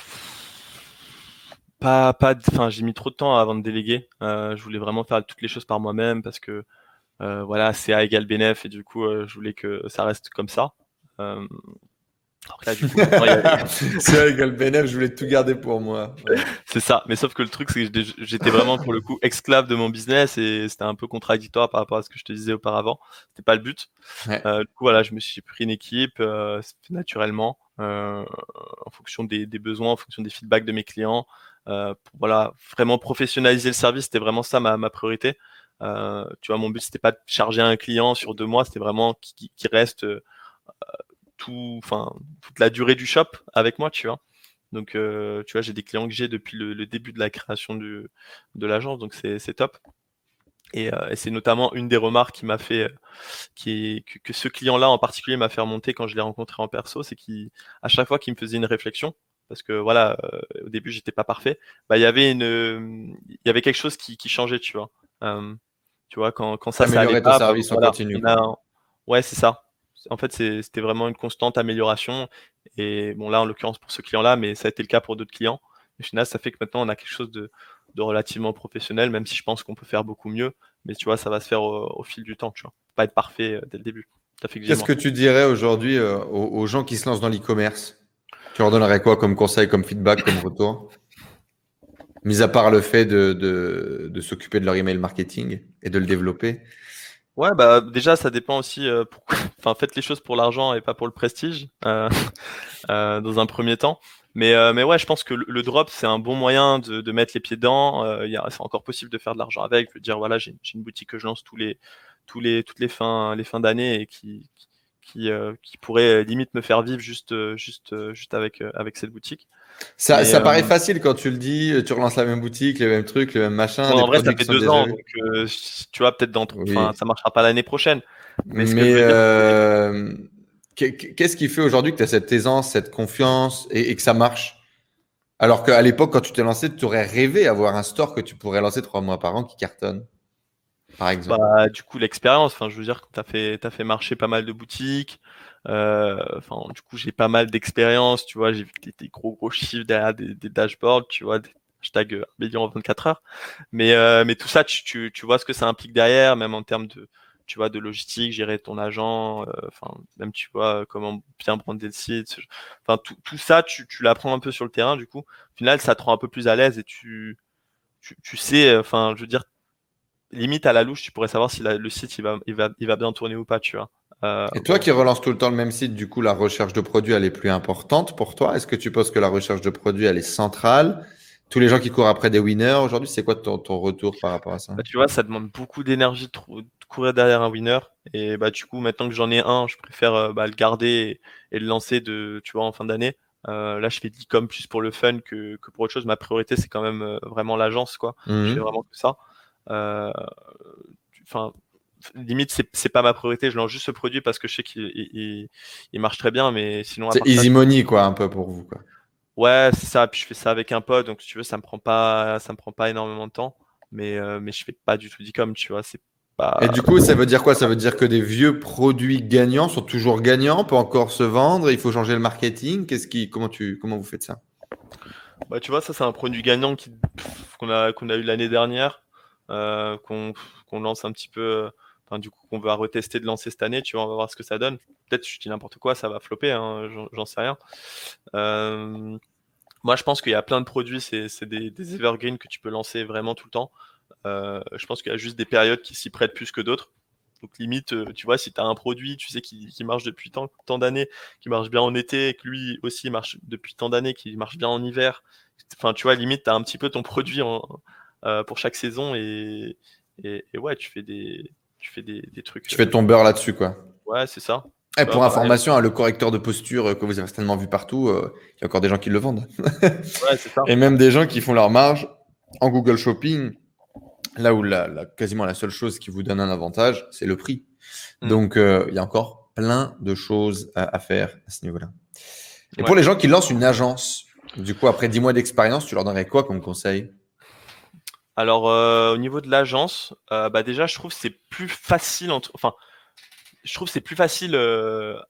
pas, pas, enfin, j'ai mis trop de temps avant de déléguer. Euh, je voulais vraiment faire toutes les choses par moi-même parce que, euh, voilà, CA égale bénéf et du coup, euh, je voulais que ça reste comme ça. Euh, alors que là, du coup, maintenant, il y a- C'est vrai que le bénéf, je voulais tout garder pour moi. Ouais. c'est ça. Mais sauf que le truc, c'est que j'étais- vraiment pour le coup esclave de mon business et c'était un peu contradictoire par rapport à ce que je te disais auparavant. C'était pas le but. Ouais. Euh, du coup, voilà, je me suis pris une équipe euh, naturellement euh, en fonction des, des besoins, en fonction des feedbacks de mes clients. Euh, pour, voilà, vraiment professionnaliser le service, c'était vraiment ça ma, ma priorité. Euh, tu vois, mon but c'était pas de charger un client sur deux mois, c'était vraiment qu'il qu'il reste euh, tout, enfin toute la durée du shop avec moi, tu vois. Donc, euh, tu vois, j'ai des clients que j'ai depuis le, le début de la création du, de l'agence, donc c'est c'est top. Et, euh, et c'est notamment une des remarques qui m'a fait, euh, qui est, que, que ce client-là en particulier m'a fait remonter quand je l'ai rencontré en perso, c'est qu'à chaque fois qu'il me faisait une réflexion, parce que voilà, euh, au début j'étais pas parfait, bah il y avait une, il y avait quelque chose qui, qui changeait, tu vois. Euh, tu vois quand, quand ça, ça allait ton pas, service en voilà, continu, a- ouais, c'est ça. En fait, c'était vraiment une constante amélioration. Et bon, là, en l'occurrence pour ce client-là, mais ça a été le cas pour d'autres clients. Au final, ça fait que maintenant, on a quelque chose de, de relativement professionnel, même si je pense qu'on peut faire beaucoup mieux. Mais tu vois, ça va se faire au, au fil du temps, tu vois. Pas être parfait euh, dès le début. Qu'est-ce que tu dirais aujourd'hui euh, aux, aux gens qui se lancent dans l'e-commerce? Tu leur donnerais quoi comme conseil, comme feedback, comme retour? Mis à part le fait de, de, de s'occuper de leur email marketing et de le développer. Ouais, bah déjà, ça dépend aussi. euh, Enfin, faites les choses pour l'argent et pas pour le prestige, euh, euh, dans un premier temps. Mais, euh, mais ouais, je pense que le, drop, c'est un bon moyen de, de mettre les pieds dedans. Euh, il c'est encore possible de faire de l'argent avec. Je veux dire, voilà, j'ai une boutique que je lance tous les, tous les, toutes les fins, les fins d'année et qui, euh, qui pourrait euh, limite me faire vivre juste, euh, juste, juste avec, avec cette boutique. Ça, paraît facile quand tu le dis, tu relances la même boutique, les mêmes trucs, machins. Bon, des en vrai, ça fait deux ans, donc tu vois, peut-être dans, enfin, ça marchera pas l'année prochaine. Mais, qu'est-ce qui fait aujourd'hui que tu as cette aisance, cette confiance et, et que ça marche? Alors qu'à l'époque, quand tu t'es lancé, tu aurais rêvé avoir un store que tu pourrais lancer trois mois par an qui cartonne, par exemple. Bah, du coup, l'expérience, enfin, je veux dire tu as fait, t'as fait marcher pas mal de boutiques. Euh, enfin, du coup, j'ai pas mal d'expérience, tu vois, j'ai vu des, des gros, gros chiffres derrière des, des dashboards, tu vois, des hashtags euh, million en 24 heures. Mais, euh, mais tout ça, tu, tu, tu vois ce que ça implique derrière, même en termes de, tu vois, de logistique, gérer ton agent, euh, enfin, même, tu vois, comment bien brander le site. ce- Enfin, tout, tout ça, tu, tu l'apprends un peu sur le terrain, du coup. Au final, ça te rend un peu plus à l'aise et tu, tu, tu sais, euh, enfin, je veux dire, limite à la louche, tu pourrais savoir si la- le site il va, il va, il va bien tourner ou pas, tu vois. Euh, Et toi qui relances tout le temps le même site, du coup, la recherche de produits, elle est plus importante pour toi? Est-ce que tu penses que la recherche de produits, elle est centrale? Tous les gens qui courent après des winners, aujourd'hui, c'est quoi ton, ton retour par rapport à ça? Bah, tu vois, ça demande beaucoup d'énergie de, courir derrière un winner. Et bah, du coup, maintenant que j'en ai un, je préfère euh, bah, le garder et, et le lancer de, tu vois, en fin d'année. Euh, là, je fais 10 comme plus pour le fun que, que pour autre chose. Ma priorité, c'est quand même vraiment l'agence, quoi. Je fais vraiment que ça. Euh, Enfin, limite, c'est pas ma priorité. Je lance juste ce produit parce que je sais qu'il il, marche très bien, mais sinon, C'est ça, easy money, quoi, un peu pour vous. Quoi. Ouais, c'est ça. Puis je fais ça avec un pote, donc si tu veux, ça me prend pas, ça me prend pas énormément de temps. Mais, euh, mais je fais pas du tout d'e-com, tu vois. C'est pas. Et du coup, ça veut dire quoi? Ça veut dire que des vieux produits gagnants sont toujours gagnants, peut encore se vendre, il faut changer le marketing? Qu'est-ce qui, comment tu, comment vous faites ça? Bah, tu vois, ça, c'est un produit gagnant qui, qu'on a, qu'on a eu l'année dernière, qu'on, qu'on lance un petit peu, euh, du coup, qu'on va retester de lancer cette année, tu vois, on va voir ce que ça donne. Peut-être, je dis n'importe quoi, ça va flopper, hein, j'en, sais rien. Euh, moi, je pense qu'il y a plein de produits, c'est, des, des evergreens que tu peux lancer vraiment tout le temps. Euh, je pense qu'il y a juste des périodes qui s'y prêtent plus que d'autres. Donc limite, euh, tu vois, si tu as un produit, tu sais, qui, marche depuis tant, tant d'années, qui marche bien en été, et que lui aussi marche depuis tant d'années, qui marche bien en hiver, enfin, tu vois, limite, tu as un petit peu ton produit en, euh, pour chaque saison et, et, et ouais, tu fais des, tu fais des, des trucs. Tu fais ton beurre là-dessus, quoi. Ouais, c'est ça. Et pour Ouais, information, hein, le correcteur de posture euh, que vous avez certainement vu partout, euh, il y a encore des gens qui le vendent. Ouais, c'est ça. Et même des gens qui font leur marge en Google Shopping, là où la, la- quasiment la seule chose qui vous donne un avantage, c'est le prix. Mm. Donc, euh, il y a encore plein de choses à, à faire à ce niveau-là. Et Ouais. pour les gens qui lancent une agence, du coup, après 10 mois d'expérience, tu leur donnerais quoi comme conseil? Alors, euh, au niveau de l'agence, euh, bah déjà, je trouve que c'est plus facile entre. Enfin, je trouve que c'est plus facile.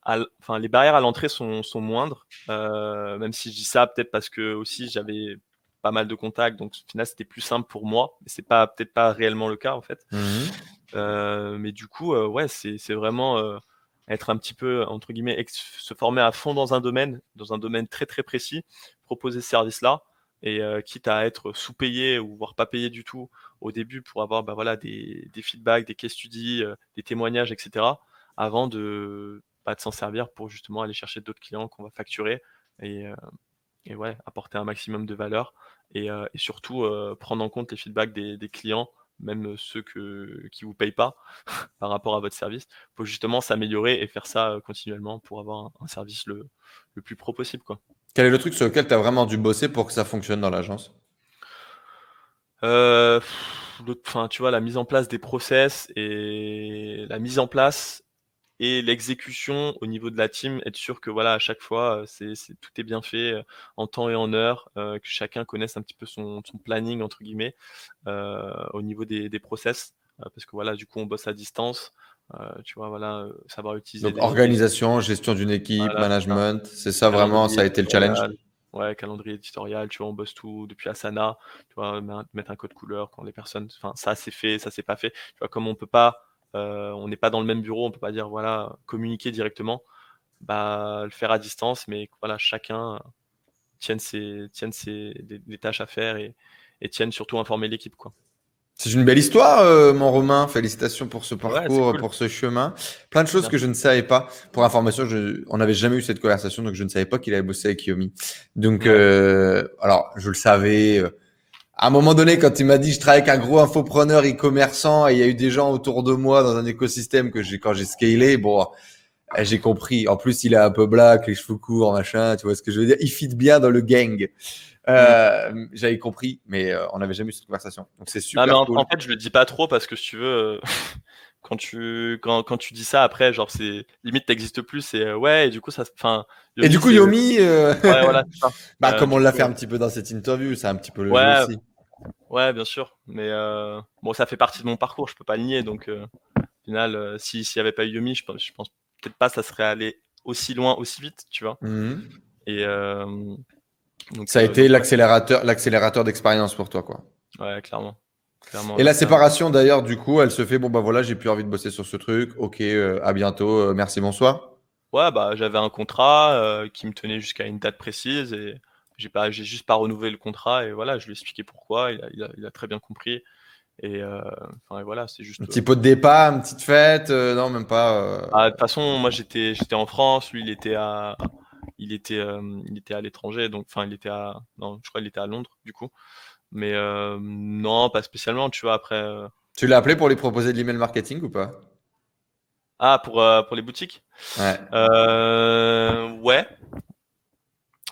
enfin, les barrières à l'entrée sont, sont moindres. même si je dis ça, peut-être parce que aussi j'avais pas mal de contacts, donc au final c'était plus simple pour moi. Mais c'est pas peut-être pas réellement le cas en fait. Mmh mais du coup, ouais, c'est vraiment être un petit peu entre guillemets se former à fond dans un domaine, dans un domaine très très précis, proposer ce service-là et quitte à être sous-payé ou voire pas payé du tout au début pour avoir bah, voilà des, des feedbacks, des case studies, des témoignages, etc. Avant de, bah, de s'en servir pour justement aller chercher d'autres clients qu'on va facturer et, et ouais, apporter un maximum de valeur et, surtout prendre en compte les feedbacks des, clients, même ceux que, qui vous payent pas par rapport à votre service, pour justement s'améliorer et faire ça continuellement pour avoir un, service le, le, plus pro possible. Quoi. Quel est le truc sur lequel tu as vraiment dû bosser pour que ça fonctionne dans l'agence euh, tu la mise en place des process et la mise en place et l'exécution au niveau de la team, être sûr que voilà à chaque fois c'est, tout est bien fait euh, en temps et en heure, euh, que chacun connaisse un petit peu son, planning entre guillemets euh, au niveau des, des process, parce que voilà du coup on bosse à distance, tu vois voilà savoir utiliser. Donc organisation, gestion d'une équipe, management, c'est ça vraiment, ça a été le challenge. Ouais, calendrier éditorial, tu vois, on bosse tout depuis Asana, tu vois, mettre un code couleur quand les personnes, enfin ça c'est fait, ça c'est pas fait, tu vois, comme on peut pas euh, on n'est pas dans le même bureau, on peut pas dire voilà communiquer directement. Bah, le faire à distance, mais voilà chacun tienne ses, tienne ses des, tâches à faire et, et tienne surtout informer l'équipe quoi. C'est une belle histoire, euh, mon Romain. Félicitations pour ce parcours, pour ce chemin. Plein de choses que je ne savais pas. Pour information, je, on n'avait jamais eu cette conversation, donc je ne savais pas qu'il avait bossé avec Yomi. Donc, euh, alors, je le savais à un moment donné, quand il m'a dit je travaille avec un gros infopreneur e-commerçant et il y a eu des gens autour de moi dans un écosystème que j'ai quand j'ai scalé, bon, eh, j'ai compris. En plus, il est un peu black, les cheveux courts, machin, tu vois ce que je veux dire? Il fit bien dans le gang. Euh, mm. J'avais compris, mais euh, on n'avait jamais eu cette conversation. Donc c'est super. en, cool. en, fait, je le dis pas trop parce que si tu veux, euh, quand tu quand, quand tu dis ça après, genre c'est limite t'existes plus. C'est ouais, et du coup ça, enfin. Et du coup Yomi, ouais, voilà, bah comme on l'a fait un petit peu dans cette interview, c'est un petit peu le ouais, aussi. Ouais, bien sûr. Mais euh, bon, ça fait partie de mon parcours, je peux pas le nier. Donc, euh, au final, euh, s'il n'y avait pas eu Yomi, je pense, je pense peut-être pas ça serait allé aussi loin, aussi vite, tu vois. Mmh. Et donc, ça a été l'accélérateur, l'accélérateur d'expérience pour toi, quoi. Ouais, clairement. clairement Et la séparation, d'ailleurs, du coup, elle se fait. Bon, bah voilà, j'ai plus envie de bosser sur ce truc. Ok, à bientôt. merci, bonsoir. Ouais, bah j'avais un contrat qui me tenait jusqu'à une date précise et j'ai pas, j'ai juste pas renouvelé le contrat et voilà, je lui ai expliqué pourquoi. Il a, il a, il a très bien compris. Et euh, enfin voilà, c'est juste. Un petit pot de départ, une petite fête, euh, non même pas. Euh... Ah, de toute façon, moi j'étais, j'étais en France, lui il était à, il était, euh, il était à l'étranger, donc enfin il était à, non, je crois qu'il était à Londres du coup. Mais euh, non, pas spécialement, tu vois. Après. Tu l'as appelé pour lui proposer de l'email marketing ou pas? Ah, pour pour les boutiques? Ouais. ouais.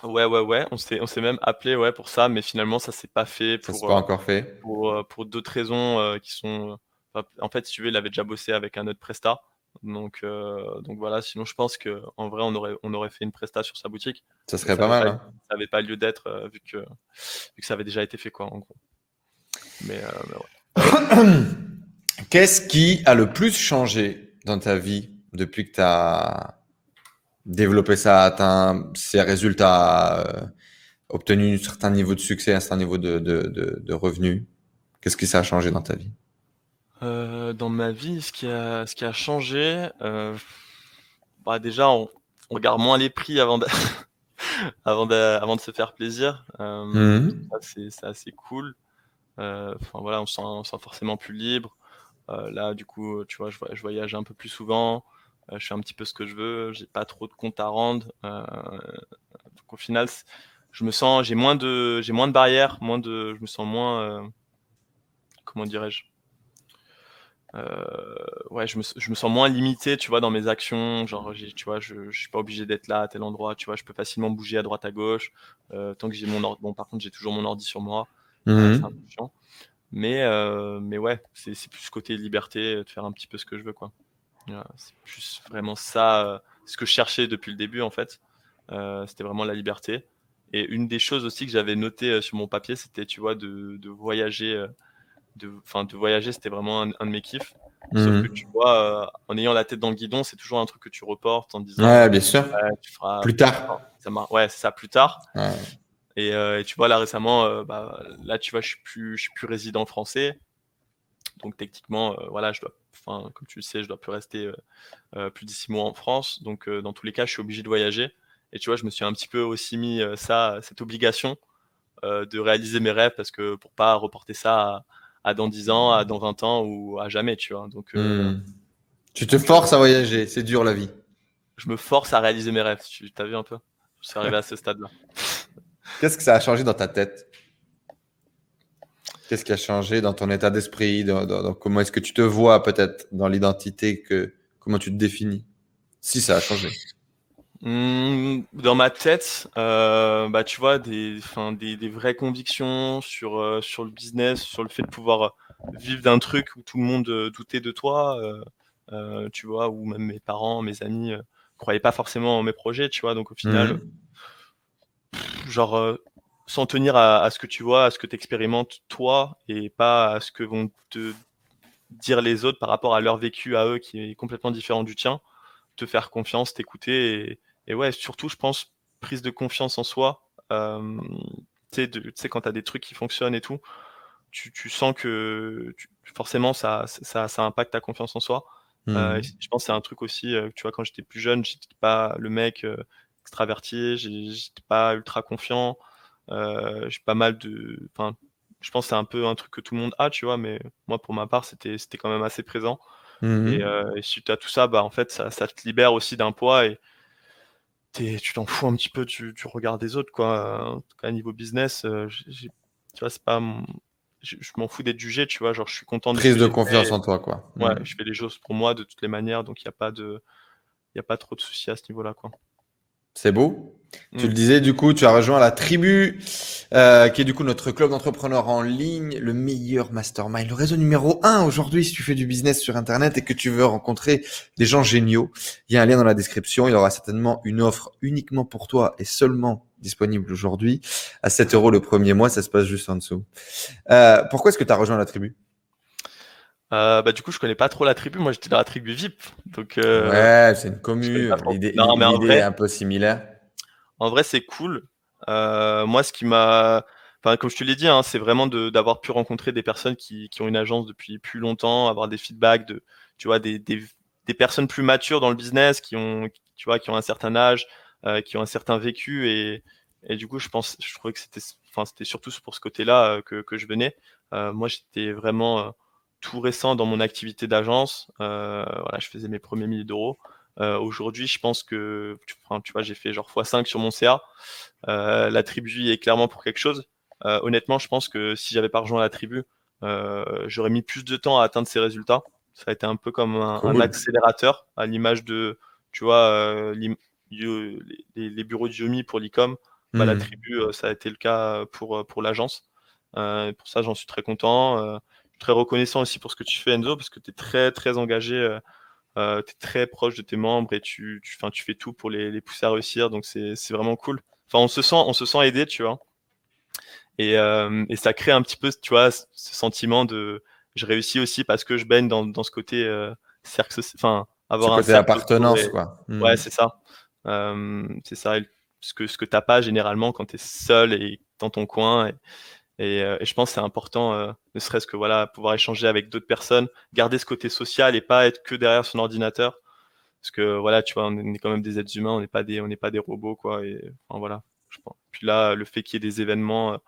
Ouais, ouais, ouais. On s'est, on s'est même appelé ouais, pour ça, mais finalement, ça s'est pas fait. Pour, ça pas encore fait. Pour, euh, pour d'autres raisons euh, qui sont. en fait, si tu veux, il avait déjà bossé avec un autre Presta. Donc, euh, donc voilà. Sinon, je pense que en vrai, on aurait, on aurait fait une Presta sur sa boutique. Ça serait pas mal. Hein. Ça n'avait pas lieu d'être vu, que, vu que ça avait déjà été fait, quoi, en gros. Mais, mais ouais. Qu'est-ce qui a le plus changé dans ta vie depuis que tu as développer ça, atteint ses résultats, euh, obtenu un certain niveau de succès, un certain niveau de, de, de, de revenus? Qu'est-ce qui ça a changé dans ta vie? Euh, Dans ma vie, ce qui a, ce qui a changé, euh, bah déjà, on, on, regarde moins les prix avant de, avant de, avant de se faire plaisir. Euh, mmh. C'est assez cool. Euh, enfin voilà, on se, sent, on sent forcément plus libre. Euh, là, du coup, tu vois, je, je voyage un peu plus souvent. Euh, je fais un petit peu ce que je veux, j'ai pas trop de comptes à rendre. Euh, donc au final, je me sens, j'ai moins de, j'ai moins de barrières, moins de, je me sens moins, euh, comment dirais-je, ouais, je me, je me, sens moins limité, tu vois, dans mes actions. Genre, tu vois, je, je suis pas obligé d'être là à tel endroit. Tu vois, je peux facilement bouger à droite à gauche. Euh, tant que j'ai mon ordi. Bon, par contre, j'ai toujours mon ordi sur moi. Mmh. Mais, euh, mais ouais, c'est plus côté liberté, de faire un petit peu ce que je veux, quoi. C'est plus vraiment ça, euh, ce que je cherchais depuis le début en fait. Euh, c'était vraiment la liberté. Et une des choses aussi que j'avais noté euh, sur mon papier, c'était, tu vois, de, de voyager. De, de voyager, c'était vraiment un, de mes kiffs. Sauf Mhm. que tu vois, euh, en ayant la tête dans le guidon, c'est toujours un truc que tu reportes en disant Ouais, bien sûr. Ouais, tu feras Plus tard. ça ouais, c'est ça plus tard. Ouais. Et, euh, et tu vois, là récemment, euh, bah, là, tu vois, je suis plus, je suis plus résident français. Donc techniquement, voilà, je dois, enfin, comme tu le sais, je dois plus rester plus de six mois en France. Donc dans tous les cas, je suis obligé de voyager. Et tu vois, je me suis un petit peu aussi mis ça, cette obligation de réaliser mes rêves parce que pour pas reporter ça à, à dans 10 ans, à dans 20 ans ou à jamais, tu vois. Donc euh, Hmm. Tu te forces à voyager, c'est dur la vie. je me force à réaliser mes rêves. Tu as vu un peu? Je suis arrivé à ce stade-là. Qu'est-ce que ça a changé dans ta tête? Qu'est-ce qui a changé dans ton état d'esprit dans, dans- dans comment est-ce que tu te vois peut-être dans l'identité que comment tu te définis? Si ça a changé. Hmm, dans ma tête, euh, bah, tu vois, des, enfin, des, des vraies convictions sur, euh, sur le business, sur le fait de pouvoir vivre d'un truc où tout le monde euh, doutait de toi, tu vois, ou même mes parents, mes amis euh, croyaient pas forcément en mes projets, tu vois. Donc au final, Mhm. genre, s'en tenir à, à ce que tu vois, à ce que tu expérimentes toi, et pas à ce que vont te dire les autres par rapport à leur vécu à eux qui est complètement différent du tien, te faire confiance, t'écouter et, et ouais, surtout, je pense, prise de confiance en soi. Euh, tu sais, tu quand tu as des trucs qui fonctionnent et tout, tu, tu sens que tu- forcément ça, ça, ça impacte ta confiance en soi. Euh, et je pense que c'est un truc aussi, euh, tu vois, quand j'étais plus jeune, j'étais pas le mec euh, extraverti, j'étais pas ultra confiant. J'ai pas mal de. Enfin, je pense que c'est un peu un truc que tout le monde a, tu vois, mais moi, pour ma part, c'était quand même assez présent. Mhm. Et, et suite à tout ça, bah, en fait, ça, ça te libère aussi d'un poids et tu t'en fous un petit peu du, du regard des autres, quoi. En tout cas, niveau business, euh, tu vois, c'est pas. Je, je m'en fous d'être jugé, tu vois. Genre, je suis content de Prise de confiance en toi, quoi. Ouais, Mhm. je fais les choses pour moi de toutes les manières, donc il n'y a pas de. Il y a pas trop de soucis à ce niveau-là, quoi. C'est beau. Tu Mm. le disais, du coup, tu as rejoint la tribu, euh, qui est du coup notre club d'entrepreneurs en ligne, le meilleur mastermind, le réseau numéro un aujourd'hui si tu fais du business sur Internet et que tu veux rencontrer des gens géniaux. Il y a un lien dans la description. Il y aura certainement une offre uniquement pour toi et seulement disponible aujourd'hui à 7 euros le premier mois. Ça se passe juste en dessous. Euh, pourquoi est-ce que tu as rejoint la tribu? Euh, bah, du coup, je connais pas trop la tribu. Moi, j'étais dans la tribu VIP. Donc, euh, Ouais, c'est une commune. L'idée est un peu similaire. En vrai, c'est cool. Euh, moi, ce qui m'a, enfin, comme je te l'ai dit, hein, c'est vraiment de- d'avoir pu rencontrer des personnes qui, qui ont une agence depuis plus longtemps, avoir des feedbacks de, tu vois, des, des, des personnes plus matures dans le business, qui ont, tu vois, qui ont un certain âge, qui ont un certain vécu, et, et du coup, je pense, je trouvais que c'était, enfin, c'était surtout pour ce côté-là que, que je venais. Moi, j'étais vraiment tout récent dans mon activité d'agence. Euh, voilà, je faisais mes premiers milliers d'euros. Euh, Aujourd'hui, je pense que, tu, vois, j'ai fait genre x5 sur mon CA. Euh, la tribu est clairement pour quelque chose. Honnêtement, je pense que si j'avais pas rejoint la tribu, j'aurais mis plus de temps à atteindre ces résultats. Ça a été un peu comme un, Cool. un accélérateur, à l'image de, tu vois, les, les bureaux de Yomi pour l'e-com. Bah, La Mhm. tribu, ça a été le cas pour, pour l'agence. Pour ça, j'en suis très content. Très reconnaissant aussi pour ce que tu fais, Enzo, parce que tu es très, très engagé. Euh, euh, tu es très proche de tes membres et tu, tu, 'fin, tu fais tout pour les, les pousser à réussir. Donc, c'est vraiment cool. Enfin, on se sent, on se sent aidé, tu vois. Et, euh, et ça crée un petit peu, tu vois, ce sentiment de je réussis aussi parce que je baigne dans, dans ce côté euh, cercle, enfin, Ce avoir un côté appartenance, et- quoi. Mhm. Ouais, c'est ça. C'est ça. Ce que, ce que t'as pas généralement quand tu es seul et dans ton coin. Et, et, euh, et je pense que c'est important, euh, ne serait-ce que voilà, pouvoir échanger avec d'autres personnes, garder ce côté social et pas être que derrière son ordinateur. Parce que voilà, tu vois, on est quand même des êtres humains, on n'est pas des, on n'est pas des robots, quoi. Et enfin, voilà. Je pense. Puis là, le fait qu'il y ait des événements, euh,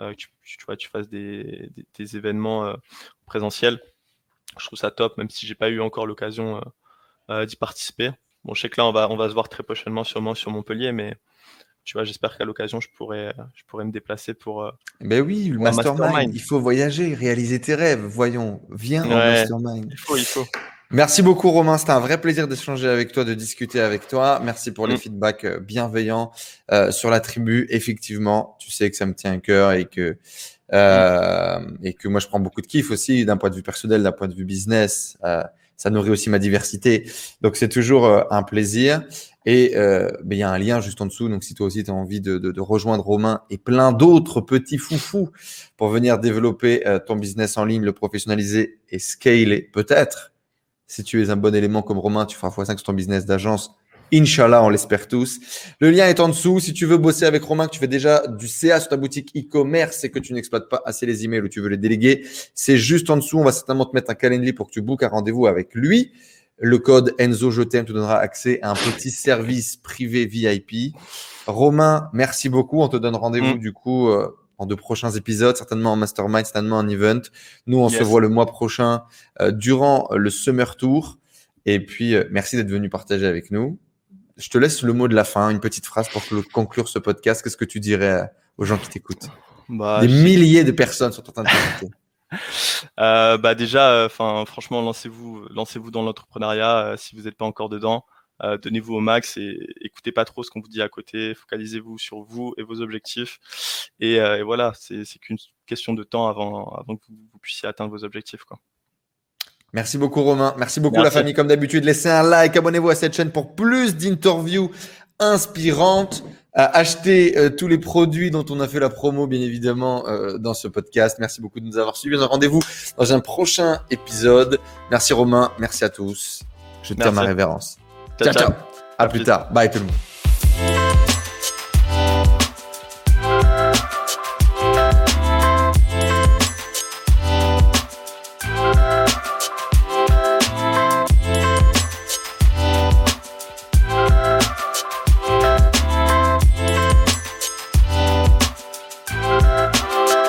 euh, tu, tu vois, tu fasses des, des, des événements euh, présentiels, je trouve ça top, même si j'ai pas eu encore l'occasion euh, d'y participer. Bon, je sais que là, on va, on va se voir très prochainement, sûrement sur Montpellier, mais tu vois, j'espère qu'à l'occasion, je pourrais, je pourrais me déplacer pour. euh, Ben oui, le mastermind. mastermind. Il faut voyager, réaliser tes rêves. Voyons, viens au Ouais. mastermind. Il faut, il faut. Merci beaucoup, Romain. C'était un vrai plaisir d'échanger avec toi, de discuter avec toi. Merci pour les Mm. feedbacks euh, bienveillants euh, sur la tribu. Effectivement, tu sais que ça me tient à cœur et que euh, et que moi je prends beaucoup de kiff aussi d'un point de vue personnel, d'un point de vue business. Euh, ça nourrit aussi ma diversité. Donc c'est toujours euh, un plaisir. Et euh, ben, il y a un lien juste en dessous. Donc si toi aussi tu as envie de, rejoindre Romain et plein d'autres petits foufous pour venir développer euh, ton business en ligne, le professionnaliser et scaler peut-être Si tu es un bon élément comme Romain, tu feras x5 sur ton business d'agence. Inch'Allah, on l'espère tous. Le lien est en dessous. Si tu veux bosser avec Romain, que tu fais déjà du CA sur ta boutique e-commerce et que tu n'exploites pas assez les emails ou tu veux les déléguer, c'est juste en dessous. On va certainement te mettre un calendrier pour que tu bookes un rendez-vous avec lui. Le code Enzo Je t'aime te donnera accès à un petit service privé VIP. Romain, merci beaucoup. On te donne rendez-vous Mm. du coup euh, en deux prochains épisodes, certainement en mastermind, certainement en event. Nous, on se voit le mois prochain euh, durant le Summer Tour. Et puis, euh, merci d'être venu partager avec nous. Je te laisse le mot de la fin, une petite phrase pour conclure ce podcast. Qu'est-ce que tu dirais euh, aux gens qui t'écoutent? Bah, Des milliers de personnes sont en train de t'écouter. Euh, bah déjà, enfin franchement, lancez-vous, lancez-vous dans l'entrepreneuriat euh, si vous n'êtes pas encore dedans. Euh, Donnez-vous au max et écoutez pas trop ce qu'on vous dit à côté. Focalisez-vous sur vous et vos objectifs. Et, euh, et voilà, c'est c'est qu'une question de temps avant, avant que vous, vous puissiez atteindre vos objectifs. Quoi. Merci beaucoup Romain. Merci beaucoup la famille. Comme d'habitude, laissez un like, abonnez-vous à cette chaîne pour plus d'interviews inspirantes. Euh, achetez euh, tous les produits dont on a fait la promo, bien évidemment, euh, dans ce podcast. Merci beaucoup de nous avoir suivis. Rendez-vous dans un prochain épisode. Merci Romain. Merci à tous. Je tiens ma révérence. Ciao, ciao. ciao. À À plus plus. tard. Bye tout le monde.